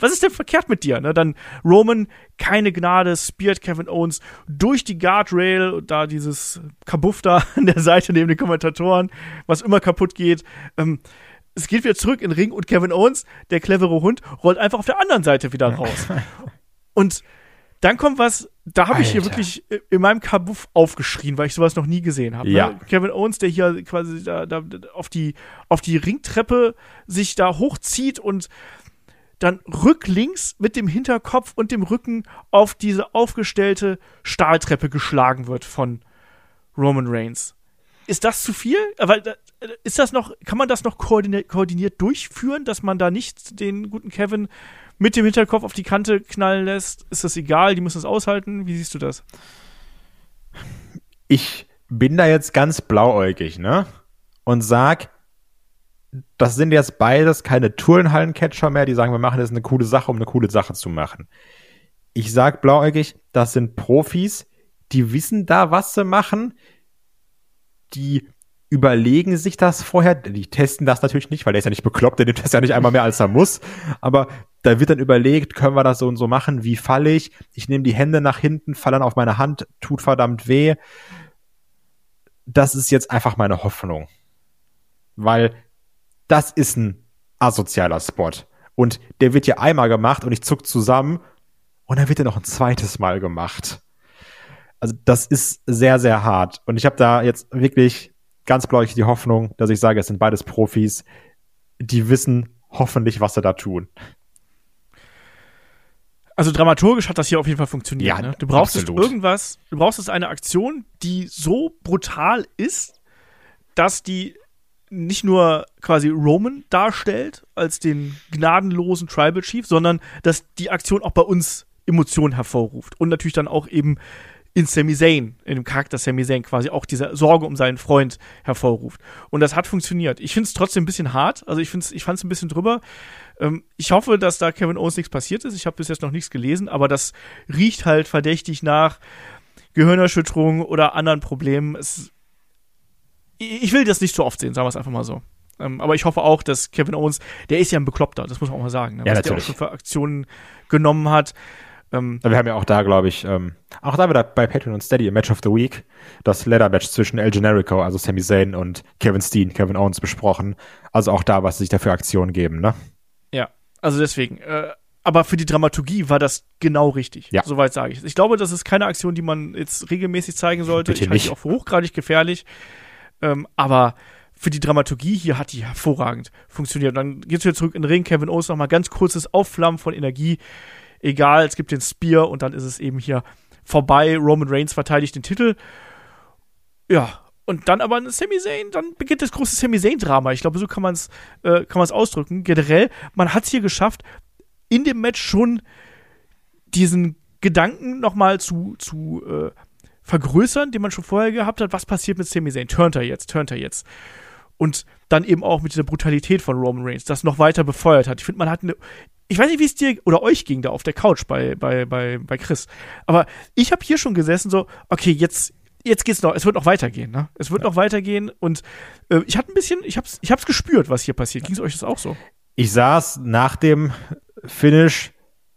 was ist denn verkehrt mit dir? Ne? Dann Roman, keine Gnade, speart Kevin Owens durch die Guardrail, da dieses Kabuff da an der Seite neben den Kommentatoren, was immer kaputt geht. Ähm, es geht wieder zurück in den Ring und Kevin Owens, der clevere Hund, rollt einfach auf der anderen Seite wieder raus. und dann kommt was, da habe ich hier wirklich in meinem Kabuff aufgeschrien, weil ich sowas noch nie gesehen habe. Ne? Ja. Ne? Kevin Owens, der hier quasi da, da auf, die, auf die Ringtreppe sich da hochzieht und dann rücklinks mit dem Hinterkopf und dem Rücken auf diese aufgestellte Stahltreppe geschlagen wird von Roman Reigns. Ist das zu viel? Weil äh, ist das noch, kann man das noch koordiniert, koordiniert durchführen, dass man da nicht den guten Kevin mit dem Hinterkopf auf die Kante knallen lässt? Ist das egal? Die müssen es aushalten? Wie siehst du das? Ich bin da jetzt ganz blauäugig, ne? Und sag, das sind jetzt beides keine Turnhallen-Catcher mehr, die sagen, wir machen das eine coole Sache, um eine coole Sache zu machen. Ich sag blauäugig, das sind Profis, die wissen da, was sie machen. die überlegen sich das vorher, die testen das natürlich nicht, weil der ist ja nicht bekloppt, der nimmt das ja nicht einmal mehr als er muss, aber da wird dann überlegt, können wir das so und so machen, wie falle ich? Ich nehme die Hände nach hinten, falle dann auf meine Hand, tut verdammt weh. Das ist jetzt einfach meine Hoffnung. Weil das ist ein asozialer Spot. Und der wird ja einmal gemacht und ich zuck zusammen und dann wird er noch ein zweites Mal gemacht. Also das ist sehr, sehr hart. Und ich habe da jetzt wirklich ganz bläulich die Hoffnung, dass ich sage, es sind beides Profis, die wissen hoffentlich, was sie da tun. Also dramaturgisch hat das hier auf jeden Fall funktioniert. Ja, ne? Du brauchst irgendwas, du brauchst eine Aktion, die so brutal ist, dass die nicht nur quasi Roman darstellt als den gnadenlosen Tribal Chief, sondern dass die Aktion auch bei uns Emotionen hervorruft und natürlich dann auch eben in Sami Zayn, in dem Charakter Sami Zayn quasi auch diese Sorge um seinen Freund hervorruft. Und das hat funktioniert. Ich finde es trotzdem ein bisschen hart, also ich, find's, ich fand es ein bisschen drüber. Ähm, ich hoffe, dass da Kevin Owens nichts passiert ist. Ich habe bis jetzt noch nichts gelesen, aber das riecht halt verdächtig nach Gehirnerschütterung oder anderen Problemen. Es, ich will das nicht so oft sehen, sagen wir es einfach mal so. Ähm, aber ich hoffe auch, dass Kevin Owens, der ist ja ein Bekloppter, das muss man auch mal sagen, ne? Ja, was der auch schon für Aktionen genommen hat. Ähm, Wir haben ja auch da, glaube ich, ähm, auch da wieder bei Patreon und Steady im Match of the Week das Leather-Match zwischen El Generico, also Sami Zayn und Kevin Steen, Kevin Owens besprochen. Also auch da, was sich da für Aktionen geben, ne? Ja, also deswegen. Äh, aber für die Dramaturgie war das genau richtig. Ja. Soweit sage ich. Ich glaube, das ist keine Aktion, die man jetzt regelmäßig zeigen sollte. Bitte ich halte die auch für hochgradig gefährlich. Ähm, aber für die Dramaturgie hier hat die hervorragend funktioniert. Und dann geht's wieder zurück in den Ring. Kevin Owens nochmal ganz kurzes Aufflammen von Energie. Egal, es gibt den Spear und dann ist es eben hier vorbei. Roman Reigns verteidigt den Titel. Ja, und dann aber ein Sami Zayn, dann beginnt das große Sami Zayn-Drama. Ich glaube, so kann man es äh, ausdrücken. Generell, man hat es hier geschafft, in dem Match schon diesen Gedanken nochmal zu, zu äh, vergrößern, den man schon vorher gehabt hat. Was passiert mit Sami Zayn? Turnt er jetzt? Turnt er jetzt? Und dann eben auch mit dieser Brutalität von Roman Reigns, das noch weiter befeuert hat. Ich finde, man hat eine. Ich weiß nicht, wie es dir oder euch ging da auf der Couch bei, bei, bei, bei Chris. Aber ich habe hier schon gesessen, so, okay, jetzt, jetzt geht's noch, es wird noch weitergehen, ne? Es wird noch weitergehen und äh, ich hatte ein bisschen, ich hab's, ich hab's gespürt, was hier passiert. Ging es euch das auch so? Ich saß nach dem Finish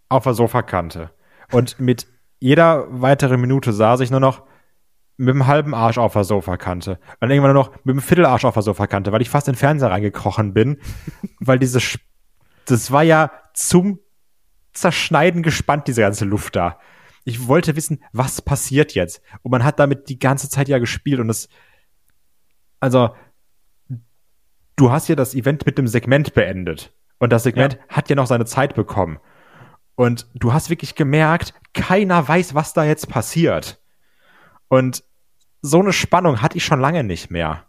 auf der Sofakante und mit jeder weiteren Minute saß ich nur noch mit dem halben Arsch auf der Sofakante. Und irgendwann nur noch mit dem Viertelarsch auf der Sofakante, weil ich fast in den Fernseher reingekrochen bin, weil diese, Sch- das war ja zum Zerschneiden gespannt, diese ganze Luft da. Ich wollte wissen, was passiert jetzt? Und man hat damit die ganze Zeit ja gespielt und es, also, du hast ja das Event mit dem Segment beendet. Und das Segment hat ja noch seine Zeit bekommen. Und du hast wirklich gemerkt, keiner weiß, was da jetzt passiert. Und so eine Spannung hatte ich schon lange nicht mehr.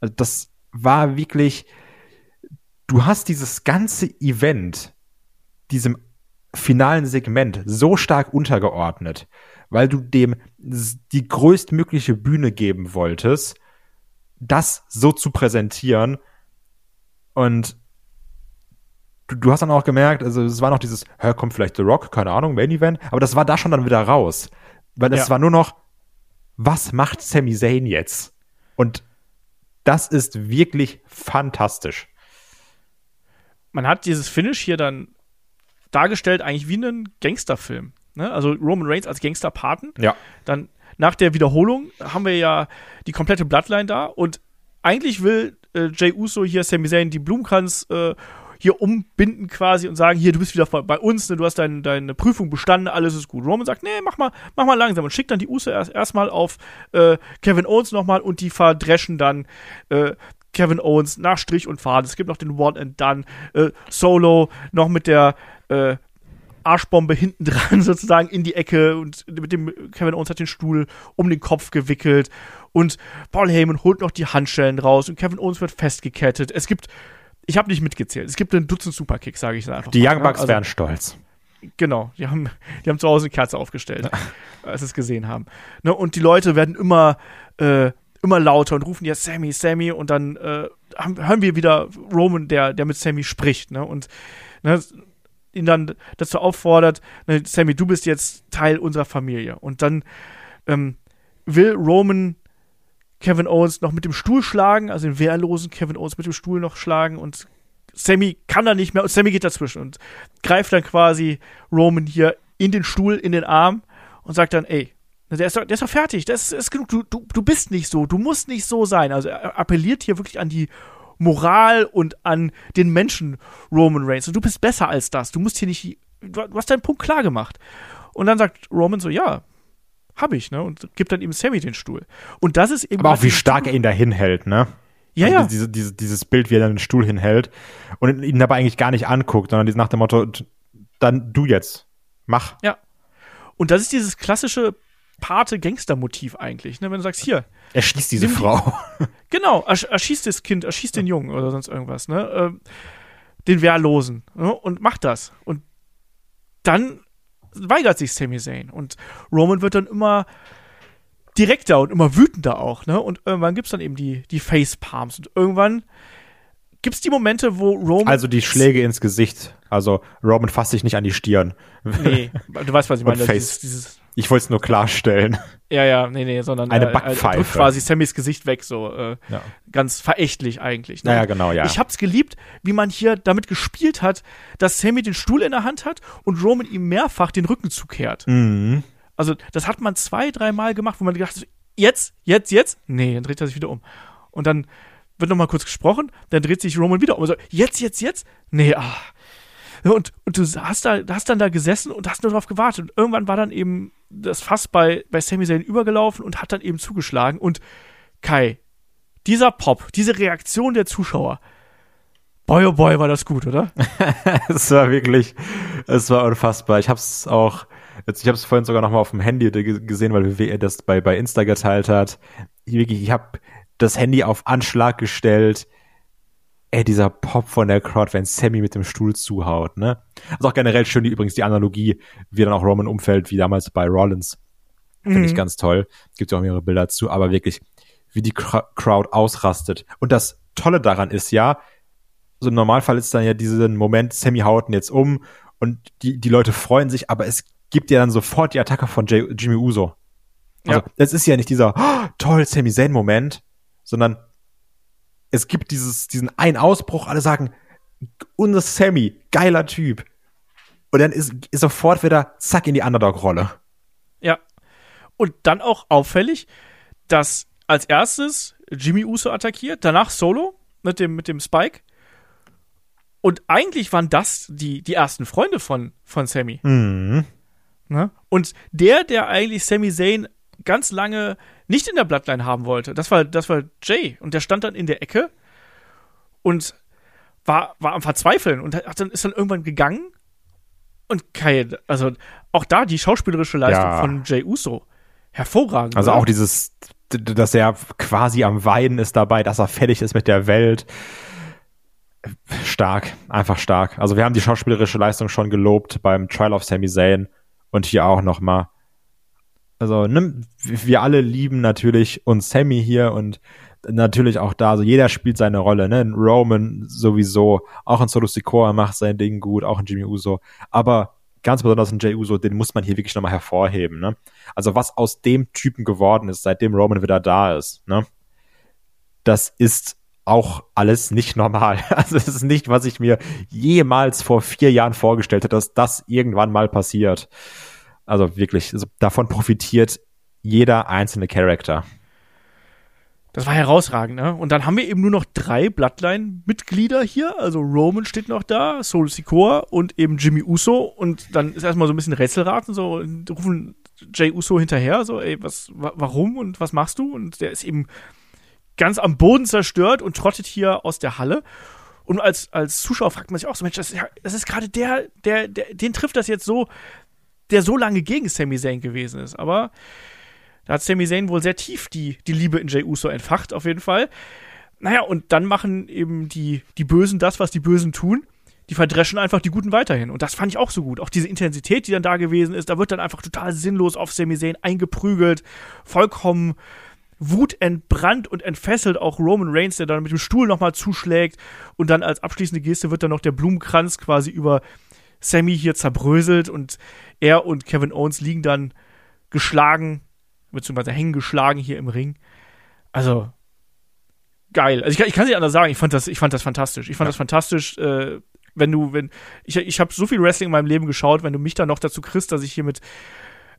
Also das war wirklich, du hast dieses ganze Event, diesem finalen Segment so stark untergeordnet, weil du dem die größtmögliche Bühne geben wolltest, das so zu präsentieren. Und du, du hast dann auch gemerkt, also es war noch dieses, hä, kommt vielleicht The Rock, keine Ahnung, Main Event, aber das war da schon dann wieder raus. Weil es Ja. war nur noch, was macht Sami Zayn jetzt? Und das ist wirklich fantastisch. man hat dieses Finish hier dann dargestellt, eigentlich wie einen Gangsterfilm. Ne? Also Roman Reigns als Gangsterpaten. Ja. Dann nach der Wiederholung haben wir ja die komplette Bloodline da und eigentlich will äh, Jay Uso hier Sami Zayn die Blumenkranz äh, hier umbinden quasi und sagen, hier, du bist wieder bei uns, ne, du hast dein, deine Prüfung bestanden, alles ist gut. Roman sagt, nee, mach mal, mach mal langsam und schickt dann die Uso erst erstmal auf äh, Kevin Owens nochmal und die verdreschen dann äh, Kevin Owens nach Strich und Faden. Es gibt noch den One and Done. Äh, Solo noch mit der äh, Arschbombe hinten dran sozusagen in die Ecke und mit dem Kevin Owens hat den Stuhl um den Kopf gewickelt und Paul Heyman holt noch die Handschellen raus und Kevin Owens wird festgekettet. Es gibt, ich habe nicht mitgezählt, es gibt ein Dutzend Superkicks, sage ich einfach. Die mal, Young ne? Bucks Also- wären stolz. Genau, die haben, die haben zu Hause eine Kerze aufgestellt, als sie es gesehen haben. Ne, und die Leute werden immer, äh, immer lauter und rufen ja Sammy, Sammy und dann äh, hören wir wieder Roman, der, der mit Sammy spricht, ne? Und ne, ihn dann dazu auffordert, ne, Sammy, du bist jetzt Teil unserer Familie. Und dann ähm, will Roman Kevin Owens noch mit dem Stuhl schlagen, also den wehrlosen Kevin Owens mit dem Stuhl noch schlagen und Sammy kann da nicht mehr und Sammy geht dazwischen und greift dann quasi Roman hier in den Stuhl, in den Arm und sagt dann, ey, der ist doch, der ist doch fertig, das ist, genug, du, du, du bist nicht so, du musst nicht so sein. Also er appelliert hier wirklich an die Moral und an den Menschen Roman Reigns. Und du bist besser als das. Du musst hier nicht, du, du hast deinen Punkt klar gemacht. Und dann sagt Roman so, ja, hab ich, ne? Und gibt dann eben Sammy den Stuhl. Und das ist eben. Aber auch wie stark er ihn da hinhält, ne? Ja, also ja. Diese, diese, dieses Bild, wie er dann den Stuhl hinhält und ihn dabei eigentlich gar nicht anguckt, sondern nach dem Motto, dann du jetzt, mach. Ja. Und das ist dieses klassische Pate-Gangster-Motiv eigentlich, ne? Wenn du sagst, hier. Er schießt diese Nimm die- Frau. Genau, ersch erschießt das Kind, erschießt den Jungen oder sonst irgendwas, ne? Ähm, den Wehrlosen, ne? Und macht das. Und dann weigert sich Sami Zayn. Und Roman wird dann immer direkter und immer wütender auch, ne? Und irgendwann gibt's dann eben die, die Facepalms. Und irgendwann gibt's die Momente, wo Roman. Also die Schläge ins Gesicht. Also Roman fasst sich nicht an die Stirn. Nee, du weißt, was ich meine. Face. Dieses, dieses, Ich wollte es nur klarstellen. ja, ja, nee, nee, sondern Eine äh, er Backpfeife. drückt quasi Sammys Gesicht weg, so äh, Ja. ganz verächtlich eigentlich. Ne? Naja, genau, ja. Ich hab's geliebt, wie man hier damit gespielt hat, dass Sammy den Stuhl in der Hand hat und Roman ihm mehrfach den Rücken zukehrt. Mhm. Also, das hat man zwei, dreimal gemacht, wo man gedacht hat, jetzt, jetzt, jetzt? Nee, dann dreht er sich wieder um. Und dann wird noch mal kurz gesprochen, dann dreht sich Roman wieder um. und So, jetzt, jetzt, jetzt? Nee, ah. Und, und du hast, da, hast dann da gesessen und hast nur darauf gewartet. Und irgendwann war dann eben das Fass bei, bei Sami Zayn übergelaufen und hat dann eben zugeschlagen. Und Kai, dieser Pop, diese Reaktion der Zuschauer, boy oh boy, war das gut, oder? Es war wirklich, es war unfassbar. Ich hab's auch, ich hab's vorhin sogar noch mal auf dem Handy ge- gesehen, weil WWE das bei, bei Insta geteilt hat. Ich, wirklich, ich hab das Handy auf Anschlag gestellt. Ey, dieser Pop von der Crowd, wenn Sammy mit dem Stuhl zuhaut, ne? Also auch generell schön die, übrigens die Analogie, wie dann auch Roman umfällt, wie damals bei Rollins. Finde ich ganz toll. Gibt ja auch mehrere Bilder zu, aber wirklich, wie die Crowd ausrastet. Und das Tolle daran ist ja, so im Normalfall ist dann ja diesen Moment, Sammy haut ihn jetzt um und die, die Leute freuen sich, aber es gibt ja dann sofort die Attacke von Jay, Jimmy Uso. Also, Ja. das ist ja nicht dieser, oh, toll, Sami Zayn Moment, sondern es gibt dieses, diesen einen Ausbruch, alle sagen, unser Sammy, geiler Typ. Und dann ist, ist sofort wieder zack in die Underdog-Rolle. Ja. Und dann auch auffällig, dass als erstes Jimmy Uso attackiert, danach Solo mit dem, mit dem Spike. Und eigentlich waren das die, die ersten Freunde von, von Sammy. Mhm. Ne? Und der, der eigentlich Sami Zayn ganz lange nicht in der Bloodline haben wollte, das war, das war Jay. Und der stand dann in der Ecke und war, war am Verzweifeln und hat dann, ist dann irgendwann gegangen. Und Kai, also auch da die schauspielerische Leistung Ja. von Jay Uso. Hervorragend. Also oder? auch dieses, dass er quasi am Weinen ist dabei, dass er fertig ist mit der Welt. Stark, einfach stark. Also wir haben die schauspielerische Leistung schon gelobt beim Trial of Sami Zayn und hier auch noch mal. Also ne, wir alle lieben natürlich uns Sammy hier und natürlich auch da. Also jeder spielt seine Rolle. Ne? Roman sowieso, auch ein Solo Sikoa macht sein Ding gut, auch ein Jimmy Uso. Aber ganz besonders ein Jay Uso, den muss man hier wirklich nochmal hervorheben. Ne? Also was aus dem Typen geworden ist, seitdem Roman wieder da ist, ne? Das ist auch alles nicht normal. Also es ist nicht, was ich mir jemals vor vier Jahren vorgestellt hätte, dass das irgendwann mal passiert. Also wirklich, also davon profitiert jeder einzelne Charakter. Das war herausragend, ne? Und dann haben wir eben nur noch drei Bloodline-Mitglieder hier. Also Roman steht noch da, Soul Sikoa und eben Jimmy Uso. Und dann ist erstmal so ein bisschen Rätselraten, so und rufen Jay Uso hinterher, so, ey, was, wa warum und was machst du? Und der ist eben ganz am Boden zerstört und trottet hier aus der Halle. Und als, als Zuschauer fragt man sich auch so, Mensch, das ist, das ist gerade der, der, der, den trifft das jetzt so, der so lange gegen Sami Zayn gewesen ist. Aber da hat Sami Zayn wohl sehr tief die, die Liebe in Jey Uso entfacht, auf jeden Fall. Naja, und dann machen eben die, die Bösen das, was die Bösen tun. Die verdreschen einfach die Guten weiterhin. Und das fand ich auch so gut. Auch diese Intensität, die dann da gewesen ist, da wird dann einfach total sinnlos auf Sami Zayn eingeprügelt. Vollkommen wutentbrannt und entfesselt auch Roman Reigns, der dann mit dem Stuhl nochmal zuschlägt. Und dann als abschließende Geste wird dann noch der Blumenkranz quasi über Sammy hier zerbröselt. Und er und Kevin Owens liegen dann geschlagen beziehungsweise hängen geschlagen hier im Ring. Also, geil. Also ich, ich kann es nicht anders sagen, ich fand das, ich fand das fantastisch. Ich fand Ja. das fantastisch, äh, wenn du, wenn, ich, ich habe so viel Wrestling in meinem Leben geschaut, wenn du mich dann noch dazu kriegst, dass ich hier mit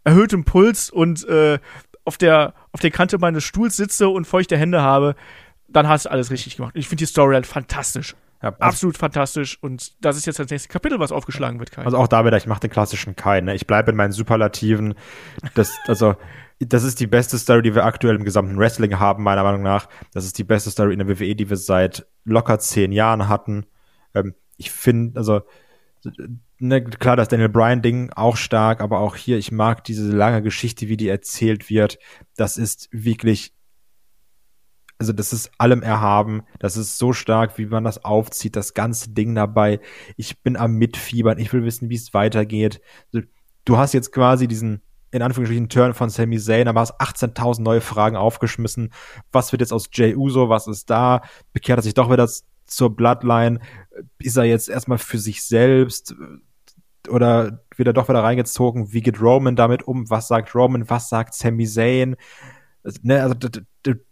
erhöhtem Puls und äh, auf der, auf der Kante meines Stuhls sitze und feuchte Hände habe, dann hast du alles richtig gemacht. Ich finde die Storyline fantastisch. Ja, also, Absolut fantastisch. Und das ist jetzt das nächste Kapitel, was aufgeschlagen wird, Kai. also auch da wieder, ich mache den klassischen Kai, ne? Ich bleibe in meinen Superlativen. Das, also, das ist die beste Story, die wir aktuell im gesamten Wrestling haben, meiner Meinung nach. Das ist die beste Story in der WWE, die wir seit locker zehn Jahren hatten. Ähm, ich finde, also, ne, klar, das Daniel Bryan-Ding auch stark, aber auch hier, ich mag diese lange Geschichte, wie die erzählt wird. Das ist wirklich also das ist allem erhaben, das ist so stark, wie man das aufzieht, das ganze Ding dabei. Ich bin am Mitfiebern, ich will wissen, wie es weitergeht. Du, hast jetzt quasi diesen, in Anführungsstrichen, Turn von Sami Zayn, aber hast 18.000 neue Fragen aufgeschmissen. Was wird jetzt aus Jay Uso? Was ist da? Bekehrt er sich doch wieder zur Bloodline? Ist er jetzt erstmal für sich selbst? Oder wird er doch wieder reingezogen? Wie geht Roman damit um? Was sagt Roman? Was sagt Sami Zayn? Ne, also das,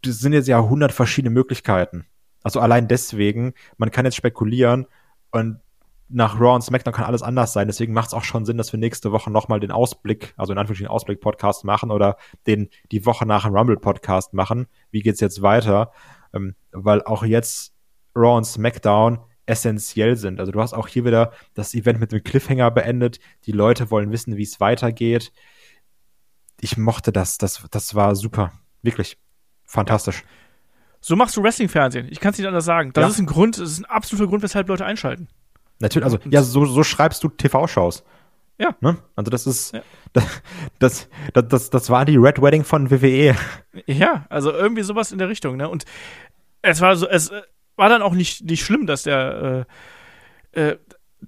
sind jetzt ja 100 verschiedene Möglichkeiten. Also allein deswegen, man kann jetzt spekulieren und nach Raw und SmackDown kann alles anders sein. Deswegen macht es auch schon Sinn, dass wir nächste Woche nochmal den Ausblick, also in Anführungsstrichen Ausblick-Podcast machen oder den die Woche nach dem Rumble-Podcast machen. Wie geht's jetzt weiter? Ähm, weil auch jetzt Raw und SmackDown essentiell sind. Also du hast auch hier wieder das Event mit dem Cliffhanger beendet. Die Leute wollen wissen, wie es weitergeht. Ich mochte das. Das, das war super. Wirklich. Fantastisch. so machst du Wrestling-Fernsehen. Ich kann es nicht anders sagen. Das Ja. ist ein Grund, das ist ein absoluter Grund, weshalb Leute einschalten. Natürlich, also, ja, so, so schreibst du TV-Shows. Ja. Ne? Also, das ist, Ja. das, das, das, das, war die Red Wedding von. WWE. Ja, also irgendwie sowas in der Richtung, ne? Und es war so, es äh, war dann auch nicht, nicht schlimm, dass der, äh, äh,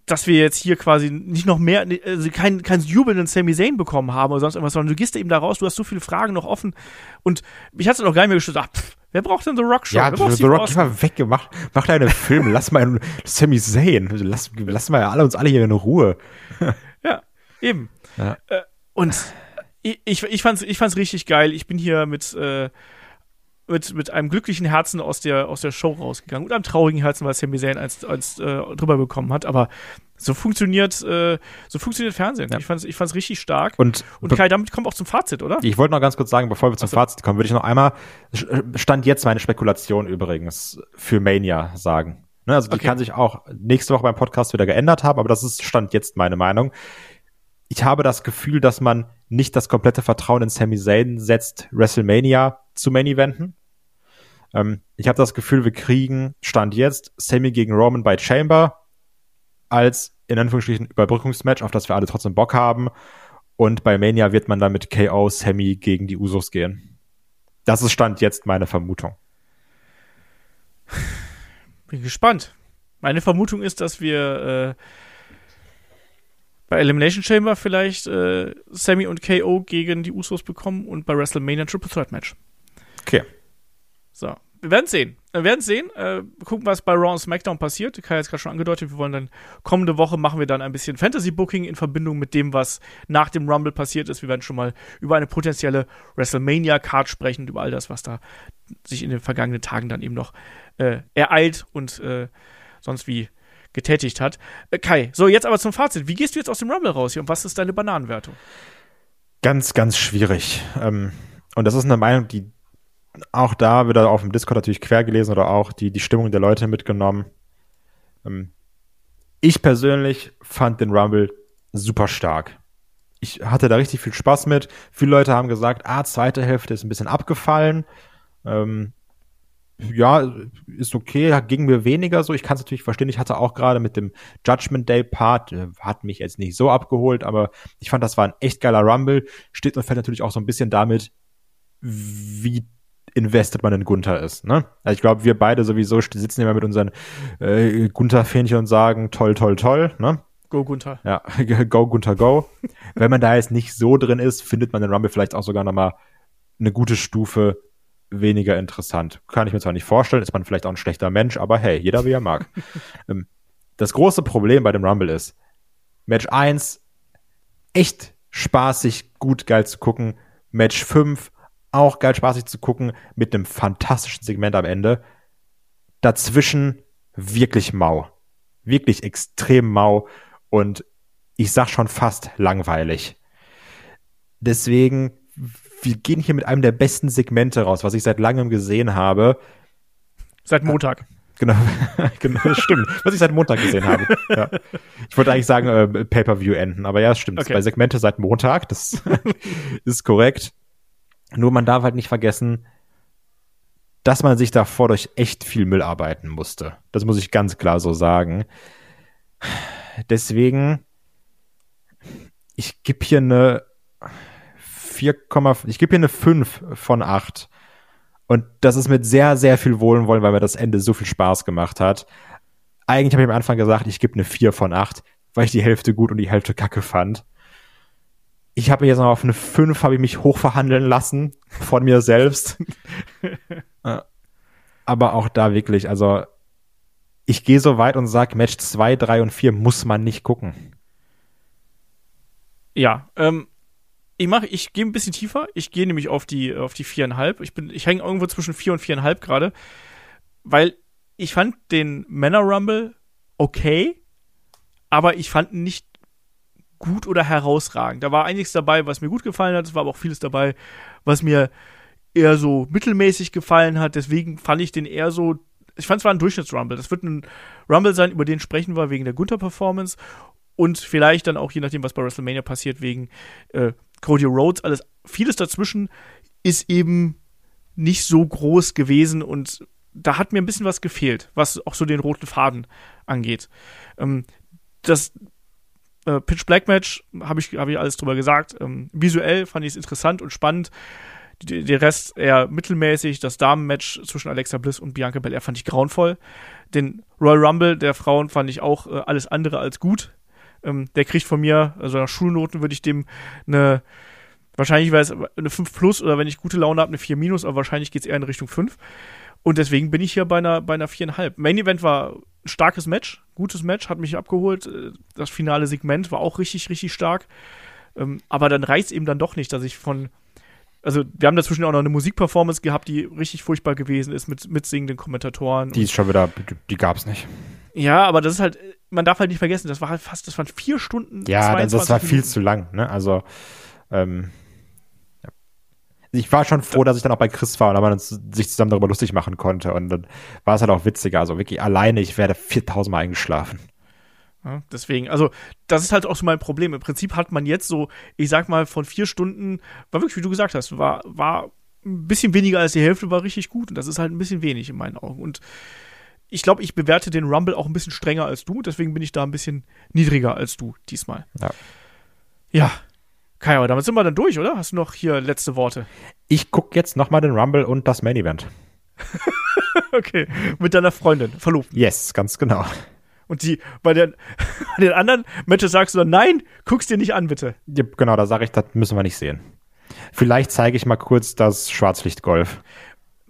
dass wir jetzt hier quasi nicht noch mehr, also keinen kein jubelnden Sami Zayn bekommen haben oder sonst irgendwas, sondern du gehst da eben da raus, du hast so viele Fragen noch offen und mich hat es noch gar nicht mehr gestört, ach, pff, wer braucht denn The Rock schon? Ja, The Steve Rock, geh mal weg, mach, mach deine Filme, lass mal Sami Zayn, lass, lass mal alle, uns alle hier in Ruhe. Ja, eben. Ja. Äh, und ich, ich, ich, fand's, ich fand's richtig geil. Ich bin hier mit, äh, mit, mit einem glücklichen Herzen aus der, aus der Show rausgegangen und einem traurigen Herzen, weil Sami Zayn eins, eins äh, drüber bekommen hat. Aber so funktioniert, äh, so funktioniert Fernsehen. Ja. Ich, fand's, ich fand's richtig stark. Und, Und Kai, damit kommen wir auch zum Fazit, oder? ich wollte noch ganz kurz sagen, bevor wir zum Ach so. Fazit kommen, würde ich noch einmal, stand jetzt meine Spekulation übrigens für Mania sagen. Ne, also die Okay. kann sich auch nächste Woche beim Podcast wieder geändert haben, aber das ist Stand jetzt meine Meinung. Ich habe das Gefühl, dass man nicht das komplette Vertrauen in Sami Zayn setzt, WrestleMania zu Main Eventen. Ähm, ich habe das Gefühl, wir kriegen Stand jetzt Sami gegen Roman bei Chamber als in Anführungsstrichen Überbrückungsmatch, auf das wir alle trotzdem Bock haben. Und bei Mania wird man dann mit KO Sammy gegen die Usos gehen. Das ist Stand jetzt meine Vermutung. Bin gespannt. Meine Vermutung ist, dass wir äh, bei Elimination Chamber vielleicht äh, Sammy und KO gegen die Usos bekommen und bei WrestleMania Triple Threat Match. Okay. So, wir werden sehen. Wir werden sehen. Äh, gucken, was bei Raw und SmackDown passiert. Kai hat es gerade schon angedeutet. Wir wollen dann kommende Woche machen wir dann ein bisschen Fantasy Booking in Verbindung mit dem, was nach dem Rumble passiert ist. Wir werden schon mal über eine potenzielle WrestleMania Card sprechen, über all das, was da sich in den vergangenen Tagen dann eben noch äh, ereilt und äh, sonst wie getätigt hat. Äh, Kai, so jetzt aber zum Fazit. Wie gehst du jetzt aus dem Rumble raus hier und was ist deine Bananenwertung? Ganz, ganz schwierig. Ähm, und das ist eine Meinung, die auch da wieder auf dem Discord natürlich quer gelesen oder auch die, die Stimmung der Leute mitgenommen. Ähm, ich persönlich fand den Rumble super stark. Ich hatte da richtig viel Spaß mit. Viele Leute haben gesagt, ah, zweite Hälfte ist ein bisschen abgefallen. Ähm, ja, ist okay, ging mir weniger so. Ich kann es natürlich verstehen. Ich hatte auch gerade mit dem Judgment Day Part, äh, hat mich jetzt nicht so abgeholt, aber ich fand, das war ein echt geiler Rumble. Steht und fällt natürlich auch so ein bisschen damit, wie invested man in Gunther ist. Ne? Also ich glaube, wir beide sowieso sitzen immer mit unseren äh, Gunther-Fähnchen und sagen, toll, toll, toll. Ne? Go Gunther. Ja, go, Gunther, go. Wenn man da jetzt nicht so drin ist, findet man den Rumble vielleicht auch sogar nochmal eine gute Stufe weniger interessant. Kann ich mir zwar nicht vorstellen, ist man vielleicht auch ein schlechter Mensch, aber hey, jeder wie er mag. Ähm, das große Problem bei dem Rumble ist, Match 1, echt spaßig, gut, geil zu gucken. Match 5, auch geil spaßig zu gucken, mit einem fantastischen Segment am Ende. Dazwischen wirklich mau. Wirklich extrem mau und ich sag schon fast langweilig. Deswegen, wir gehen hier mit einem der besten Segmente raus, was ich seit langem gesehen habe. Seit Montag. Genau, genau stimmt. Was ich seit Montag gesehen habe. Ja. Ich wollte eigentlich sagen, äh, Pay-Per-View enden, aber ja, stimmt. Okay. Zwei Segmente seit Montag, das ist korrekt. Nur man darf halt nicht vergessen, dass man sich davor durch echt viel Müll arbeiten musste. Das muss ich ganz klar so sagen. Deswegen, ich gebe hier eine 4, ich gebe hier eine 5 von 8. Und das ist mit sehr, sehr viel Wohlwollen, weil mir das Ende so viel Spaß gemacht hat. Eigentlich habe ich am Anfang gesagt, ich gebe eine 4 von 8, weil ich die Hälfte gut und die Hälfte kacke fand. Ich habe mich jetzt noch auf eine 5 habe ich mich hochverhandeln lassen von mir selbst. Aber auch da wirklich, also ich gehe so weit und sage, Match 2, 3 und 4 muss man nicht gucken. Ja, ähm, ich mache, ich gehe ein bisschen tiefer. Ich gehe nämlich auf die, auf die viereinhalb. Ich bin, ich hänge irgendwo zwischen vier und viereinhalb gerade, weil ich fand den Männer Rumble okay, aber ich fand ihn nicht gut oder herausragend. Da war einiges dabei, was mir gut gefallen hat. Es war aber auch vieles dabei, was mir eher so mittelmäßig gefallen hat. Deswegen fand ich den eher so. Ich fand es war ein Durchschnittsrumble. Das wird ein Rumble sein, über den sprechen wir wegen der Gunther-Performance und vielleicht dann auch je nachdem, was bei WrestleMania passiert, wegen äh, Cody Rhodes. Alles, vieles dazwischen ist eben nicht so groß gewesen und da hat mir ein bisschen was gefehlt, was auch so den roten Faden angeht. Ähm, das äh, Pitch Black Match habe ich, hab ich alles drüber gesagt. Ähm, visuell fand ich es interessant und spannend. Der Rest eher mittelmäßig. Das Damen-Match zwischen Alexa Bliss und Bianca Belair fand ich grauenvoll. Den Royal Rumble der Frauen fand ich auch äh, alles andere als gut. Ähm, der kriegt von mir, also nach Schulnoten würde ich dem eine, wahrscheinlich wäre es eine 5 plus oder wenn ich gute Laune habe, eine 4 minus, aber wahrscheinlich geht es eher in Richtung 5. Und deswegen bin ich hier bei einer, bei einer 4,5. Main Event war ein starkes Match, gutes Match, hat mich abgeholt. Äh, das finale Segment war auch richtig, richtig stark. Ähm, aber dann reicht es eben dann doch nicht, dass ich von also wir haben dazwischen auch noch eine Musikperformance gehabt, die richtig furchtbar gewesen ist mit, mit singenden Kommentatoren. Die ist schon wieder, die gab's nicht. Ja, aber das ist halt, man darf halt nicht vergessen, das war halt fast, das waren vier Stunden. Ja, das war viel Minuten. zu lang, ne? Also, ähm, ja. ich war schon froh, dass ich dann auch bei Chris war und man sich zusammen darüber lustig machen konnte und dann war es halt auch witziger. Also wirklich alleine, ich werde 4000 Mal eingeschlafen. Ja, deswegen, also das ist halt auch so mein Problem. Im Prinzip hat man jetzt so, ich sag mal, von vier Stunden, war wirklich, wie du gesagt hast, war, war ein bisschen weniger als die Hälfte, war richtig gut. Und das ist halt ein bisschen wenig in meinen Augen. Und ich glaube, ich bewerte den Rumble auch ein bisschen strenger als du. Deswegen bin ich da ein bisschen niedriger als du diesmal. Ja. Ja. Kai, aber damit sind wir dann durch, oder? Hast du noch hier letzte Worte? Ich gucke jetzt nochmal den Rumble und das Main Event. okay. Mit deiner Freundin, verlobt. Yes, ganz genau. Und die, bei den, bei den anderen Matches sagst du dann, nein, guck's dir nicht an, bitte. Ja, genau, da sage ich, das müssen wir nicht sehen. Vielleicht zeige ich mal kurz das Schwarzlichtgolf.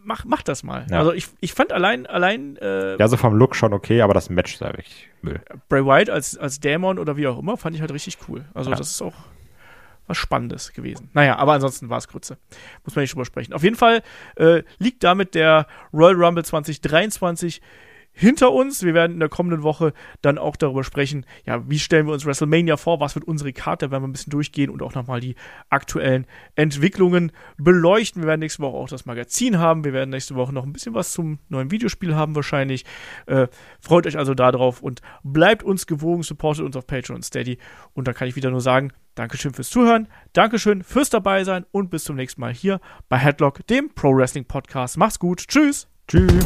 Mach, mach das mal. Ja. Also ich, ich fand allein, allein äh, Ja, so vom Look schon okay, aber das Match ist wirklich Müll. Bray Wyatt als, als Dämon oder wie auch immer, fand ich halt richtig cool. Also ja. das ist auch was Spannendes gewesen. Naja, aber ansonsten war es Grütze. Muss man nicht drüber sprechen. Auf jeden Fall äh, liegt damit der Royal Rumble 2023 hinter uns. Wir werden in der kommenden Woche dann auch darüber sprechen, ja, wie stellen wir uns WrestleMania vor, was wird unsere Karte, da werden wir ein bisschen durchgehen und auch nochmal die aktuellen Entwicklungen beleuchten. Wir werden nächste Woche auch das Magazin haben. Wir werden nächste Woche noch ein bisschen was zum neuen Videospiel haben wahrscheinlich. Äh, freut euch also darauf und bleibt uns gewogen, supportet uns auf Patreon und Steady. Und dann kann ich wieder nur sagen, Dankeschön fürs Zuhören, Dankeschön fürs dabei sein und bis zum nächsten Mal hier bei Headlock, dem Pro Wrestling Podcast. Macht's gut. Tschüss. Tschüss.